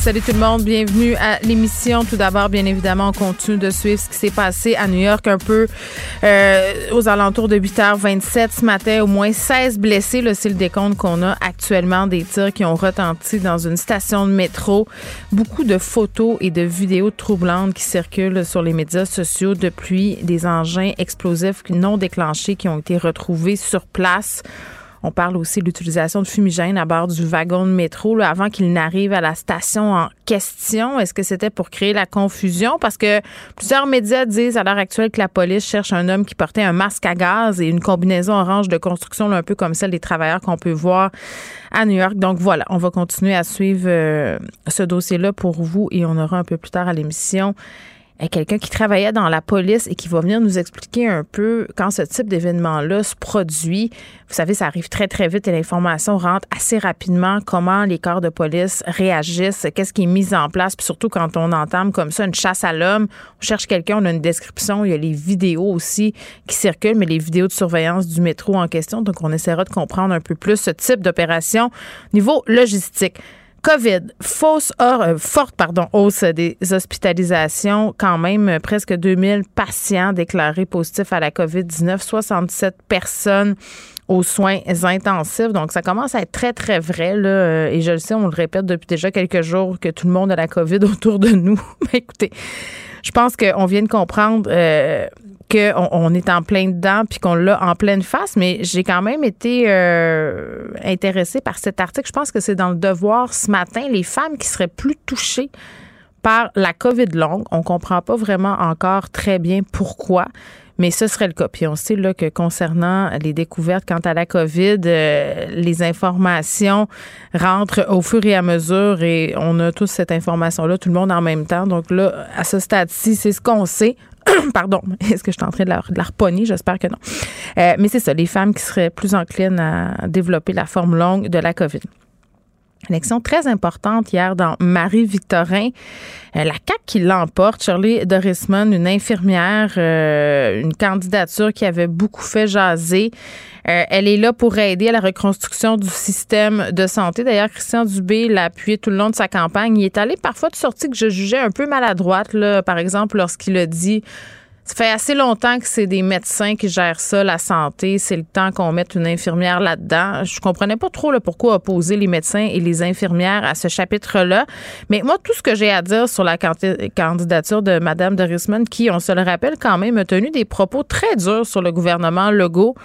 Salut tout le monde, bienvenue à l'émission. Tout d'abord, bien évidemment, on continue de suivre ce qui s'est passé à New York un peu euh, aux alentours de 8h27 ce matin. Au moins 16 blessés, c'est le décompte qu'on a actuellement des tirs qui ont retenti dans une station de métro. Beaucoup de photos et de vidéos troublantes qui circulent sur les médias sociaux depuis des engins explosifs non déclenchés qui ont été retrouvés sur place. On parle aussi de l'utilisation de fumigène à bord du wagon de métro avant qu'il n'arrive à la station en question. Est-ce que c'était pour créer la confusion? Parce que plusieurs médias disent à l'heure actuelle que la police cherche un homme qui portait un masque à gaz et une combinaison orange de construction, un peu comme celle des travailleurs qu'on peut voir à New York. Donc voilà, on va continuer à suivre euh, ce dossier-là pour vous et on aura un peu plus tard à l'émission quelqu'un qui travaillait dans la police et qui va venir nous expliquer un peu quand ce type d'événement-là se produit. Vous savez, ça arrive très, très vite et l'information rentre assez rapidement. Comment les corps de police réagissent, qu'est-ce qui est mis en place, puis surtout quand on entame comme ça une chasse à l'homme, on cherche quelqu'un, on a une description, il y a les vidéos aussi qui circulent, mais les vidéos de surveillance du métro en question. Donc, on essaiera de comprendre un peu plus ce type d'opération niveau logistique. COVID, fausse euh, forte pardon, hausse des hospitalisations, quand même euh, presque 2000 patients déclarés positifs à la COVID-19, 67 personnes aux soins intensifs. Donc, ça commence à être très, très vrai. Là, euh, et je le sais, on le répète depuis déjà quelques jours que tout le monde a la COVID autour de nous. Mais écoutez, je pense qu'on vient de comprendre qu'on on est en plein dedans puis qu'on l'a en pleine face, mais j'ai quand même été euh, intéressée par cet article. Je pense que c'est dans le devoir ce matin, les femmes qui seraient plus touchées par la COVID longue. On comprend pas vraiment encore très bien pourquoi. Mais ce serait le cas. Puis on sait là, que concernant les découvertes quant à la COVID, euh, les informations rentrent au fur et à mesure et on a tous cette information-là, tout le monde en même temps. Donc là, à ce stade-ci, c'est ce qu'on sait. Pardon, est-ce que je suis en train de la, de J'espère que non. Euh, mais c'est ça, les femmes qui seraient plus enclines à développer la forme longue de la COVID. Élection très importante hier dans Marie-Victorin. Euh, la CAQ qui l'emporte. Shirley Dorisman, une infirmière, euh, une candidature qui avait beaucoup fait jaser. elle est là pour aider à la reconstruction du système de santé. D'ailleurs, Christian Dubé l'a appuyé tout le long de sa campagne. Il est allé parfois de sorties que je jugeais un peu maladroite, là, par exemple, lorsqu'il a dit ça fait assez longtemps que c'est des médecins qui gèrent ça, la santé. C'est le temps qu'on mette une infirmière là-dedans. Je comprenais pas trop le pourquoi opposer les médecins et les infirmières à ce chapitre-là. Mais moi, tout ce que j'ai à dire sur la candidature de Mme de qui, on se le rappelle quand même, a tenu des propos très durs sur le gouvernement Legault.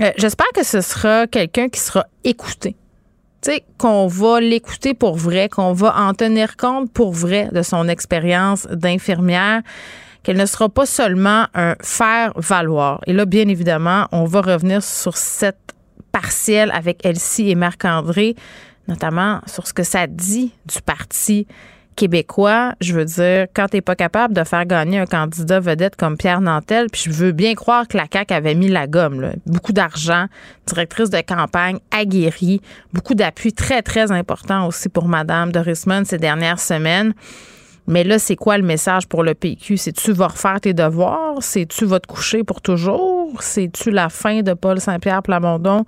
Euh, j'espère que ce sera quelqu'un qui sera écouté. Qu'on va l'écouter pour vrai, qu'on va en tenir compte pour vrai de son expérience d'infirmière qu'elle ne sera pas seulement un faire-valoir. Et là, bien évidemment, on va revenir sur cette partielle avec Elsie et Marc-André, notamment sur ce que ça dit du Parti québécois. Je veux dire, quand t'es pas capable de faire gagner un candidat vedette comme Pierre Nantel, puis je veux bien croire que la CAQ avait mis la gomme, beaucoup d'argent, directrice de campagne aguerrie, beaucoup d'appui très, très important aussi pour Madame Dorisman ces dernières semaines. Mais là, c'est quoi le message pour le PQ? C'est tu vas refaire tes devoirs? C'est tu vas te coucher pour toujours? C'est tu la fin de Paul Saint-Pierre Plamondon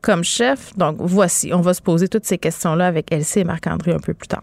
comme chef? Donc, voici, on va se poser toutes ces questions-là avec Elsie et Marc-André un peu plus tard.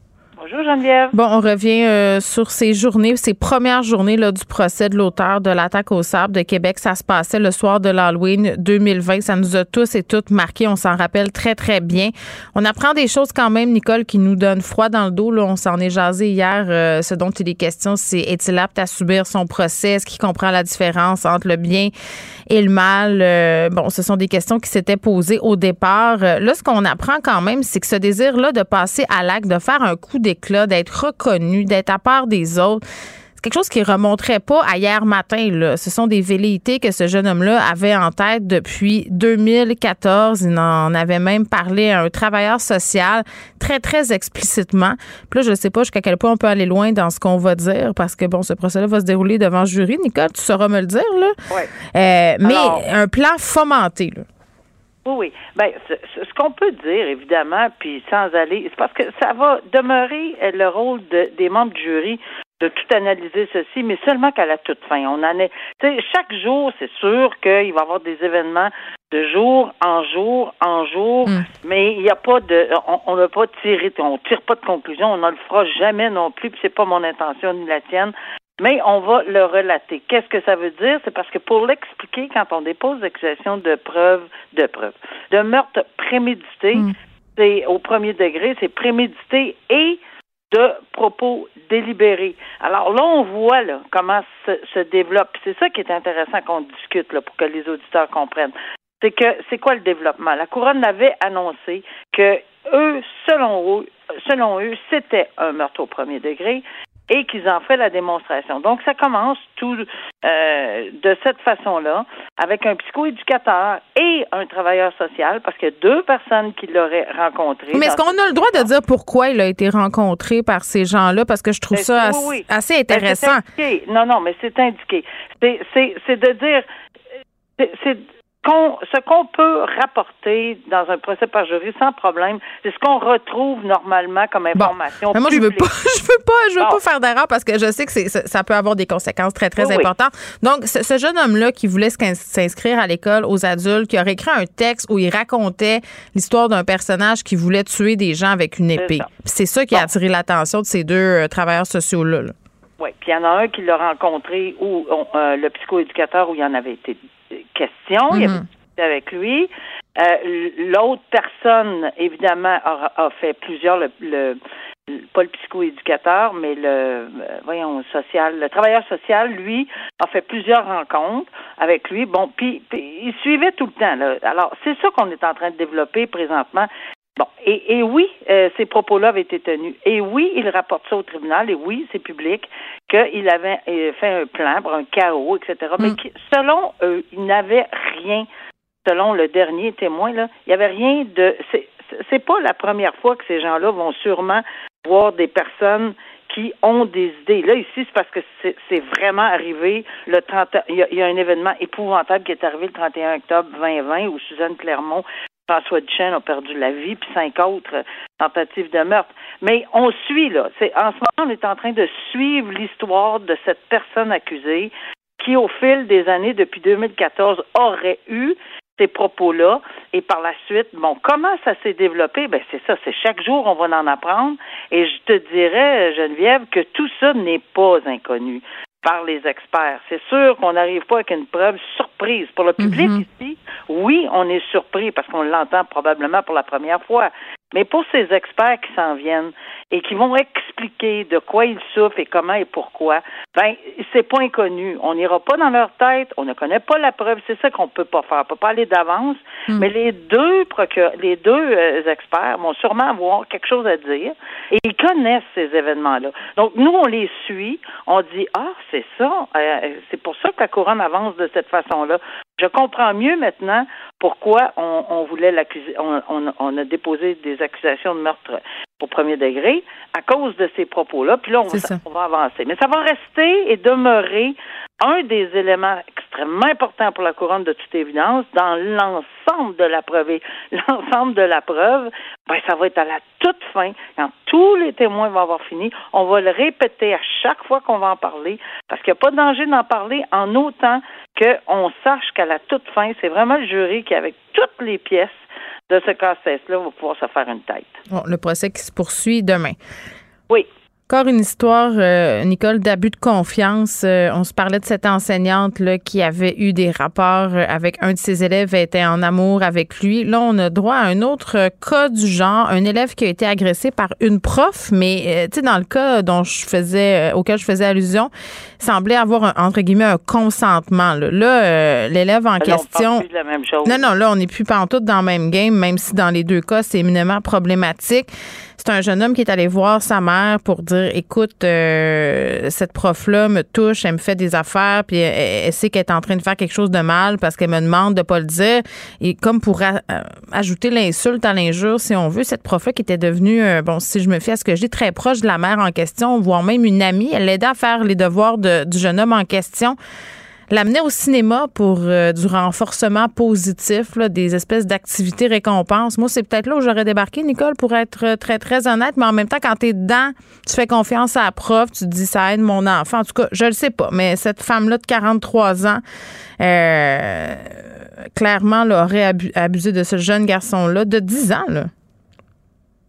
Bonjour Geneviève. Bon, on revient euh, sur ces journées, ces premières journées là, du procès de l'auteur de l'attaque au sable de Québec. Ça se passait le soir de l'Halloween 2020. Ça nous a tous et toutes marqués. On s'en rappelle très, très bien. On apprend des choses quand même, Nicole, qui nous donnent froid dans le dos. Là. On s'en est jasé hier. Euh, ce dont il est question, c'est est-il apte à subir son procès? Est-ce qu'il comprend la différence entre le bien et le mal? Euh, bon, ce sont des questions qui s'étaient posées au départ. là, ce qu'on apprend quand même, c'est que ce désir-là de passer à l'acte, de faire un coup d'être reconnu, d'être à part des autres. quelque chose qui remonterait pas à hier matin. Là. Ce sont des velléités que ce jeune homme-là avait en tête depuis 2014. Il en avait même parlé à un travailleur social très, très explicitement. Puis là, je ne sais pas jusqu'à quel point on peut aller loin dans ce qu'on va dire parce que, bon, ce procès-là va se dérouler devant le jury. Nicole, tu sauras me le dire, là. Oui. Euh, mais un plan fomenté, là. Oui, oui. Ben, ce, ce qu'on peut dire, évidemment, puis sans aller, c'est parce que ça va demeurer le rôle de, des membres du jury de tout analyser ceci, mais seulement qu'à la toute fin. On en est, chaque jour, c'est sûr qu'il va y avoir des événements de jour en jour en jour, Mm. mais il n'y a pas de, on n'a pas tiré, on tire pas de conclusion, on ne le fera jamais non plus, puis c'est pas mon intention ni la tienne. Mais on va le relater. Qu'est-ce que ça veut dire? C'est parce que pour l'expliquer, quand on dépose l'accusation de preuve, de preuve, de meurtre prémédité, Mm. c'est au premier degré, c'est prémédité et de propos délibérés. Alors là, on voit là, comment se, se développe. C'est ça qui est intéressant qu'on discute là, pour que les auditeurs comprennent. C'est que c'est quoi le développement? La couronne avait annoncé que eux, selon eux, selon eux, c'était un meurtre au premier degré et qu'ils en feraient la démonstration. Donc, ça commence tout euh, de cette façon-là, avec un psychoéducateur et un travailleur social, parce qu'il y a deux personnes qui l'auraient rencontré. Mais est-ce qu'on a le droit de dire pourquoi il a été rencontré par ces gens-là? Parce que je trouve Ben, ça assez, oui. assez Ben, intéressant. Non, non, mais c'est indiqué. C'est, de dire, qu'on, ce qu'on peut rapporter dans un procès par jury sans problème, c'est ce qu'on retrouve normalement comme Bon. information. Mais moi, je veux pas, je veux pas, je veux Bon. pas faire d'erreur parce que je sais que c'est, ça, peut avoir des conséquences très, très Oui, oui. importantes. Donc, ce, ce jeune homme-là qui voulait s'in- s'inscrire à l'école aux adultes, qui aurait écrit un texte où il racontait l'histoire d'un personnage qui voulait tuer des gens avec une épée. C'est ça qui a Bon. attiré l'attention de ces deux euh, travailleurs sociaux-là. là. Oui, puis il y en a un qui l'a rencontré où on- euh, le psychoéducateur où il y en avait été question, il avait Mhm. discuté avec lui. Euh, L'autre personne, évidemment, a, a fait plusieurs, le, le- pas le psychoéducateur, mais le euh, voyons social, le travailleur social, lui, a fait plusieurs rencontres avec lui. Bon, puis, puis il suivait tout le temps. Là. Alors, c'est ça qu'on est en train de développer présentement. Bon, et, et oui, euh, ces propos-là avaient été tenus. Et oui, il rapporte ça au tribunal, et oui, c'est public, qu'il avait euh, fait un plan pour un chaos, etc. Mais Mm. qui- selon eux, il n'avait rien, selon le dernier témoin, là, il n'y avait rien de. C'est, pas la première fois que ces gens-là vont sûrement voir des personnes qui ont des idées. Là, ici, c'est parce que c'est, c'est vraiment arrivé le 30. Il y, a, il y a un événement épouvantable qui est arrivé le 31 octobre 2020 où Suzanne Clermont François Duchesne a perdu la vie, puis cinq autres euh, tentatives de meurtre. Mais on suit, là. C'est, en ce moment, on est en train de suivre l'histoire de cette personne accusée qui, au fil des années, depuis 2014, aurait eu ces propos-là. Et par la suite, bon, comment ça s'est développé? Ben, c'est ça, c'est chaque jour, on va en apprendre. Et je te dirais, Geneviève, que tout ça n'est pas inconnu par les experts. C'est sûr qu'on n'arrive pas avec une preuve surprise. Pour le public Mhm. ici, oui, on est surpris parce qu'on l'entend probablement pour la première fois. Mais pour ces experts qui s'en viennent et qui vont expliquer de quoi ils souffrent et comment et pourquoi, ben c'est pas inconnu. On n'ira pas dans leur tête, on ne connaît pas la preuve. C'est ça qu'on peut pas faire. On peut pas aller d'avance. Mm. Mais les deux procure- les deux euh, experts vont sûrement avoir quelque chose à dire et ils connaissent ces événements-là. Donc nous, on les suit. On dit ah c'est ça. Euh, c'est pour ça que la couronne avance de cette façon-là. Je comprends mieux maintenant pourquoi on, on voulait l'accuser. On, on- on a déposé des accusations de meurtre au premier degré à cause de ces propos-là. Puis là, va, on va avancer. Mais ça va rester et demeurer un des éléments extrêmement importants pour la couronne de toute évidence dans l'ensemble de la preuve. L'ensemble de la preuve, ben, ça va être à la toute fin, quand tous les témoins vont avoir fini. On va le répéter à chaque fois qu'on va en parler, parce qu'il n'y a pas de danger d'en parler en autant qu'on sache qu'à la toute fin, c'est vraiment le jury qui, avec toutes les pièces de ce casse-tête-là, va pouvoir se faire une tête. Bon, le procès qui se poursuit demain. Oui. Encore une histoire, euh, Nicole, d'abus de confiance. Euh, on se parlait de cette enseignante là, qui avait eu des rapports euh, avec un de ses élèves, elle était en amour avec lui. Là, on a droit à un autre euh, cas du genre, un élève qui a été agressé par une prof, mais euh, tu sais, dans le cas dont je faisais, euh, auquel je faisais allusion, semblait avoir un, entre guillemets un consentement. Là, Là, euh, l'élève en question. parle plus de la même chose. Non, non, là, on n'est plus pantoute dans le même game, même si dans les deux cas, c'est éminemment problématique. C'est un jeune homme qui est allé voir sa mère pour dire écoute, euh, cette prof-là me touche, elle me fait des affaires, puis elle, sait qu'elle est en train de faire quelque chose de mal parce qu'elle me demande de pas le dire. Et comme pour ajouter l'insulte à l'injure, si on veut, cette prof-là qui était devenue, euh, bon, si je me fie à ce que dis, très proche de la mère en question, voire même une amie, elle l'aidait à faire les devoirs du jeune homme en question l'amener au cinéma pour euh, du renforcement positif, des espèces d'activités récompenses. Moi, c'est peut-être là où j'aurais débarqué, Nicole, pour être euh, très, très honnête, mais en même temps, quand tu es dedans, tu fais confiance à la prof, tu te dis ça aide mon enfant. En tout cas, je le sais pas, mais cette femme-là de 43 ans, euh, clairement, là, aurait abusé de ce jeune garçon-là de 10 ans. Là.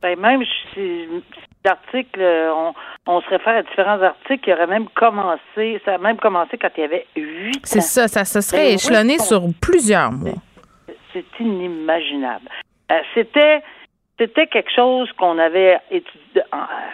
Ben même si d'articles, on, on se réfère à différents articles qui auraient même commencé, ça a même commencé quand il y avait huit. C'est ça, ça se serait ben échelonné sur plusieurs mois. C'est inimaginable. Euh, c'était c'était quelque chose qu'on avait étudié,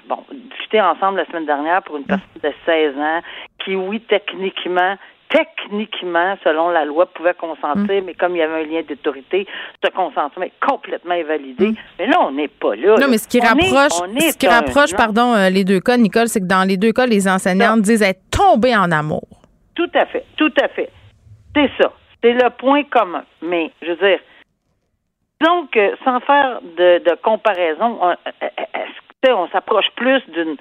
bon, discuté ensemble la semaine dernière pour une personne de 16 ans qui, oui, techniquement, techniquement, selon la loi, pouvait consentir, mm. mais comme il y avait un lien d'autorité, ce consentement est complètement invalidé. Mm. Mais là, on n'est pas là. Non, mais ce qui rapproche, ce qui rapproche pardon, euh, les deux cas, Nicole, c'est que dans les deux cas, les enseignantes disent être tombées en amour. Tout à fait, tout à fait. C'est ça. C'est le point commun. Mais, je veux dire, donc, sans faire de, de comparaison, on, on s'approche plus d'une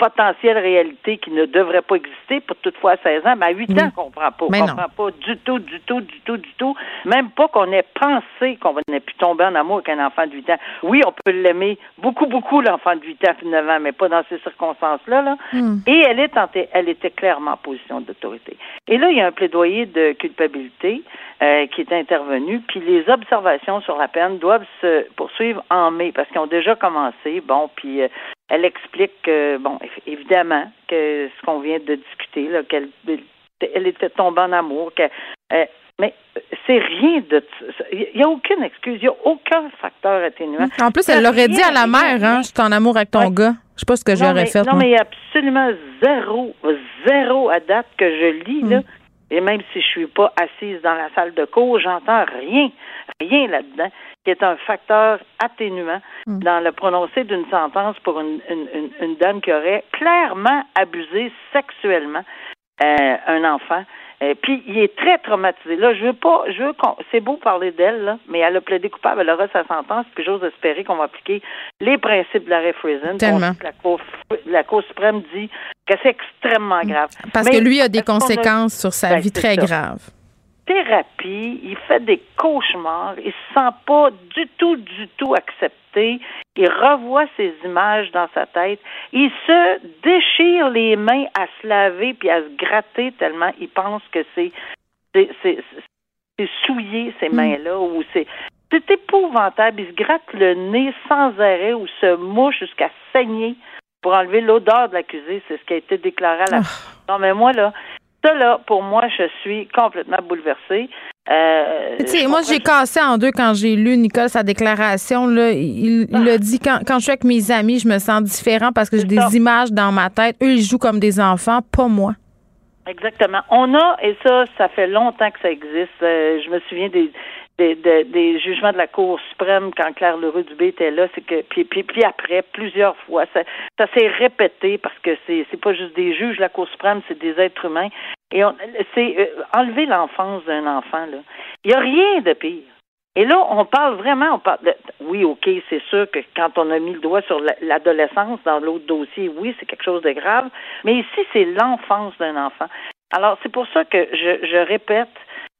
potentielle réalité qui ne devrait pas exister pour toutefois 16 ans, mais à 8 ans, on comprend pas. On ne comprend pas du tout, du tout, du tout, du tout. Même pas qu'on ait pensé qu'on n'ait pu tomber en amour avec un enfant de 8 ans. Oui, on peut l'aimer beaucoup, beaucoup, l'enfant de 8 ans puis 9 ans, mais pas dans ces circonstances-là. Là. Hmm. Et elle, est elle était clairement en position d'autorité. Et là, il y a un plaidoyer de culpabilité euh, qui est intervenu, puis les observations sur la peine doivent se poursuivre en mai parce qu'ils ont déjà commencé. Bon, puis euh, elle explique que, bon, évidemment, que ce qu'on vient de discuter, là, qu'elle elle était tombée en amour, que, euh, mais c'est rien de. Il n'y a aucune excuse, il n'y a aucun facteur atténuant. En plus, elle l'aurait dit à la mère, hein, je suis en amour avec ton gars. Je sais pas ce que j'aurais fait. Non, mais il y a absolument zéro, zéro à date que je lis, là. Mm. Et même si je suis pas assise dans la salle de cours, j'entends rien, rien là-dedans qui est un facteur atténuant hmm. dans le prononcé d'une sentence pour une, une, une, dame qui aurait clairement abusé sexuellement euh, un enfant. Euh, puis il est très traumatisé. Là, je veux pas, je veux c'est beau parler d'elle, là, mais elle a plaidé coupable, elle aura sa sentence, puis j'ose espérer qu'on va appliquer les principes de la Freezen. La Cour, la Cour suprême dit que c'est extrêmement grave. Parce que lui a des conséquences sur sa ben, vie très graves thérapie, il fait des cauchemars, il se sent pas du tout, du tout accepté, il revoit ses images dans sa tête, il se déchire les mains à se laver puis à se gratter tellement il pense que c'est c'est souillé ces hmm. mains-là ou c'est c'est épouvantable. Il se gratte le nez sans arrêt ou se mouche jusqu'à saigner pour enlever l'odeur de l'accusé. C'est ce qui a été déclaré à la. Ah. Non, mais moi, là, ça, là, pour moi, je suis complètement bouleversée. Euh, moi, j'ai cassé en deux quand j'ai lu, Nicole, sa déclaration. Là, il, a dit quand, quand je suis avec mes amis, je me sens différent parce que j'ai des images dans ma tête. Eux, ils jouent comme des enfants, pas moi. Exactement. On a, et ça, ça fait longtemps que ça existe. Euh, je me souviens des, des, jugements de la Cour suprême quand Claire Leroux Dubé était là, c'est que puis, puis, puis après plusieurs fois, ça, ça s'est répété parce que c'est c'est pas juste des juges la Cour suprême, c'est des êtres humains et c'est euh, enlever l'enfance d'un enfant là. Il y a rien de pire. Et là, on parle vraiment, on parle de, oui, ok, c'est sûr que quand on a mis le doigt sur l'adolescence dans l'autre dossier, oui, c'est quelque chose de grave, mais ici, c'est l'enfance d'un enfant. Alors, c'est pour ça que je, je répète,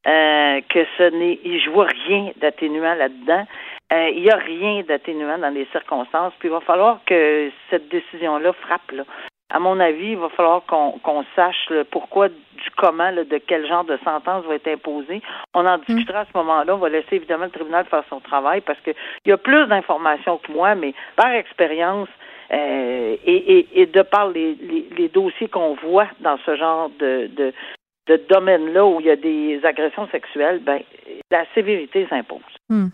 euh, que ce n'est, je vois rien d'atténuant là-dedans. Euh, il n'y a rien d'atténuant dans les circonstances. Puis il va falloir que cette décision-là frappe. Là. À mon avis, il va falloir qu'on sache le pourquoi du comment, de quel genre de sentence va être imposée. On en discutera à ce moment-là. On va laisser évidemment le tribunal faire son travail parce qu'il y a plus d'informations que moi, mais par expérience, euh, et, et, de par les, les dossiers qu'on voit dans ce genre de, de, de domaine-là où il y a des agressions sexuelles, ben, la sévérité s'impose. Hmm.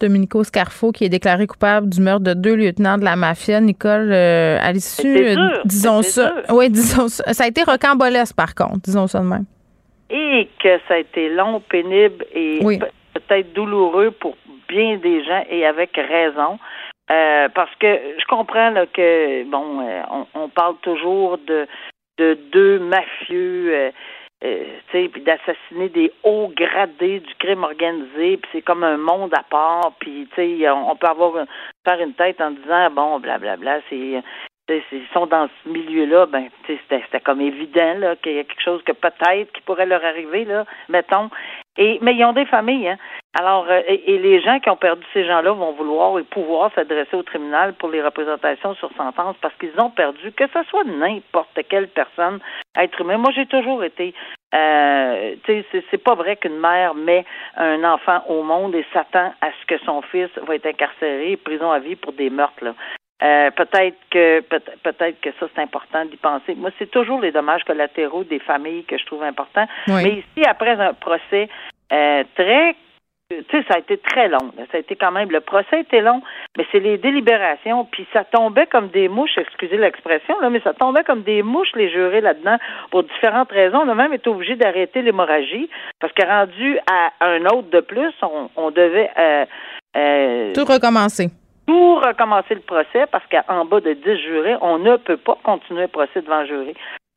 Domenico Scarfo, qui est déclaré coupable du meurtre de deux lieutenants de la mafia. Nicole, euh, à l'issue, euh, disons ça. Oui, disons ça. Ça a été rocambolesque, par contre, disons ça de même. Et que ça a été long, pénible et peut-être douloureux pour bien des gens et avec raison. Euh, parce que je comprends là, que bon, euh, on, on, parle toujours de de deux mafieux, euh, puis d'assassiner des hauts gradés du crime organisé, puis c'est comme un monde à part, puis sais, on, peut avoir faire une tête en disant bon, blablabla, bla, bla, c'est s'ils sont dans ce milieu-là, ben, c'était comme évident qu'il y a quelque chose que peut-être qui pourrait leur arriver là, mettons. Et mais ils ont des familles, hein. Alors euh, et, les gens qui ont perdu ces gens-là vont vouloir et pouvoir s'adresser au tribunal pour les représentations sur sentence parce qu'ils ont perdu, que ce soit n'importe quelle personne, être humain. Moi, j'ai toujours été euh, tu sais, c'est pas vrai qu'une mère met un enfant au monde et s'attend à ce que son fils va être incarcéré, prison à vie pour des meurtres. Là. Euh, peut-être que peut-être que ça c'est important d'y penser. Moi, c'est toujours les dommages collatéraux des familles que je trouve important. Mais ici, après un procès euh, très tu sais, ça a été très long. Ça a été quand même, le procès était long, mais c'est les délibérations, puis ça tombait comme des mouches, excusez l'expression, là, mais ça tombait comme des mouches, les jurés là-dedans, pour différentes raisons. On a même été obligé d'arrêter l'hémorragie, parce que rendu à un autre de plus, on, devait euh, tout recommencer tout recommencer le procès parce qu'en bas de 10 jurés, on ne peut pas continuer le procès devant jury.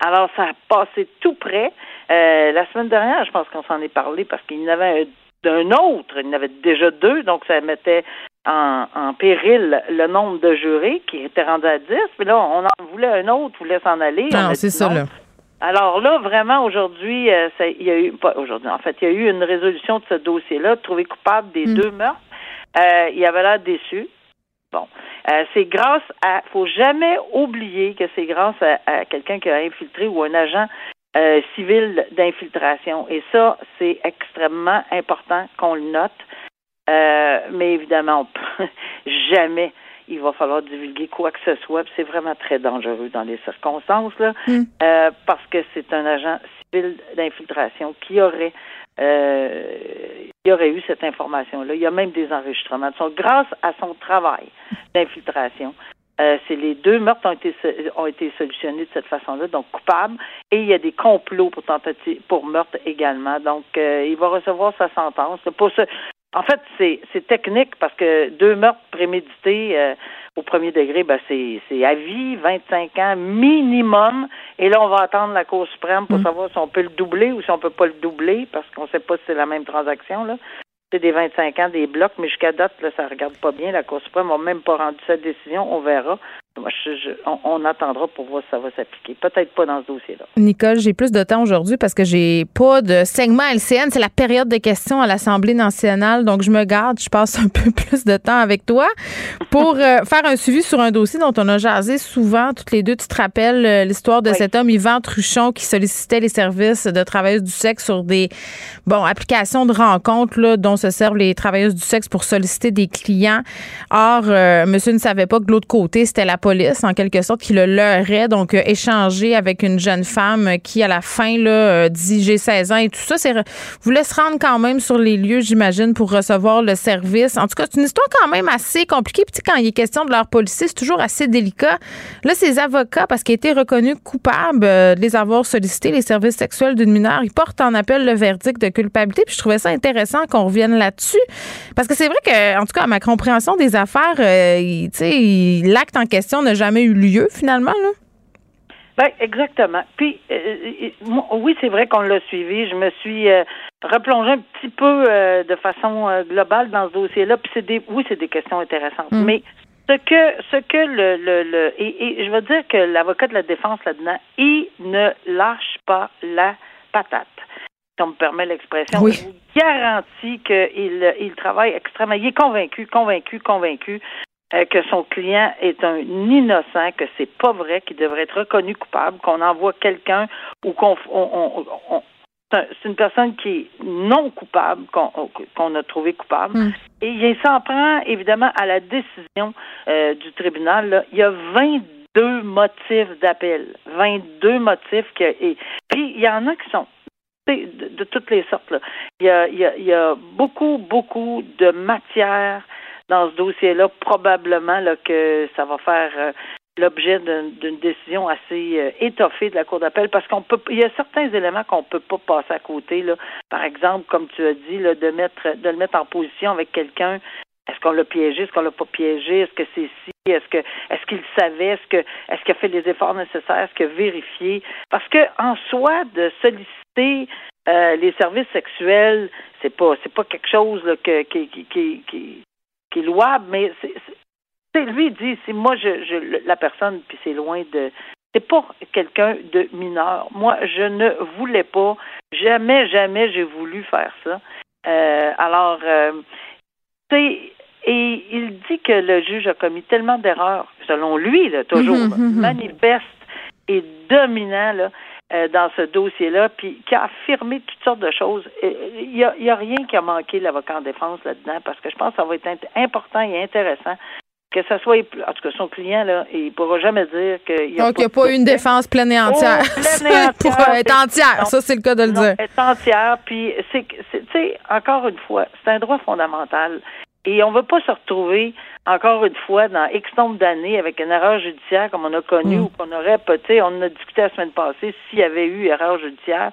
Alors, ça a passé tout près. Euh, la semaine dernière, je pense qu'on s'en est parlé parce qu'il y en avait d'un autre, il y en avait déjà deux, donc ça mettait en, péril le nombre de jurés qui était rendu à 10. Mais là, on en voulait un autre, voulait s'en aller. Non, c'est ça, là. Alors là, vraiment, aujourd'hui, euh, il y a eu, pas aujourd'hui, en fait, il y a eu une résolution de ce dossier-là, trouvé coupable des hmm. deux meurtres. Euh, il avait l'air déçu. Bon, euh, c'est grâce à, faut jamais oublier que c'est grâce à, quelqu'un qui a infiltré ou un agent euh, civil d'infiltration. Et ça, c'est extrêmement important qu'on le note. Euh, mais évidemment, jamais il va falloir divulguer quoi que ce soit. C'est vraiment très dangereux dans les circonstances, là, hmm. parce que c'est un agent civil d'infiltration qui aurait euh, il y aurait eu cette information-là. Il y a même des enregistrements. grâce à son travail d'infiltration, euh, c'est les deux meurtres ont été ont été solutionnés de cette façon-là, donc coupable, et il y a des complots pour pour meurtre également. Donc euh, il va recevoir sa sentence. Pour ce, en fait, c'est c'est technique parce que deux meurtres prémédités euh, au premier degré, ben c'est, c'est à vie, 25 ans minimum. Et là, on va attendre la Cour suprême pour mm. savoir si on peut le doubler ou si on peut pas le doubler, parce qu'on sait pas si c'est la même transaction. Là. C'est des 25 ans, des blocs, mais jusqu'à date, là, ça regarde pas bien. La Cour suprême n'a même pas rendu cette décision. On verra on, attendra pour voir si ça va s'appliquer. Peut-être pas dans ce dossier-là. Nicole, j'ai plus de temps aujourd'hui parce que j'ai pas de segment LCN. C'est la période de questions à l'Assemblée nationale. Donc, je me garde. Je passe un peu plus de temps avec toi pour euh, faire un suivi sur un dossier dont on a jasé souvent, toutes les deux. Tu te rappelles euh, l'histoire de cet homme, Yvan Truchon, qui sollicitait les services de travailleuses du sexe sur des bon applications de rencontres là, dont se servent les travailleuses du sexe pour solliciter des clients. Or, euh, monsieur ne savait pas que de l'autre côté, c'était la police, en quelque sorte, qui le leurrait, donc euh, échanger avec une jeune femme qui, à la fin, là, euh, dit j'ai 16 ans et tout ça. Voulait se rendre quand même sur les lieux, j'imagine, pour recevoir le service. En tout cas, c'est une histoire quand même assez compliquée. Puis quand il est question de leur policier, c'est toujours assez délicat. Là, ces avocats, parce qu'ils étaient reconnus coupables de les avoir sollicités, les services sexuels d'une mineure, ils portent en appel le verdict de culpabilité. Puis je trouvais ça intéressant qu'on revienne là-dessus. Parce que c'est vrai que, en tout cas, à ma compréhension des affaires, tu sais, l'acte en question n'a jamais eu lieu finalement, là? Ben, exactement. Puis, euh, euh, oui, c'est vrai qu'on l'a suivi. Je me suis euh, replongée un petit peu de façon globale dans ce dossier-là. Puis, c'est des, oui, c'est des questions intéressantes. Mm. Mais ce que, ce que le, le, le et, je veux dire que l'avocat de la défense là-dedans, il ne lâche pas la patate. Si on me permet l'expression, oui. je vous garantis qu'il il travaille extrêmement. Il est convaincu, convaincu, convaincu euh, que son client est un innocent, que c'est pas vrai, qu'il devrait être reconnu coupable, qu'on envoie quelqu'un ou qu'on c'est une personne qui est non coupable, qu'on a trouvé coupable. Hmm. Et il s'en prend évidemment à la décision euh, du tribunal. Il y a 22 motifs d'appel. 22 motifs. Que, et, puis il y en a qui sont de, toutes les sortes. Là. Il, y a, il, y a, beaucoup, beaucoup de matière dans ce dossier-là, probablement là, que ça va faire euh, l'objet d'une décision assez euh, étoffée de la Cour d'appel parce qu'on peut il y a certains éléments qu'on peut pas passer à côté là. Par exemple, comme tu as dit, là, de mettre de le mettre en position avec quelqu'un est-ce qu'on l'a piégé, est-ce qu'on l'a pas piégé, est-ce que c'est si, est-ce que est-ce qu'il savait, est-ce que est-ce qu'il a fait les efforts nécessaires, est-ce qu'il a vérifié? Parce que en soi, de solliciter euh, les services sexuels, c'est pas c'est pas quelque chose qui, qui, qui, qui, qui est louable, mais c'est lui il dit si moi je, je la personne puis c'est loin de c'est pas quelqu'un de mineur. Moi, je ne voulais pas, jamais, jamais j'ai voulu faire ça. Euh, alors, euh, et il dit que le juge a commis tellement d'erreurs, selon lui, là, toujours, mhm, mhm, mhm. manifeste et dominant là, dans ce dossier-là, puis qui a affirmé toutes sortes de choses. Il n'y a, a, rien qui a manqué l'avocat en défense là-dedans, parce que je pense que ça va être important et intéressant que ce soit, en tout cas, son client, là, il ne pourra jamais dire qu'il n'y a, pas, pas eu une défense pleine et entière. Oh, pleine et entière. Pour être entière, ça, c'est le cas de le dire. Être entière, puis, c'est, tu sais, encore une fois, c'est un droit fondamental. Et on ne veut pas se retrouver, encore une fois, dans X nombre d'années avec une erreur judiciaire comme on a connu mm. ou qu'on aurait, peut-être, on en a discuté la semaine passée, s'il y avait eu erreur judiciaire,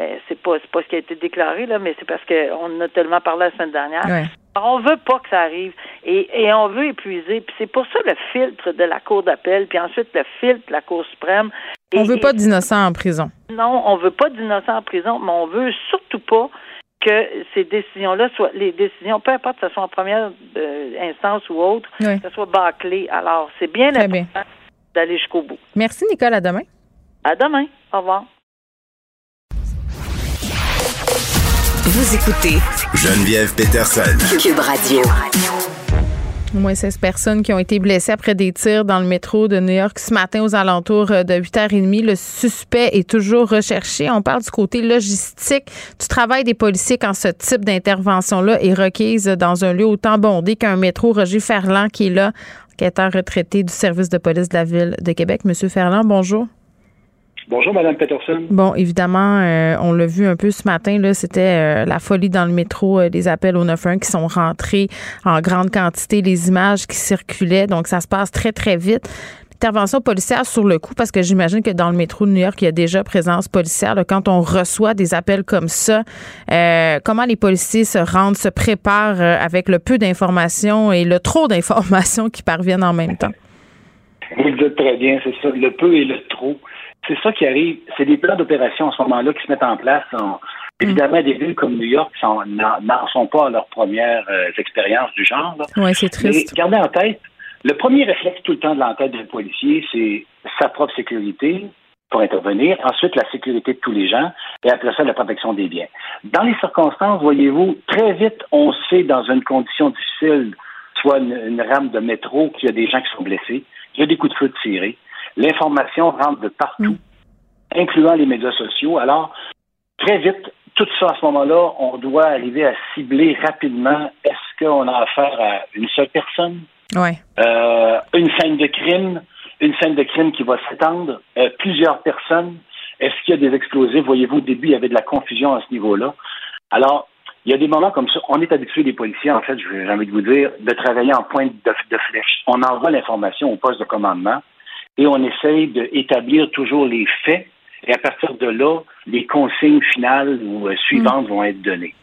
euh, c'est pas pas ce qui a été déclaré là, mais c'est parce qu'on en a tellement parlé la semaine dernière. On veut pas que ça arrive et, et on veut épuiser. Puis c'est pour ça le filtre de la Cour d'appel, puis ensuite le filtre de la Cour suprême. On veut pas d'innocents en prison. Non, on veut pas d'innocents en prison, mais on veut surtout pas que ces décisions-là soient les décisions, peu importe que ce soit en première euh, instance ou autre, que ce soit bâclé. Alors, c'est bien important d'aller jusqu'au bout. Merci, Nicole. À demain. À demain. Au revoir. Vous écoutez Geneviève Peterson. Cube Radio. Au moins 16 personnes qui ont été blessées après des tirs dans le métro de New York ce matin aux alentours euh, de 8h30. Le suspect est toujours recherché. On parle du côté logistique du travail des policiers quand ce type d'intervention-là est requise dans un lieu autant bondé qu'un métro. Roger Ferland qui est là, enquêteur retraité du service de police de la ville de Québec. Monsieur Ferland, bonjour. Bonjour, Madame Peterson. Bon, évidemment, euh, on l'a vu un peu ce matin, là, c'était euh, la folie dans le métro, euh, des appels au 91 qui sont rentrés en grande quantité, les images qui circulaient, donc ça se passe très, très vite. Intervention policière sur le coup, parce que j'imagine que dans le métro de New York, il y a déjà présence policière. quand on reçoit des appels comme ça, comment les policiers se rendent, se préparent avec le peu d'informations et le trop d'informations qui parviennent en même temps? Vous le dites très bien, c'est ça, le peu et le trop c'est ça qui arrive. C'est des plans d'opération en ce moment-là qui se mettent en place. évidemment, des villes comme New York n'en sont pas à leur première euh, expérience du genre. Oui, c'est triste. Mais gardez en tête, le premier réflexe tout le temps de l'entête d'un policier, c'est sa propre sécurité pour intervenir, ensuite la sécurité de tous les gens, et après ça, la protection des biens. Dans les circonstances, voyez-vous, très vite, on sait dans une condition difficile, soit une, une rame de métro, qu'il y a des gens qui sont blessés, qu'il y a des coups de feu tirés, L'information rentre de partout, mm. incluant les médias sociaux. Alors, très vite, tout ça à ce moment-là, on doit arriver à cibler rapidement est-ce qu'on a affaire à une seule personne, ouais. euh, une scène de crime, une scène de crime qui va s'étendre, euh, plusieurs personnes. Est-ce qu'il y a des explosifs? Voyez-vous, au début, il y avait de la confusion à ce niveau-là. Alors, il y a des moments comme ça. On est habitué, les policiers, en fait, j'ai envie de vous dire, de travailler en pointe de, de flèche. On envoie l'information au poste de commandement et on essaye d'établir toujours les faits et à partir de là, les consignes finales ou euh, suivantes vont être données.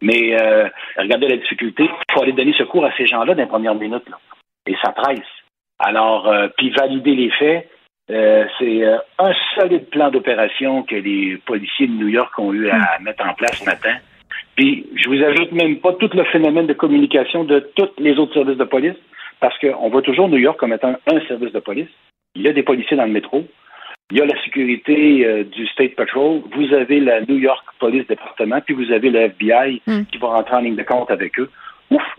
Mais euh, regardez la difficulté, il faut aller donner secours à ces gens-là dans les premières minutes. Et ça presse. Alors, euh, puis valider les faits, c'est un solide plan d'opération que les policiers de New York ont eu à mettre en place ce matin. Puis, je vous ajoute même pas tout le phénomène de communication de tous les autres services de police, parce qu'on voit toujours New York comme étant un service de police. Il y a des policiers dans le métro. Il y a la sécurité euh, du State Patrol. Vous avez la New York Police Département, puis vous avez le FBI hmm. qui va rentrer en ligne de compte avec eux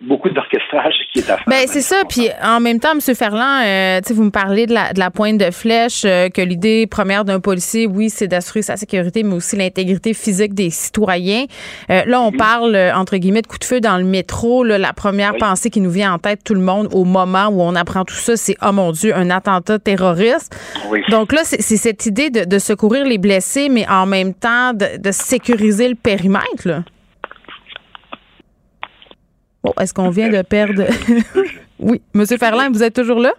beaucoup d'orchestrage qui est à faire. Ben, c'est ça. Puis en même temps, M. Ferland, euh, vous me parlez de la, de la pointe de flèche, euh, que l'idée première d'un policier, oui, c'est d'assurer sa sécurité, mais aussi l'intégrité physique des citoyens. Euh, là, on mhm. parle, entre guillemets, de coup de feu dans le métro. la première pensée qui nous vient en tête, tout le monde, au moment où on apprend tout ça, c'est, oh mon Dieu, un attentat terroriste. Donc là, c'est cette idée de, de, secourir les blessés, mais en même temps de, de sécuriser le périmètre. Là. Bon, est-ce qu'on vient de perdre? oui. Monsieur Ferland, vous êtes toujours là?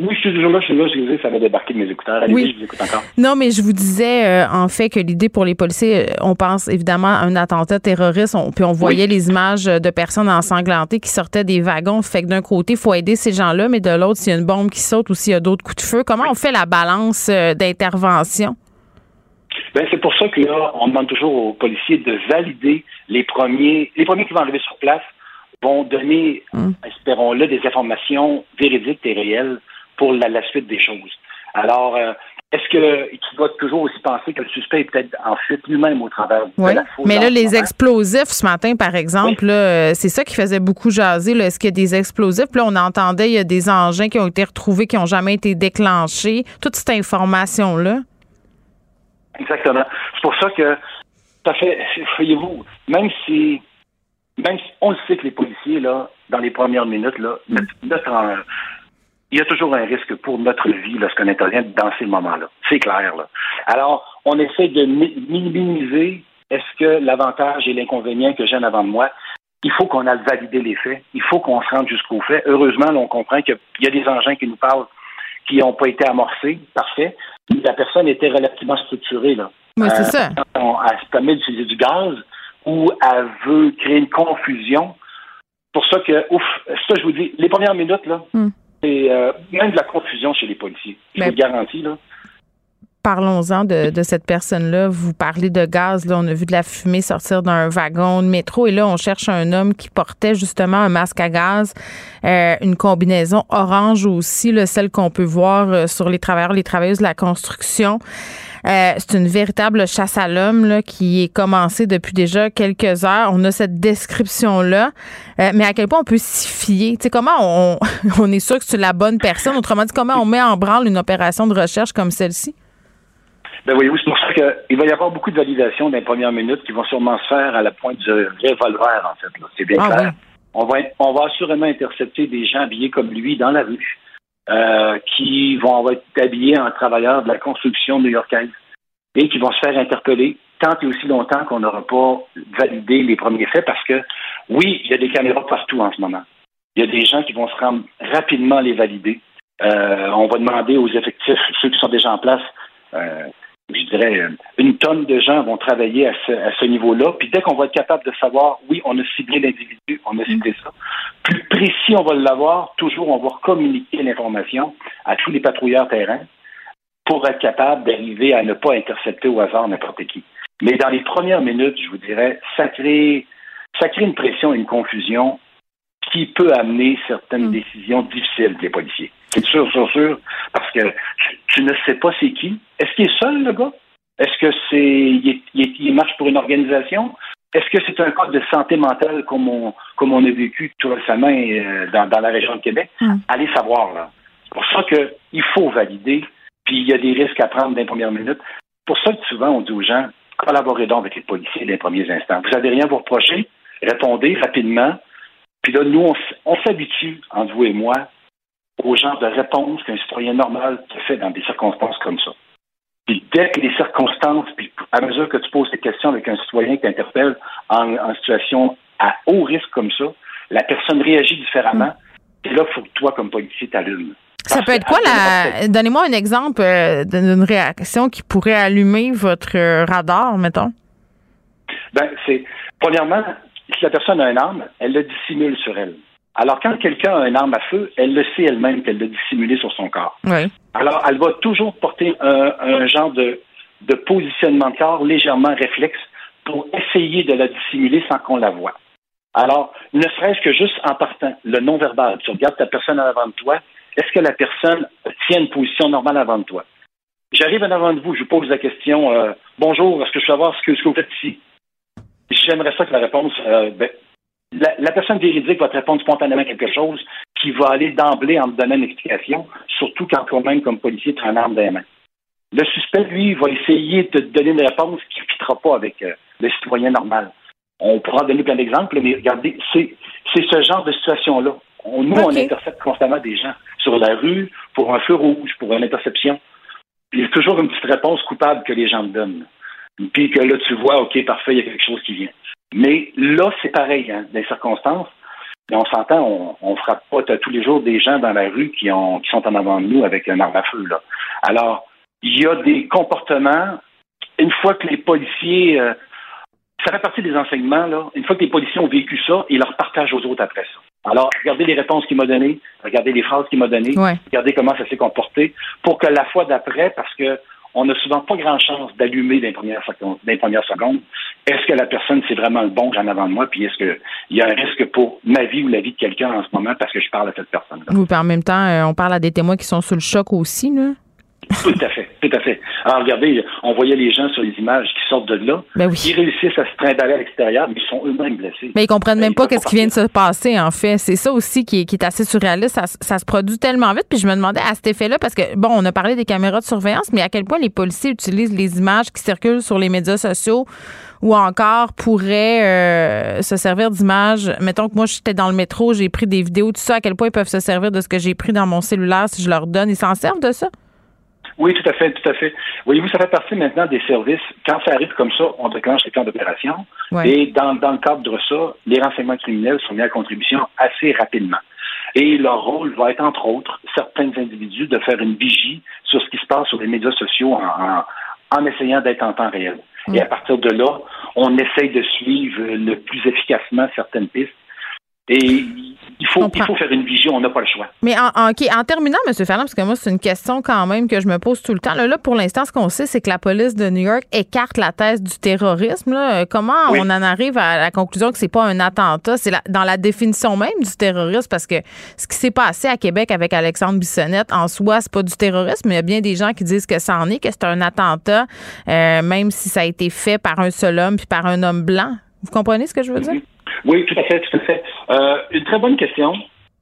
Oui, je suis toujours là, je suis là, excusez, ça va débarquer de mes écouteurs. Allez, Oui. je vous écoute encore. Non, mais je vous disais euh, en fait que l'idée pour les policiers, euh, on pense évidemment à un attentat terroriste, on- puis on voyait les images euh, de personnes ensanglantées qui sortaient des wagons. Fait que d'un côté, il faut aider ces gens-là, mais de l'autre, s'il y a une bombe qui saute ou s'il y a d'autres coups de feu, comment on fait la balance d'intervention? Ben, c'est pour ça que là, on demande toujours aux policiers de valider les premiers. Les premiers qui vont arriver sur place vont donner, espérons-le, des informations véridiques et réelles pour la, la suite des choses. Alors, euh, est-ce que tu dois toujours aussi penser que le suspect est peut-être en fuite lui-même au travers de Oui. la foule Mais là, les explosifs ce matin, par exemple, là, euh, c'est ça qui faisait beaucoup jaser. là. Est-ce qu'il y a des explosifs? Puis là, on entendait, il y a des engins qui ont été retrouvés, qui n'ont jamais été déclenchés. Toute cette information-là. Exactement. C'est pour ça que ça fait, voyez-vous, même si, même si on le sait que les policiers, là, dans les premières minutes, là, notre, il y a toujours un risque pour notre vie lorsqu'on intervient dans ces moments-là. C'est clair, là. Alors, on essaie de mi- minimiser est-ce que l'avantage et l'inconvénient que j'ai en avant de moi, il faut qu'on aille valider les faits. Il faut qu'on se rende jusqu'aux faits. Heureusement, là, on comprend qu'il y a des engins qui nous parlent qui n'ont pas été amorcés. Parfait. La personne était relativement structurée, là. Oui, c'est Euh, ça. on- elle se permet d'utiliser du gaz ou elle veut créer une confusion. Pour ça que, ouf, ça je vous dis, les premières minutes, là, Hmm. c'est euh, même de la confusion chez les policiers. Je Ben- vous le garantis, là. Parlons-en de, de cette personne-là. Vous parlez de gaz. Là, on a vu de la fumée sortir d'un wagon de métro. Et là, on cherche un homme qui portait justement un masque à gaz, euh, une combinaison orange aussi, là, celle qu'on peut voir euh, sur les travailleurs, les travailleuses de la construction. Euh, c'est une véritable chasse à l'homme qui est commencée depuis déjà quelques heures. On a cette description-là. Euh, mais à quel point on peut s'y fier? Comment on, on est sûr que c'est la bonne personne? Autrement dit, comment on met en branle une opération de recherche comme celle-ci? Ben voyez-vous, c'est pour ça qu'il va y avoir beaucoup de validations dans les premières minutes qui vont sûrement se faire à la pointe du revolver, en fait. C'est bien Ah clair. oui. On, va, on va assurément intercepter des gens habillés comme lui dans la rue, euh, qui vont être habillés en travailleurs de la construction new-yorkaise et qui vont se faire interpeller tant et aussi longtemps qu'on n'aura pas validé les premiers faits parce que, oui, il y a des caméras partout en ce moment. Il y a des gens qui vont se rendre rapidement les valider. Euh, on va demander aux effectifs, ceux qui sont déjà en place, euh, je dirais, une tonne de gens vont travailler à ce, à ce niveau-là. Puis dès qu'on va être capable de savoir, oui, on a ciblé l'individu, on a ciblé ça, plus précis on va l'avoir, toujours on va communiquer l'information à tous les patrouilleurs terrain pour être capable d'arriver à ne pas intercepter au hasard n'importe qui. Mais dans les premières minutes, je vous dirais, ça crée, ça crée une pression et une confusion qui peut amener certaines décisions difficiles des policiers. C'est sûr, sûr, sûr, parce que tu, ne sais pas c'est qui. Est-ce qu'il est seul, le gars? Est-ce que c'est il, marche pour une organisation? Est-ce que c'est un cas de santé mentale comme on, comme on a vécu tout récemment euh, dans, dans la région de Québec? Mm. Allez savoir, là. C'est pour ça qu'il faut valider, puis il y a des risques à prendre dans les premières minutes. C'est pour ça que souvent, on dit aux gens, collaborez donc avec les policiers dans les premiers instants. Vous n'avez rien à vous reprocher, répondez rapidement. Puis là, nous, on, on s'habitue, entre vous et moi, au genre de réponse qu'un citoyen normal te fait dans des circonstances comme ça. Puis dès que les circonstances, puis à mesure que tu poses tes questions avec un citoyen qui t'interpelle en, en situation à haut risque comme ça, la personne réagit différemment. Et là, il faut que toi, comme policier, t'allumes. Ça peut être quoi la. Donnez-moi un exemple euh, d'une réaction qui pourrait allumer votre euh, radar, mettons. Ben, c'est premièrement, si la personne a un arme, elle le dissimule sur elle. Alors, quand quelqu'un a une arme à feu, elle le sait elle-même qu'elle l'a dissimulé sur son corps. Alors, elle va toujours porter un, un genre de, de positionnement de corps légèrement réflexe pour essayer de la dissimuler sans qu'on la voie. Alors, ne serait-ce que juste en partant, le non-verbal, tu regardes ta personne en avant de toi, est-ce que la personne tient une position normale avant de toi? J'arrive en avant de vous, je vous pose la question, euh, bonjour, est-ce que je peux savoir ce que, ce que vous faites ici? J'aimerais ça que la réponse, euh, ben, la, la personne véridique va te répondre spontanément quelque chose qui va aller d'emblée en te donnant une explication, surtout quand toi-même, comme policier, tu as une arme dans les mains. Le suspect, lui, va essayer de te donner une réponse qui ne fitera pas avec euh, le citoyen normal. On pourra donner plein d'exemples, mais regardez, c'est ce genre de situation-là. On- nous, on intercepte constamment des gens sur la rue pour un feu rouge, pour une interception. Il y a toujours une petite réponse coupable que les gens te donnent. Puis que là, tu vois, OK, parfait, il y a quelque chose qui vient. Mais là, c'est pareil, hein, les circonstances. Et on s'entend, on, on frappe pas tous les jours des gens dans la rue qui, ont, qui sont en avant de nous avec un arme à feu. Là. Alors, il y a des comportements, une fois que les policiers, euh, ça fait partie des enseignements, là, une fois que les policiers ont vécu ça, ils leur partagent aux autres après ça. Alors, regardez les réponses qu'il m'a données, regardez les phrases qu'il m'a données, regardez comment ça s'est comporté, pour que la fois d'après, parce que on n'a souvent pas grand chance d'allumer dans les premières secondes. Est-ce que la personne, c'est vraiment le bon que j'en avant de moi? Puis est-ce qu'il y a un risque pour ma vie ou la vie de quelqu'un en ce moment parce que je parle à cette personne-là? Oui, en même temps, euh, on parle à des témoins qui sont sous le choc aussi, là. Tout à fait, tout à fait. Alors, regardez, on voyait les gens sur les images qui sortent de là. Ben Ils réussissent à se trimballer à l'extérieur, mais ils sont eux-mêmes blessés. Mais ils comprennent même ben, pas qu'est-ce qui vient de se passer, en fait. C'est ça aussi qui est, assez surréaliste. Ça, se produit tellement vite. Puis je me demandais à cet effet-là, parce que, bon, on a parlé des caméras de surveillance, mais à quel point les policiers utilisent les images qui circulent sur les médias sociaux ou encore pourraient euh, se servir d'images. Mettons que moi, j'étais dans le métro, j'ai pris des vidéos, tout ça, à quel point ils peuvent se servir de ce que j'ai pris dans mon cellulaire si je leur donne. Ils s'en servent de ça? Oui, tout à fait, tout à fait. Voyez-vous, ça fait partie maintenant des services. Quand ça arrive comme ça, on déclenche les plans d'opération. Et dans, dans le cadre de ça, les renseignements criminels sont mis à contribution assez rapidement. Et leur rôle va être, entre autres, certains individus de faire une vigie sur ce qui se passe sur les médias sociaux en, en, essayant d'être en temps réel. Et à partir de là, on essaye de suivre le plus efficacement certaines pistes. Et il faut, il faut faire une vision, on n'a pas le choix. Mais en, en terminant, M. Ferland, parce que moi, c'est une question quand même que je me pose tout le temps. Là, pour l'instant, ce qu'on sait, c'est que la police de New York écarte la thèse du terrorisme. Là. Comment on en arrive à la conclusion que c'est pas un attentat? C'est dans la définition même du terrorisme, parce que ce qui s'est passé à Québec avec Alexandre Bissonnette, en soi, c'est pas du terrorisme, mais il y a bien des gens qui disent que ça en est, que c'est un attentat, euh, même si ça a été fait par un seul homme puis par un homme blanc. Vous comprenez ce que je veux dire? Oui, tout à fait, tout à fait. Euh, une très bonne question.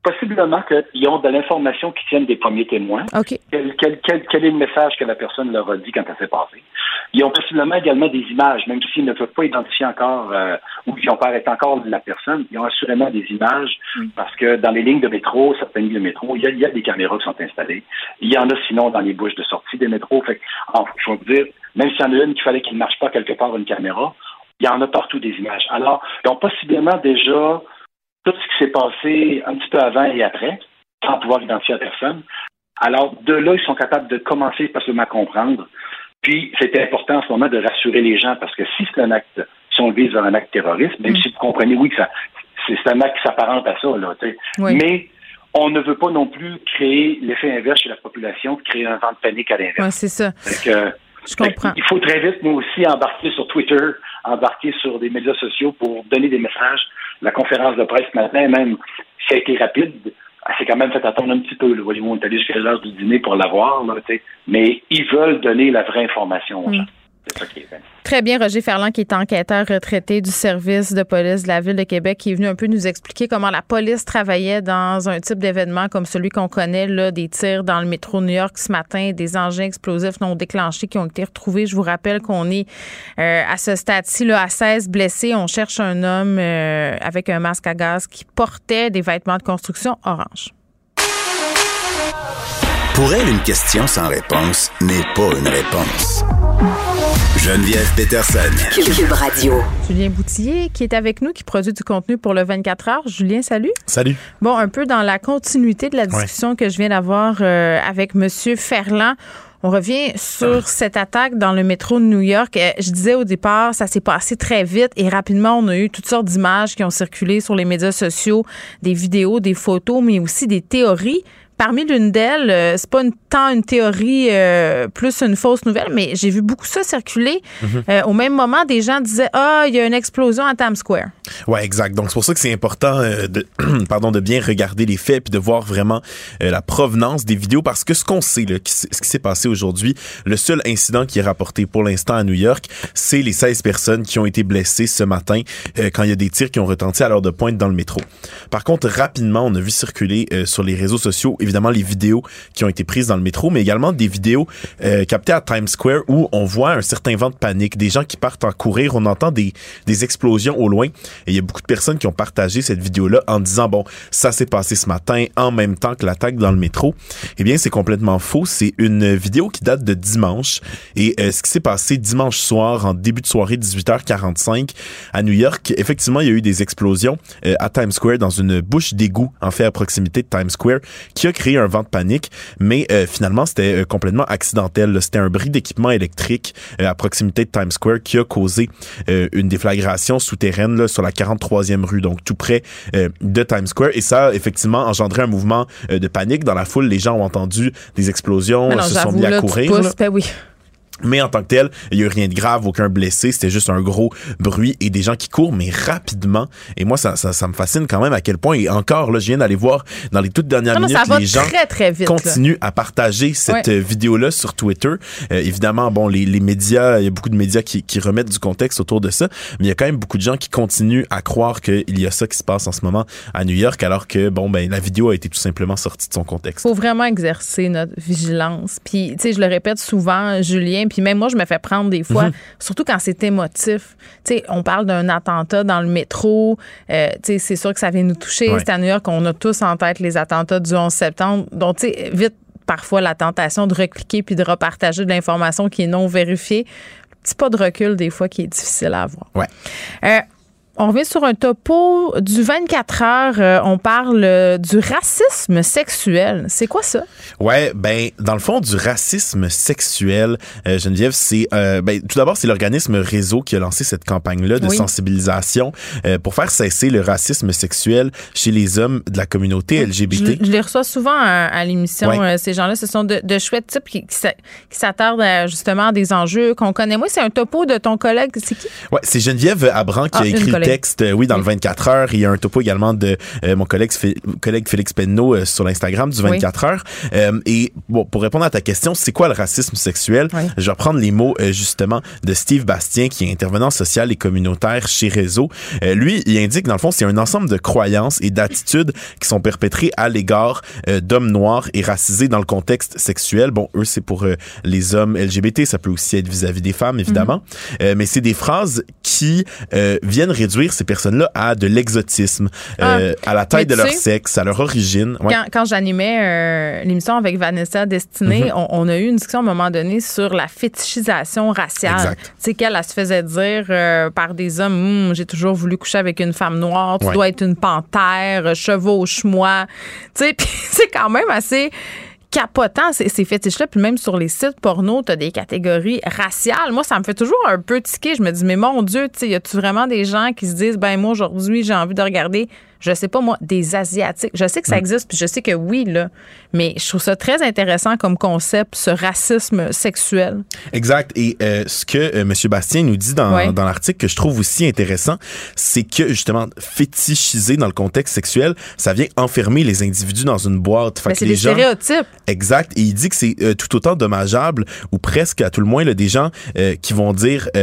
Possiblement qu'ils ont de l'information qui tiennent des premiers témoins. OK. Quel, quel, quel, est le message que la personne leur a dit quand ça s'est passé? Ils ont possiblement également des images, même s'ils ne peuvent pas identifier encore euh, ou qu'ils n'ont pas arrêté encore la personne, ils ont assurément des images mm. parce que dans les lignes de métro, certaines lignes de métro, il y, a, il y, a, des caméras qui sont installées. Il y en a sinon dans les bouches de sortie des métros. Fait, je veux dire, même s'il y en a une qu'il fallait qu'il ne marche pas quelque part une caméra, il y en a partout des images. Alors, ils ont possiblement déjà tout ce qui s'est passé un petit peu avant et après, sans pouvoir identifier la personne. Alors, de là, ils sont capables de commencer possiblement à comprendre. Puis, c'était important en ce moment de rassurer les gens parce que si c'est un acte, si on vise vers un acte terroriste, même mm. si vous comprenez, oui, que ça, c'est un acte qui s'apparente à ça, là, mais on ne veut pas non plus créer l'effet inverse chez la population, créer un vent de panique à l'inverse. Oui, c'est ça. Je comprends. Il faut très vite, nous aussi, embarquer sur Twitter, embarquer sur des médias sociaux pour donner des messages. La conférence de presse ce matin, même, ça a été rapide. C'est quand même fait attendre un petit peu. Voyez-vous, on est allé jusqu'à l'heure du dîner pour l'avoir, mais ils veulent donner la vraie information aux gens. Très bien, Roger Ferland, qui est enquêteur retraité du service de police de la Ville de Québec, qui est venu un peu nous expliquer comment la police travaillait dans un type d'événement comme celui qu'on connaît, là, des tirs dans le métro New York ce matin, des engins explosifs non déclenchés qui ont été retrouvés. Je vous rappelle qu'on est euh, à ce stade-ci à 16 blessés. On cherche un homme euh, avec un masque à gaz qui portait des vêtements de construction orange. Pour elle, une question sans réponse n'est pas une réponse. Geneviève Peterson. Cube Radio. Julien Boutillier qui est avec nous, qui produit du contenu pour le 24 heures. Julien, salut. Salut. Bon, un peu dans la continuité de la discussion que je viens d'avoir euh, avec Monsieur Ferland. On revient sur cette attaque dans le métro de New York. Euh, je disais au départ, ça s'est passé très vite et rapidement, on a eu toutes sortes d'images qui ont circulé sur les médias sociaux, des vidéos, des photos, mais aussi des théories Parmi l'une d'elles, euh, c'est pas tant une théorie, euh, plus une fausse nouvelle, mais j'ai vu beaucoup ça circuler. Mhm. Euh, au même moment, des gens disaient Ah, il y a une explosion à Times Square. Ouais, exact. Donc, c'est pour ça que c'est important de, pardon, de bien regarder les faits puis de voir vraiment la provenance des vidéos parce que ce qu'on sait, là, ce qui s'est passé aujourd'hui, le seul incident qui est rapporté pour l'instant à New York, c'est les 16 personnes qui ont été blessées ce matin quand il y a des tirs qui ont retenti à l'heure de pointe dans le métro. Par contre, rapidement, on a vu circuler sur les réseaux sociaux évidemment les vidéos qui ont été prises dans le métro, mais également des vidéos euh, captées à Times Square où on voit un certain vent de panique, des gens qui partent en courir, on entend des, des explosions au loin. Et il y a beaucoup de personnes qui ont partagé cette vidéo-là en disant, bon, ça s'est passé ce matin en même temps que l'attaque dans le métro. Eh bien, c'est complètement faux. C'est une vidéo qui date de dimanche. Et euh, ce qui s'est passé dimanche soir, en début de soirée, 18h45, à New York, effectivement, il y a eu des explosions euh, à Times Square dans une bouche d'égout, en fait, à proximité de Times Square, qui a créé un vent de panique. Mais euh, finalement, c'était complètement accidentel. C'était un bris d'équipement électrique à proximité de Times Square qui a causé une déflagration souterraine là, sur la 43e rue, donc tout près de Times Square. Et ça a effectivement engendré un mouvement de panique dans la foule. Les gens ont entendu des explosions, se sont mis à courir. Ben oui. Mais en tant que tel, il y a eu rien de grave, aucun blessé, c'était juste un gros bruit et des gens qui courent, mais rapidement. Et moi, ça, ça, ça me fascine quand même à quel point. Et encore, là, je viens d'aller voir dans les toutes dernières minutes, les gens très, très vite, continuent à partager cette vidéo-là sur Twitter. Euh, évidemment, bon, les, les médias, il y a beaucoup de médias qui, qui remettent du contexte autour de ça, mais il y a quand même beaucoup de gens qui continuent à croire qu'il y a ça qui se passe en ce moment à New York, alors que, bon, ben, la vidéo a été tout simplement sortie de son contexte. Faut vraiment exercer notre vigilance. Puis, tu sais, je le répète souvent, Julien, puis même moi, je me fais prendre des fois, mhm. surtout quand c'est émotif. Tu sais, on parle d'un attentat dans le métro. Euh, tu sais, c'est sûr que ça vient nous toucher. C'est à New York qu'on a tous en tête les attentats du 11 septembre. Donc, tu sais, vite, parfois, la tentation de recliquer puis de repartager de l'information qui est non vérifiée. Petit pas de recul, des fois, qui est difficile à avoir. Ouais. Euh, on revient sur un topo du 24 heures. Euh, on parle euh, du racisme sexuel. C'est quoi ça? Ouais, ben dans le fond du racisme sexuel, euh, Geneviève, c'est ben, tout d'abord c'est l'organisme Réseau qui a lancé cette campagne-là de sensibilisation pour faire cesser le racisme sexuel chez les hommes de la communauté LGBT. Je, les reçois souvent à, l'émission. ces gens-là, ce sont de, chouettes types qui, qui s'attardent justement à des enjeux qu'on connaît. Moi, c'est un topo de ton collègue. C'est qui? Ouais, c'est Geneviève Abran qui a ah, écrit texte, euh, oui, dans le 24 heures. Il y a un topo également de euh, mon collègue, collègue Félix Penneau euh, sur l'Instagram du 24 heures. et bon, pour répondre à ta question, c'est quoi le racisme sexuel? Je vais reprendre les mots justement de Steve Bastien, qui est intervenant social et communautaire chez Réseau. lui, il indique, dans le fond, c'est un ensemble de croyances et d'attitudes qui sont perpétrées à l'égard d'hommes noirs et racisés dans le contexte sexuel. Bon, eux, c'est pour les hommes LGBT, ça peut aussi être vis-à-vis des femmes, évidemment. Mhm. mais c'est des phrases qui viennent réduire ces personnes-là à de l'exotisme, ah, euh, à la taille de leur sexe, à leur origine. Quand, j'animais euh, l'émission avec Vanessa Destinée, mhm. on, a eu une discussion à un moment donné sur la fétichisation raciale. Tu sais, qu'elle se faisait dire euh, par des hommes hum, J'ai toujours voulu coucher avec une femme noire, tu dois être une panthère, chevauche-moi. Tu sais, puis c'est quand même assez capotant ces, ces fétiches-là. Puis même sur les sites porno, tu des catégories raciales. Moi, ça me fait toujours un peu tiquer. Je me dis, mais mon Dieu, y a-tu vraiment des gens qui se disent, ben moi, aujourd'hui, j'ai envie de regarder je sais pas moi, des Asiatiques. Je sais que ça existe, puis je sais que oui, là, mais je trouve ça très intéressant comme concept, ce racisme sexuel. Exact. Et euh, ce que euh, M. Bastien nous dit dans, dans l'article que je trouve aussi intéressant, c'est que justement, fétichiser dans le contexte sexuel, ça vient enfermer les individus dans une boîte. Ben, c'est des stéréotypes. Exact. Et il dit que c'est euh, tout autant dommageable, ou presque à tout le moins, là, des gens qui vont dire, tu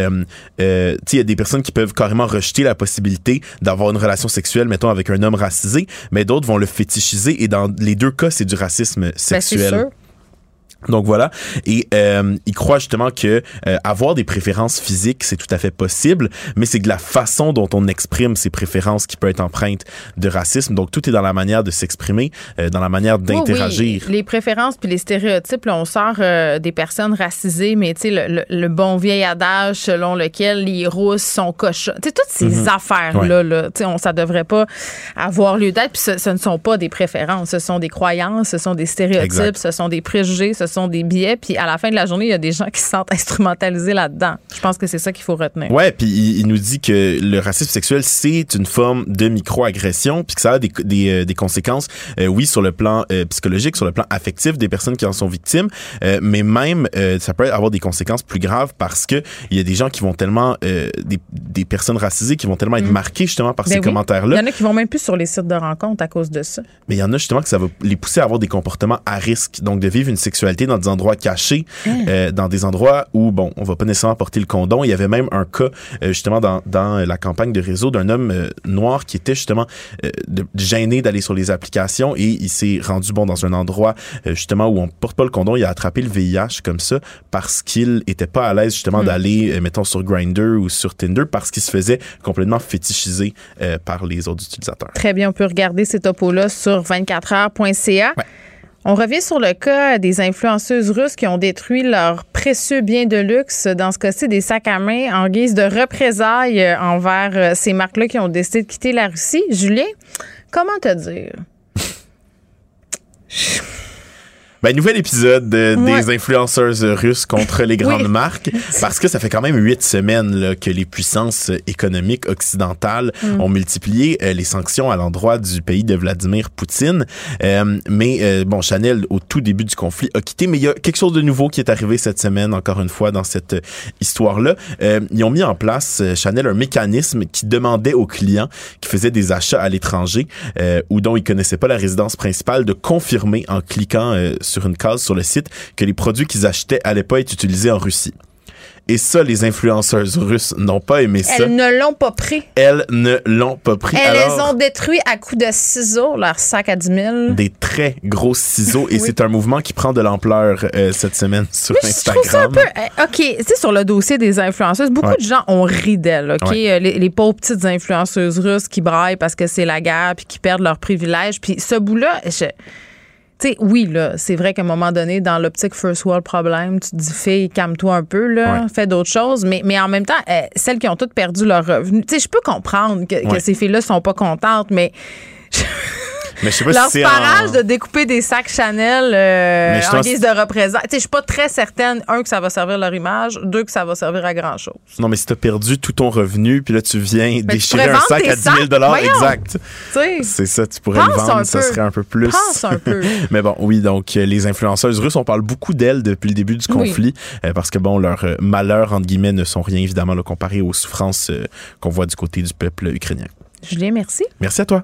sais, il y a des personnes qui peuvent carrément rejeter la possibilité d'avoir une relation sexuelle, mettons, avec un homme racisé, mais d'autres vont le fétichiser et dans les deux cas, c'est du racisme ben, sexuel. Donc voilà, et euh, il croit justement que euh, avoir des préférences physiques c'est tout à fait possible, mais c'est de la façon dont on exprime ces préférences qui peut être empreinte de racisme. Donc tout est dans la manière de s'exprimer, euh, dans la manière d'interagir. Les préférences puis les stéréotypes, là, on sort euh, des personnes racisées, mais tu sais le, le, bon vieil adage selon lequel les rousses sont cochons. Tu sais toutes ces mhm. affaires là, là tu sais on ça devrait pas avoir lieu d'être. Puis ce, ce, ne sont pas des préférences, ce sont des croyances, ce sont des stéréotypes, ce sont des préjugés, ce sont des billets, puis à la fin de la journée, il y a des gens qui se sentent instrumentalisés là-dedans. Je pense que c'est ça qu'il faut retenir. Ouais, puis il, nous dit que le racisme sexuel, c'est une forme de micro-agression, puis que ça a des, des, euh, des conséquences, euh, oui, sur le plan euh, psychologique, sur le plan affectif des personnes qui en sont victimes, mais même, ça peut avoir des conséquences plus graves parce que il y a des gens qui vont tellement, des, des, personnes racisées qui vont tellement être mm. marquées justement par ben ces commentaires-là. Il y en a qui vont même plus sur les sites de rencontres à cause de ça. Mais il y en a justement que ça va les pousser à avoir des comportements à risque, donc de vivre une sexualité dans des endroits cachés, Hein? euh, dans des endroits où, bon, on va pas nécessairement porter le condom. Il y avait même un cas, euh, justement, dans, dans la campagne de réseau d'un homme euh, noir qui était justement euh, de- gêné d'aller sur les applications et il s'est rendu, bon, dans un endroit, euh, justement, où on porte pas le condom. Il a attrapé le VIH comme ça parce qu'il était pas à l'aise, justement, d'aller, euh, mettons, sur Grindr ou sur Tinder parce qu'il se faisait complètement fétichiser euh, par les autres utilisateurs. Très bien, on peut regarder ces topos-là sur 24heures.ca. On revient sur le cas des influenceuses russes qui ont détruit leurs précieux biens de luxe, dans ce cas-ci des sacs à main, en guise de représailles envers euh, ces marques-là qui ont décidé de quitter la Russie. Julien, comment te dire? Ben, nouvel épisode de- Ouais. des influenceuses russes contre les grandes Oui. marques, parce que ça fait quand même huit semaines là, que les puissances économiques occidentales Mm. ont multiplié euh, les sanctions à l'endroit du pays de Vladimir Poutine. Euh, mais euh, bon, Chanel, au tout début du conflit, a quitté, mais il y a quelque chose de nouveau qui est arrivé cette semaine, encore une fois, dans cette histoire-là. Ils ont mis en place, Chanel, un mécanisme qui demandait aux clients qui faisaient des achats à l'étranger ou dont ils connaissaient pas la résidence principale de confirmer en cliquant euh, sur une case sur le site que les produits qu'ils achetaient allaient pas être utilisés en Russie. Et ça, les influenceuses russes n'ont pas aimé ça. Elles ne l'ont pas pris. Elles ne l'ont pas pris. Elles Alors, les ont détruits à coups de ciseaux, leur sac à 10 000. des très gros ciseaux et Oui. c'est un mouvement qui prend de l'ampleur euh, cette semaine sur Mais je trouve ça un Instagram. peu. euh, OK, tu sais, sur le dossier des influenceuses, beaucoup Ouais. de gens ont ri d'elles, OK? Ouais. Euh, Les, les pauvres petites influenceuses russes qui braillent parce que c'est la guerre puis qui perdent leurs privilèges. Puis ce bout-là, je- Tu sais, oui, là, c'est vrai qu'à un moment donné, dans l'optique first world problem, tu te dis, fille, calme-toi un peu, là, Ouais. fais d'autres choses. Mais, mais en même temps, euh, celles qui ont toutes perdu leur revenu, tu sais, je peux comprendre que, ces filles-là sont pas contentes, mais Mais je sais pas leur si c'est en... parage de découper des sacs Chanel euh, en guise de. Tu sais, je suis pas très certaine, un, que ça va servir leur image, deux, que ça va servir à grand-chose. Non, mais si t'as perdu tout ton revenu, puis là, tu viens tu déchirer un sac à 10 000 sacs. Voyons. exact. Tu C'est ça, tu pourrais le vendre, ça serait un peu plus. pense un peu. Mais bon, oui, donc euh, les influenceuses russes, on parle beaucoup d'elles depuis le début du Oui. conflit, euh, parce que bon, leurs malheurs, entre guillemets, ne sont rien, évidemment, là, comparé aux souffrances euh, qu'on voit du côté du peuple ukrainien. Julien, merci. Merci à toi.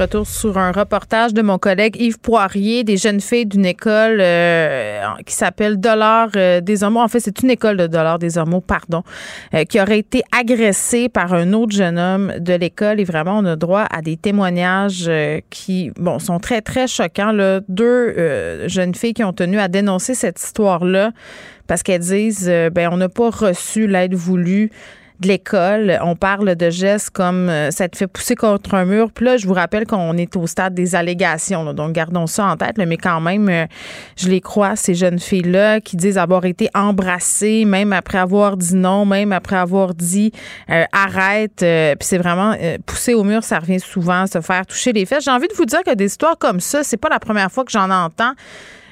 Retour sur un reportage de mon collègue Yves Poirier, des jeunes filles d'une école euh, qui s'appelle Dollar euh, des Hormones. En fait, c'est une école de Dollar des Hormones, pardon, euh, qui aurait été agressée par un autre jeune homme de l'école. Et vraiment, on a droit à des témoignages qui, bon, sont très, très choquants. Là. Deux jeunes filles qui ont tenu à dénoncer cette histoire-là parce qu'elles disent, ben, on n'a pas reçu l'aide voulue de l'école. On parle de gestes comme euh, ça te fait pousser contre un mur. Puis là, je vous rappelle qu'on est au stade des allégations. là. donc, gardons ça en tête. mais quand même, euh, je les crois, ces jeunes filles-là, qui disent avoir été embrassées, même après avoir dit non, même après avoir dit euh, arrête. Euh, puis c'est vraiment pousser au mur, ça revient souvent, se faire toucher les fesses. J'ai envie de vous dire que des histoires comme ça, c'est pas la première fois que j'en entends.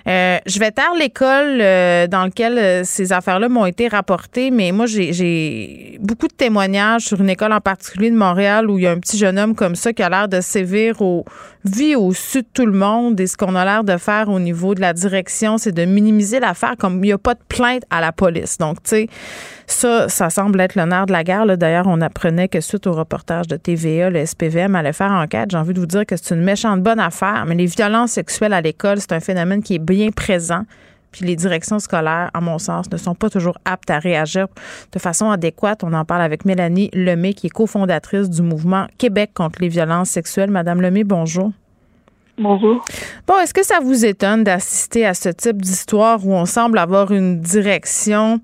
Euh, je vais taire l'école euh, dans laquelle euh, ces affaires-là m'ont été rapportées, mais moi, j'ai- beaucoup de témoignages sur une école en particulier de Montréal où il y a un petit jeune homme comme ça qui a l'air de sévir au vie au-dessus de tout le monde. Et ce qu'on a l'air de faire au niveau de la direction, c'est de minimiser l'affaire comme il n'y a pas de plainte à la police. Donc, tu sais, ça, ça semble être le nerf de la guerre. D'ailleurs, on apprenait que suite au reportage de TVA, le SPVM allait faire enquête. J'ai envie de vous dire que c'est une méchante bonne affaire, mais les violences sexuelles à l'école, c'est un phénomène qui est bien présent. Puis les directions scolaires, à mon sens, ne sont pas toujours aptes à réagir de façon adéquate. On en parle avec Mélanie Lemay, qui est cofondatrice du mouvement Québec contre les violences sexuelles. Madame Lemay, bonjour. Bonjour. Bon, est-ce que ça vous étonne d'assister à ce type d'histoire où on semble avoir une direction,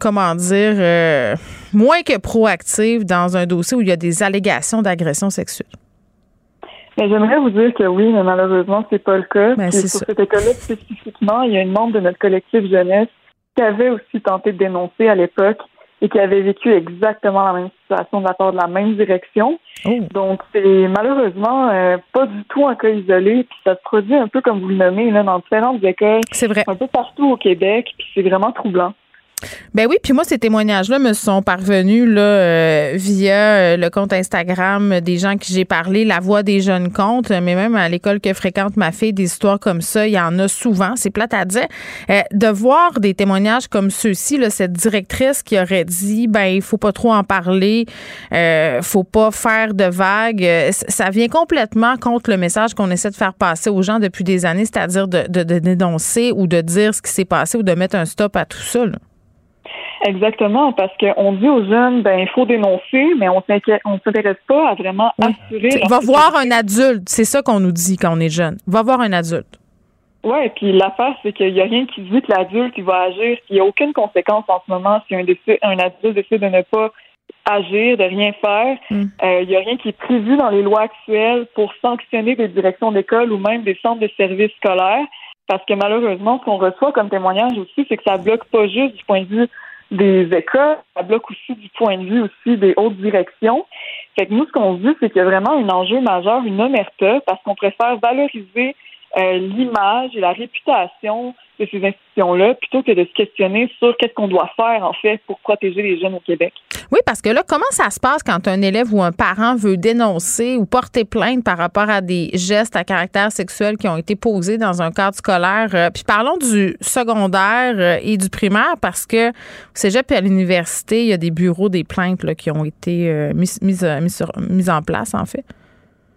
comment dire, euh, moins que proactive dans un dossier où il y a des allégations d'agression sexuelle? J'aimerais vous dire que oui, mais malheureusement, c'est pas le cas. Ben, sur ça. cette école-là spécifiquement, il y a une membre de notre collectif jeunesse qui avait aussi tenté de dénoncer à l'époque et qui avait vécu exactement la même situation de la part de la même direction. Oh. Donc, c'est malheureusement euh, pas du tout un cas isolé. Puis ça se produit un peu comme vous le nommez, là, dans différentes écoles, C'est vrai. un peu partout au Québec. Puis c'est vraiment troublant. Ben oui, puis moi ces témoignages-là me sont parvenus là euh, via euh, le compte Instagram des gens qui j'ai parlé, la voix des jeunes comptes, mais même à l'école que fréquente ma fille, des histoires comme ça, il y en a souvent. C'est plate à dire. Euh, de voir des témoignages comme ceux-ci, cette directrice qui aurait dit, ben il faut pas trop en parler, euh, faut pas faire de vagues, ça vient complètement contre le message qu'on essaie de faire passer aux gens depuis des années, c'est-à-dire de, de, de, dénoncer ou de dire ce qui s'est passé ou de mettre un stop à tout ça. Là. Exactement, parce qu'on dit aux jeunes, ben il faut dénoncer, mais on ne s'intéresse pas à vraiment assurer. Va voir un adulte, c'est ça qu'on nous dit quand on est jeune. Va voir un adulte. Oui, puis l'affaire, c'est qu'il n'y a rien qui dit que l'adulte il va agir, qu'il n'y a aucune conséquence en ce moment si un, un adulte décide de ne pas agir, de rien faire. Hmm. Euh, il n'y a rien qui est prévu dans les lois actuelles pour sanctionner des directions d'école ou même des centres de services scolaires. Parce que malheureusement, ce qu'on reçoit comme témoignage aussi, c'est que ça bloque pas juste du point de vue des écoles, ça bloque aussi du point de vue aussi des hautes directions. Fait que nous, ce qu'on dit, c'est qu'il y a vraiment un enjeu majeur, une omerta, parce qu'on préfère valoriser euh, l'image et la réputation de ces institutions-là plutôt que de se questionner sur qu'est-ce qu'on doit faire en fait pour protéger les jeunes au Québec. Oui, parce que là, comment ça se passe quand un élève ou un parent veut dénoncer ou porter plainte par rapport à des gestes à caractère sexuel qui ont été posés dans un cadre scolaire? Euh, puis parlons du secondaire euh, et du primaire parce que au cégep et à l'université, il y a des bureaux des plaintes là, qui ont été mis, mis en place, en fait.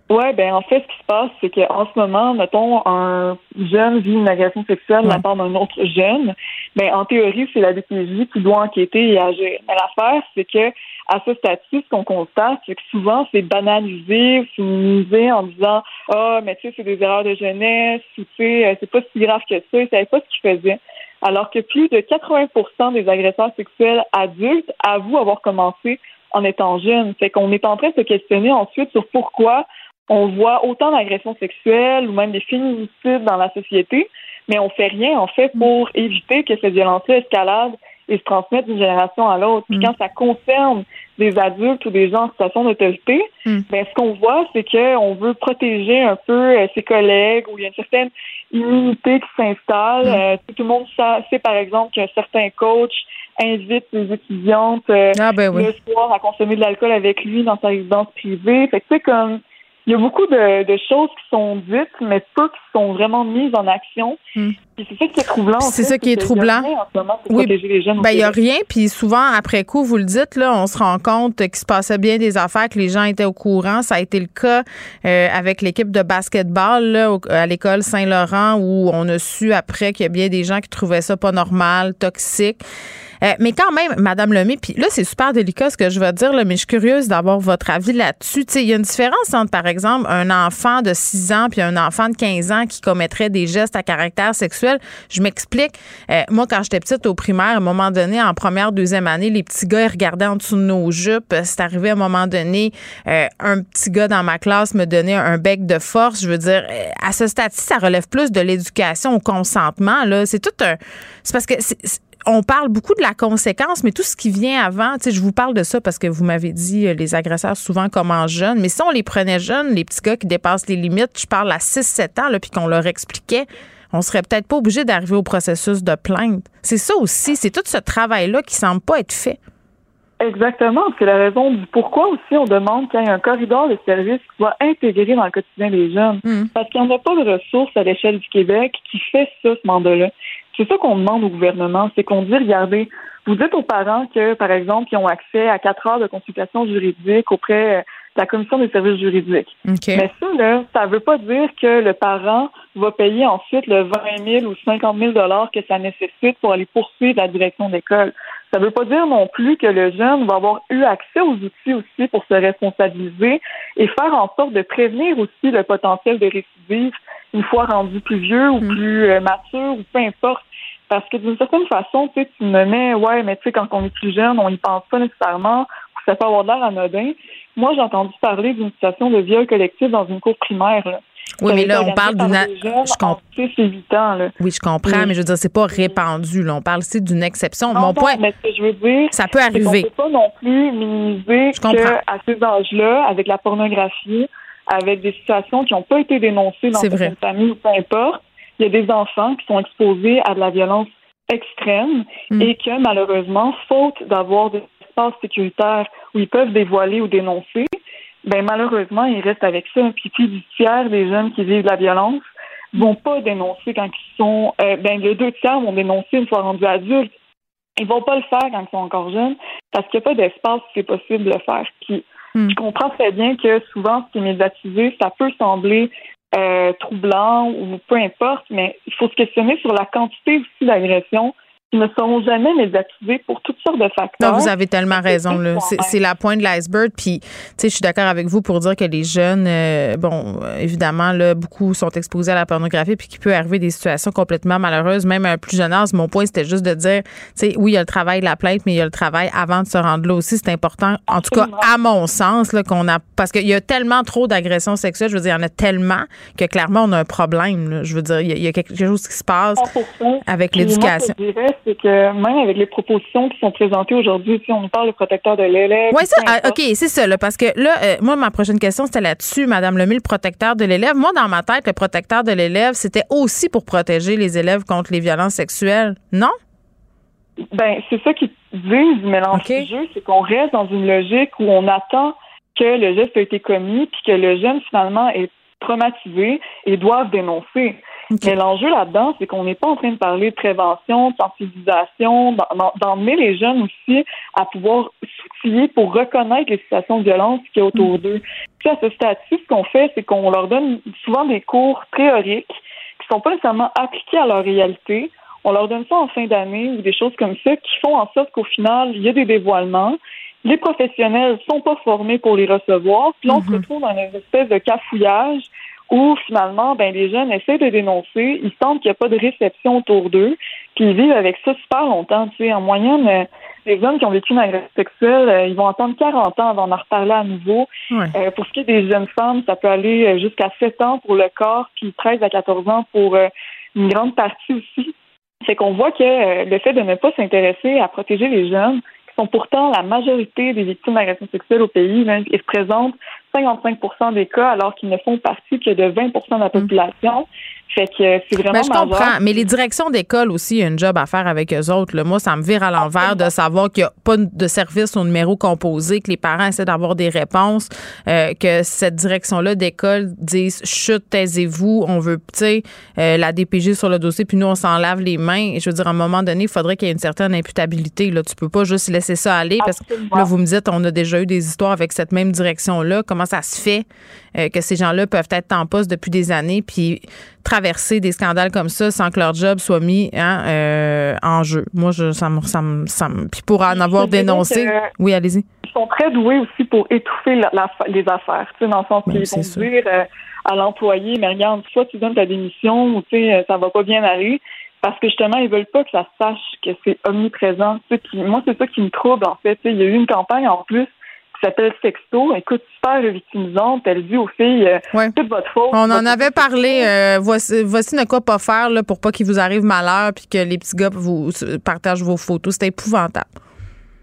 Oui, ben en fait, ce qui se passe, c'est qu'en ce moment, mettons, un jeune vit une agression sexuelle de la part d'un autre jeune, ben en théorie, c'est la DPJ qui doit enquêter et agir. Mais l'affaire, c'est que à ce statut, ce qu'on constate, c'est que souvent, c'est banalisé, minimisé en disant Ah, mais tu sais, c'est des erreurs de jeunesse, ou tu sais, euh, c'est pas si grave que ça, ils savaient pas ce qu'ils faisaient. Alors que plus de 80% des agresseurs sexuels adultes avouent avoir commencé en étant jeunes. Fait qu'on est en train de se questionner ensuite sur pourquoi on voit autant d'agressions sexuelles ou même des féminicides dans la société, mais on fait rien en fait pour éviter que cette violence-là escalade et se transmette d'une génération à l'autre. Puis mm. quand ça concerne des adultes ou des gens en situation d'autorité, mm. ben ce qu'on voit, c'est qu'on veut protéger un peu euh, ses collègues où il y a une certaine immunité qui s'installe. Mm. Euh, tout le monde sait, par exemple qu'un certain coach invite les étudiantes euh, ah, ben le soir à consommer de l'alcool avec lui dans sa résidence privée. Fait que c'est comme il y a beaucoup de, choses qui sont dites, mais peu qui sont vraiment mises en action. Hmm. c'est ça qui est troublant. C'est ça qui est troublant. oui. Ben, il n'y a rien. Puis souvent, après coup, vous le dites, là, on se rend compte qu'il se passait bien des affaires, que les gens étaient au courant. Ça a été le cas euh, avec l'équipe de basketball là, à l'école Saint-Laurent, où on a su après qu'il y a bien des gens qui trouvaient ça pas normal, toxique. Euh, mais quand même, Madame Lemay, puis là, c'est super délicat ce que je vais dire, là, mais je suis curieuse d'avoir votre avis là-dessus. Il y a une différence entre, par exemple, un enfant de 6 ans puis un enfant de 15 ans qui commettrait des gestes à caractère sexuel. Je m'explique. Euh, moi, quand j'étais petite au primaire, à un moment donné, en première, deuxième année, les petits gars, ils regardaient en dessous de nos jupes. C'est arrivé à un moment donné, euh, un petit gars dans ma classe me donnait un bec de force. Je veux dire, à ce stade-ci, ça relève plus de l'éducation au consentement. C'est tout un... C'est parce que on parle beaucoup de la conséquence, mais tout ce qui vient avant, tu sais, je vous parle de ça parce que vous m'avez dit euh, les agresseurs souvent commencent jeunes, mais si on les prenait jeunes, les petits gars qui dépassent les limites, je parle à 6-7 ans, là, puis qu'on leur expliquait, on serait peut-être pas obligé d'arriver au processus de plainte. C'est ça aussi, c'est tout ce travail-là qui semble pas être fait. Exactement, c'est la raison du pourquoi aussi on demande qu'il y ait un corridor de services qui soit intégré dans le quotidien des jeunes. Hmm. Parce qu'il n'y a pas de ressources à l'échelle du Québec qui fait ça, ce mandat-là. C'est ça qu'on demande au gouvernement, c'est qu'on dit, regardez, vous dites aux parents que, par exemple, ils ont accès à quatre heures de consultation juridique auprès la Commission des services juridiques. Mais ça, là, ça ne veut pas dire que le parent va payer ensuite le 20 000 ou 50 000 dollars que ça nécessite pour aller poursuivre la direction d'école. Ça ne veut pas dire non plus que le jeune va avoir eu accès aux outils aussi pour se responsabiliser et faire en sorte de prévenir aussi le potentiel de récidive une fois rendu plus vieux ou mm. plus euh, mature ou peu importe. Parce que d'une certaine façon, tu sais, tu me mets, ouais, mais tu sais, quand on est plus jeune, on n'y pense pas nécessairement, ça peut avoir l'air anodin. Moi, j'ai entendu parler d'une situation de viol collectif dans une cour primaire. Là. Oui, mais là, on parle d'une. Je comprends. Oui, je comprends, mais je veux dire, c'est pas répandu. Là. On parle ici d'une exception. Mon point. Mais ce que je veux dire, ça peut arriver. ne peut pas non plus minimiser qu'à ces âges-là, avec la pornographie, avec des situations qui n'ont pas été dénoncées dans une famille ou peu importe, il y a des enfants qui sont exposés à de la violence extrême Mm. et que malheureusement, faute d'avoir des espaces sécuritaires où ils peuvent dévoiler ou dénoncer, ben malheureusement, ils restent avec ça. Puis plus du tiers des jeunes qui vivent de la violence vont pas dénoncer quand ils sont euh, ben les deux tiers vont dénoncer une fois rendus adultes. Ils vont pas le faire quand ils sont encore jeunes parce qu'il n'y a pas d'espace où c'est possible de le faire. Puis Hmm. je comprends très bien que souvent ce qui est médiatisé, ça peut sembler euh, troublant ou peu importe, mais il faut se questionner sur la quantité aussi d'agressions qui ne seront jamais médiatisées pour toutes sortes de facteurs. Non, vous avez tellement raison. là. C'est la pointe de l'iceberg. Puis, tu sais, je suis d'accord avec vous pour dire que les jeunes, euh, bon, évidemment, là, beaucoup sont exposés à la pornographie, puis qu'il peut arriver des situations complètement malheureuses, même à un plus jeune âge. Mon point, c'était juste de dire, tu sais, oui, il y a le travail de la plainte, mais il y a le travail avant de se rendre là aussi. C'est important, en tout cas, à mon sens, là, qu'on a, parce qu'il y a tellement trop d'agressions sexuelles. Je veux dire, il y en a tellement que clairement, on a un problème. là. Je veux dire, il y, a- quelque chose qui se passe 100%. avec l'éducation. C'est que même avec les propositions qui sont présentées aujourd'hui, si on nous parle de protecteur de l'élève. Oui, ça, ah. OK, c'est ça, là, parce que là, euh, moi, ma prochaine question, c'était là-dessus, Madame Lemay, le protecteur de l'élève. Moi, dans ma tête, le protecteur de l'élève, c'était aussi pour protéger les élèves contre les violences sexuelles. Non? Ben, c'est ça qui dit du mélange OK. du jeu, c'est qu'on reste dans une logique où on attend que le geste a été commis, puis que le jeune, finalement, est traumatisé et doit dénoncer. Mais l'enjeu là-dedans, c'est qu'on n'est pas en train de parler de prévention, de sensibilisation, d'emmener les jeunes aussi à pouvoir s'outiller pour reconnaître les situations de violence qu'il y a autour d'eux. Puis à ce stade-ci, ce qu'on fait, c'est qu'on leur donne souvent des cours théoriques qui sont pas nécessairement appliqués à leur réalité. On leur donne ça en fin d'année ou des choses comme ça qui font en sorte qu'au final, il y a des dévoilements. Les professionnels sont pas formés pour les recevoir. Puis là, on se retrouve dans une espèce de cafouillage où finalement, ben, les jeunes essaient de dénoncer, ils sentent qu'il n'y a pas de réception autour d'eux, puis ils vivent avec ça super longtemps. Tu sais, en moyenne, euh, les hommes qui ont vécu une agression sexuelle, euh, ils vont attendre 40 ans avant d'en reparler à nouveau. Ouais. Euh, pour ce qui est des jeunes femmes, ça peut aller jusqu'à 7 ans pour le corps, puis 13 à 14 ans pour une grande partie aussi. C'est qu'on voit que le fait de ne pas s'intéresser à protéger les jeunes, qui sont pourtant la majorité des victimes d'agressions sexuelles au pays, là, ils représentent 55% des cas, alors qu'ils ne font partie que de 20% de la population. Fait que euh, c'est vraiment Ben, je comprends. Mais les directions d'école aussi, il y a une job à faire avec eux autres. là. Moi, ça me vire à l'envers de savoir qu'il n'y a pas de service au numéro composé, que les parents essaient d'avoir des réponses, euh, que cette direction-là d'école dise chut, taisez-vous, on veut, tu sais, euh, la DPG sur le dossier, puis nous, on s'en lave les mains. Et je veux dire, à un moment donné, il faudrait qu'il y ait une certaine imputabilité. Là. Tu peux pas juste laisser ça aller parce que là, vous me dites, on a déjà eu des histoires avec cette même direction-là. Comment ça se fait euh, que ces gens-là peuvent être en poste depuis des années, puis traverser des scandales comme ça sans que leur job soit mis hein, euh, en jeu. Moi, je, ça me, ça me, ça me- puis pour en avoir dénoncé, que- oui, allez-y. ils sont très doués aussi pour étouffer la- la- les affaires, tu sais, dans le sens Ben, qu'ils vont sûr. dire euh, à l'employé, mais regarde, soit tu donnes ta démission ou tu sais, euh, ça va pas bien aller, parce que justement, ils veulent pas que ça sache que c'est omniprésent. Tu sais, puis moi, c'est ça qui me trouble, en fait. Tu sais, il y a eu une campagne en plus s'appelle Sexto. Écoute, super victimisante. Elle dit aux filles, euh, Ouais. de votre faute. On en avait parlé. euh, voici, voici ne quoi pas faire là, pour pas qu'il vous arrive malheur puis que les petits gars vous euh, partagent vos photos. C'était épouvantable.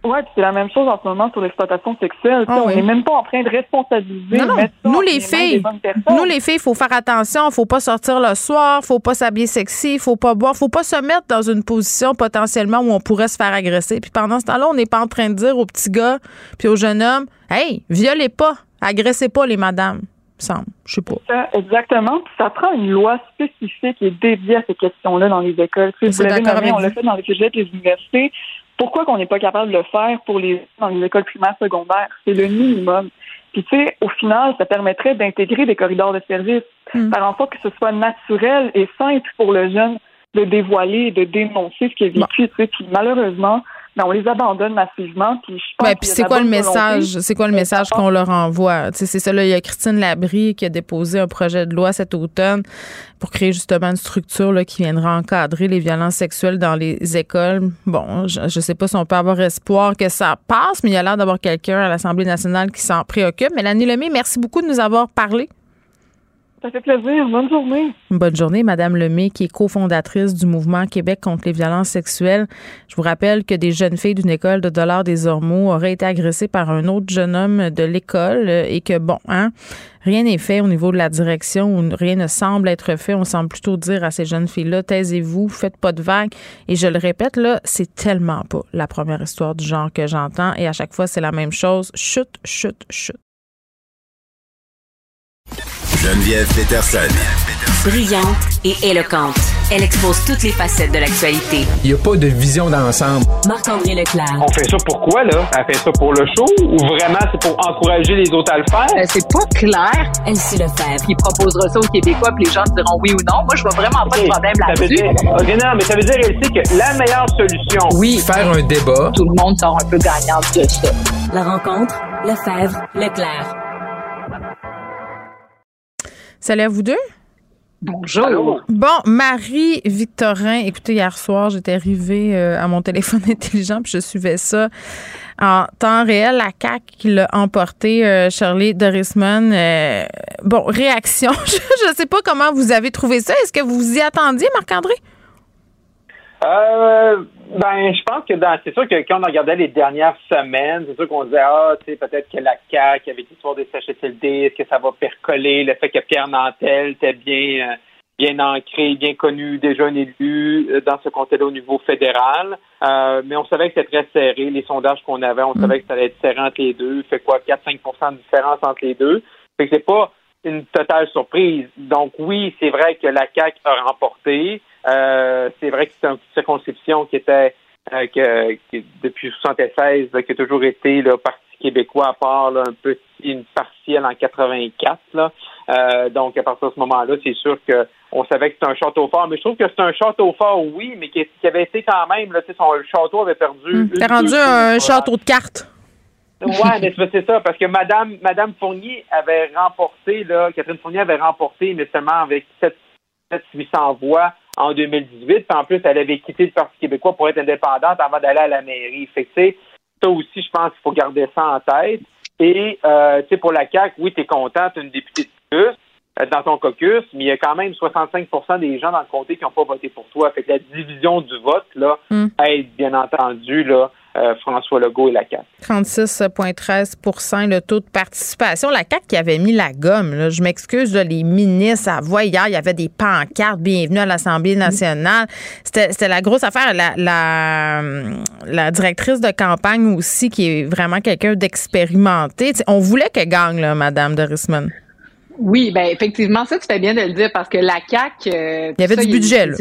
Ouais, puis c'est la même chose en ce moment sur l'exploitation sexuelle. Ah on oui. n'est même pas en train de responsabiliser. Non, non. Nous, les filles. Nous, les filles, il faut faire attention. faut pas sortir le soir. faut pas s'habiller sexy. faut pas boire. faut pas se mettre dans une position potentiellement où on pourrait se faire agresser. Puis pendant ce temps-là, on n'est pas en train de dire aux petits gars puis aux jeunes hommes Hey, violez pas, agressez pas les madames. me semble. Je sais pas. Ça, exactement. Puis ça prend une loi spécifique et dédiée à ces questions-là dans les écoles. Vous l'avez on l'a fait dans les sujets des universités. Pourquoi qu'on n'est pas capable de le faire pour les dans les écoles primaires secondaires? C'est le minimum. Puis tu sais, au final, ça permettrait d'intégrer des corridors de services, Mm. faire en sorte que ce soit naturel et simple pour le jeune de dévoiler et de dénoncer ce qu'il a vécu. Tu sais, puis malheureusement, ben, on les abandonne massivement. Puis je pense puis c'est quoi le message? C'est quoi le message qu'on leur envoie? C'est ça, là, il y a Christine Labrie qui a déposé un projet de loi cet automne pour créer justement une structure là, qui viendra encadrer les violences sexuelles dans les écoles. Bon, je, je sais pas si on peut avoir espoir que ça passe, mais il y a l'air d'avoir quelqu'un à l'Assemblée nationale qui s'en préoccupe. Mélanie Lemay, merci beaucoup de nous avoir parlé. Ça fait plaisir. Bonne journée. Bonne journée, Madame Lemay, qui est cofondatrice du mouvement Québec contre les violences sexuelles. Je vous rappelle que des jeunes filles d'une école de dollars des Ormeaux auraient été agressées par un autre jeune homme de l'école et que, bon, hein, rien n'est fait au niveau de la direction ou rien ne semble être fait. On semble plutôt dire à ces jeunes filles-là, taisez-vous, faites pas de vagues. Et je le répète, là, c'est tellement pas la première histoire du genre que j'entends et à chaque fois, c'est la même chose. Chute, chute, chute. Geneviève Peterson. Brillante et éloquente. Elle expose toutes les facettes de l'actualité. Il n'y a pas de vision d'ensemble. Marc-André Leclerc. On fait ça pourquoi, là? Elle fait ça pour le show ou vraiment c'est pour encourager les autres à le faire? Euh, c'est pas clair. Elle sait le faire. Il proposera ça aux Québécois, puis les gens diront oui ou non. Moi, je vois vraiment pas de problème là-dessus. OK, non, mais ça veut dire, elle sait que la meilleure solution... Oui. Faire un débat. Tout le monde sort un peu gagnant de ça. La rencontre, Lefebvre, Leclerc. Salut à vous deux. Bonjour. Bon, Marie-Victorin, écoutez, hier soir, j'étais arrivée euh, à mon téléphone intelligent puis je suivais ça en temps réel. La CAQ qui l'a emporté, euh, Shirley Dorisman. Euh, bon, réaction. je ne sais pas comment vous avez trouvé ça. Est-ce que vous vous y attendiez, Marc-André? Euh, ben, je pense que dans, c'est sûr que quand on regardait les dernières semaines, c'est sûr qu'on disait, ah, tu sais, peut-être que la CAQ, avec l'histoire des CHSLD, est-ce que ça va percoler, le fait que Pierre Nantel était bien, euh, bien ancré, bien connu, déjà un élu euh, dans ce contexte au niveau fédéral. Euh, mais on savait que c'était très serré, les sondages qu'on avait, on savait que ça allait être serré entre les deux. Fait quoi, 4-5% de différence entre les deux. Fait que c'est pas une totale surprise. Donc oui, c'est vrai que la CAQ a remporté. Euh, c'est vrai que c'est une circonscription qui était euh, que, que, depuis 76 là, qui a toujours été le Parti québécois à part là, un petit une partielle en 84 là. Euh, donc à partir de ce moment-là, c'est sûr que on savait que c'était un château fort, mais je trouve que c'est un château fort, oui, mais qui, qui avait été quand même là, son le château avait perdu. T'as rendu un château de cartes. Ouais, mais c'est ça, parce que Madame Madame Fournier avait remporté, là, Catherine Fournier avait remporté, mais seulement avec 7 800 voix en 2018. Puis en plus, elle avait quitté le Parti québécois pour être indépendante avant d'aller à la mairie. Fait que, ça aussi, je pense qu'il faut garder ça en tête. Et, euh, tu sais, pour la CAQ, oui, tu es content, tu une députée de plus euh, dans ton caucus, mais il y a quand même 65% des gens dans le comté qui n'ont pas voté pour toi. Fait que la division du vote, là, Mm. aide, bien entendu, là, euh, François Legault et la CAQ. 36,13% le taux de participation. La CAQ qui avait mis la gomme, là, je m'excuse, les ministres, à voix hier, il y avait des pancartes, bienvenue à l'Assemblée nationale. C'était c'était la grosse affaire. La, la, la directrice de campagne aussi, qui est vraiment quelqu'un d'expérimenté. On voulait qu'elle gagne, là, Madame Dorisman. Oui, ben effectivement, ça, tu fais bien de le dire parce que la CAQ... euh, Il y avait ça, du budget, là.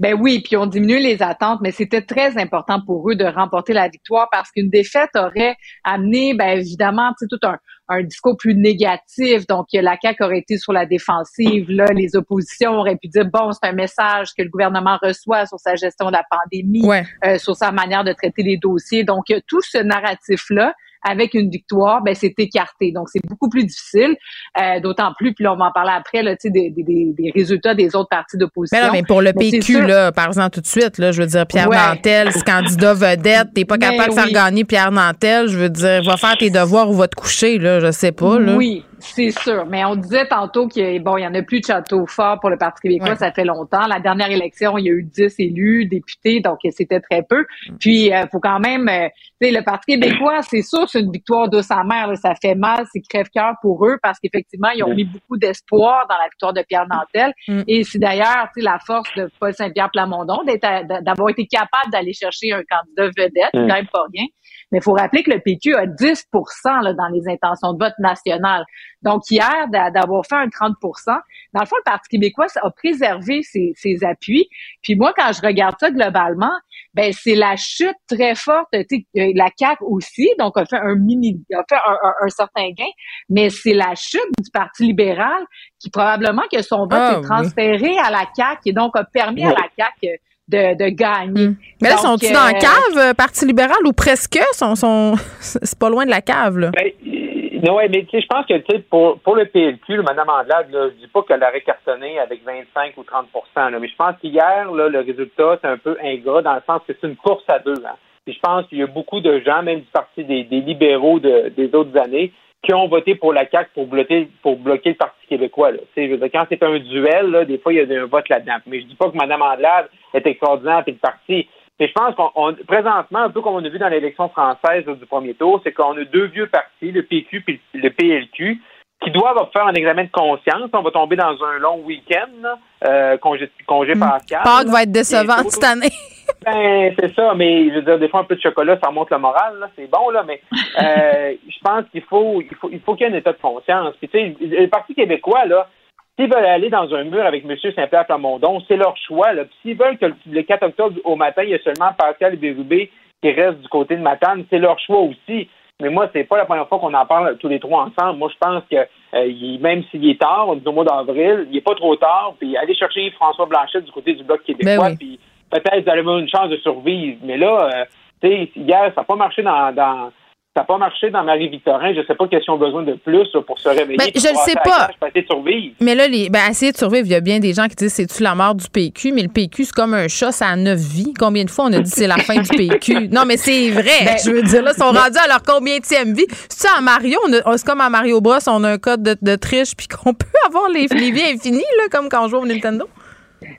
Ben oui, puis on diminue les attentes, mais c'était très important pour eux de remporter la victoire parce qu'une défaite aurait amené, ben évidemment, tu sais, tout un, un discours plus négatif. Donc, la CAQ aurait été sur la défensive. Là, les oppositions auraient pu dire, bon, c'est un message que le gouvernement reçoit sur sa gestion de la pandémie, Ouais. euh, sur sa manière de traiter les dossiers. Donc, tout ce narratif-là, avec une victoire, ben c'est écarté. Donc, c'est beaucoup plus difficile, euh, d'autant plus, puis là, on va en parler après, là, tu sais, des, des, des- résultats des autres partis d'opposition. Mais non, mais pour le Mais PQ, là, par exemple, tout de suite, là, je veux dire, Pierre Ouais. Nantel, ce candidat vedette, t'es pas Mais capable de faire oui. gagner Pierre Nantel, je veux dire, va faire tes devoirs ou va te coucher, là, je sais pas, là. Oui, c'est sûr. Mais on disait tantôt qu'il bon, il y en a plus de château fort pour le Parti québécois, Ouais. ça fait longtemps. La dernière élection, il y a eu 10 élus, députés, donc c'était très peu. Puis, euh, faut quand même, euh, tu sais, le Parti québécois, c'est sûr, c'est une victoire douce amère. là. Ça fait mal, c'est crève-cœur pour eux parce qu'effectivement, ils ont mis beaucoup d'espoir dans la victoire de Pierre Nantel. Mm. Et c'est d'ailleurs, tu sais, la force de Paul Saint-Pierre Plamondon d'avoir été capable d'aller chercher un candidat vedette, c'est Mm. quand même pas rien. Mais il faut rappeler que le PQ a 10 là, dans les intentions de vote nationales. Donc, hier, d'a- d'avoir fait un 30% dans le fond, le Parti québécois a préservé ses, ses appuis. Puis moi, quand je regarde ça globalement, ben c'est la chute très forte. Tu sais, euh, la CAQ aussi, donc a fait un mini, a fait un, un- un certain gain, mais c'est la chute du Parti libéral qui probablement que son vote Ah, est oui. transféré à la CAQ et donc a permis à la CAQ de, de gagner. Mm. Mais là, sont-ils dans la euh, cave, euh, Parti libéral, ou presque? Sont, sont... C'est pas loin de la cave, là. Ben, non, ouais, mais tu sais, je pense que tu sais, pour, pour le PLQ, là, Mme Anglade, là, je dis pas qu'elle aurait cartonné avec 25 ou 30 là, mais je pense qu'hier, là, le résultat, c'est un peu ingrat dans le sens que c'est une course à deux. Hein. Puis je pense qu'il y a beaucoup de gens, même du Parti des, des libéraux de- des autres années, qui ont voté pour la CAQ pour bloquer, pour bloquer le Parti québécois. Là. Je veux dire, quand c'est un duel, là, des fois, il y a un vote là-dedans. Mais je dis pas que Mme Andelade est extraordinaire et le parti. Mais je pense qu'on présentement, un peu comme on a vu dans l'élection française du premier tour, c'est qu'on a deux vieux partis, le PQ et le PLQ, qui doivent faire un examen de conscience. On va tomber dans un long week-end, euh, congé, congé Mm. pascal. Pâques va être décevant cette année. Ben, c'est ça, mais je veux dire, des fois, un peu de chocolat, ça remonte le moral, là, c'est bon, là, mais euh, je pense qu'il faut, il faut, il faut qu'il y ait un état de conscience. Puis, tu sais, le Parti québécois, là, s'ils veulent aller dans un mur avec M. Saint-Pierre Plamondon, c'est leur choix, là. Puis, s'ils veulent que le, le 4 octobre au matin, il y a seulement Pascal Bérubé qui reste du côté de Matane, c'est leur choix aussi. Mais moi, c'est pas la première fois qu'on en parle tous les trois ensemble. Moi, je pense que euh, il- même s'il est tard, on est au mois d'avril, il est pas trop tard. Puis aller chercher François Blanchet du côté du bloc québécois, Ben oui. puis peut-être vous allez avoir une chance de survivre. Mais là, euh, tu sais, hier, ça n'a pas marché dans, dans ça n'a pas marché dans Marie-Victorin. Je sais pas qu'est-ce qu'ils ont besoin de plus là, pour se réveiller. Ben, je le passer sais pas. essayer de survivre. Mais là, les, ben, essayer de survivre, il y a bien des gens qui disent c'est-tu la mort du PQ, mais le PQ, c'est comme un chat, ça a neuf vies. Combien de fois on a dit c'est la fin du PQ? Non, mais c'est vrai. Ben, je veux dire, là, ils sont rendus à leur combienième vie. C'est ça, à Mario, on a- c'est comme à Mario Bros, on a un code de, de triche, puis qu'on peut avoir les, les vies infinies, là, comme quand on joue au Nintendo.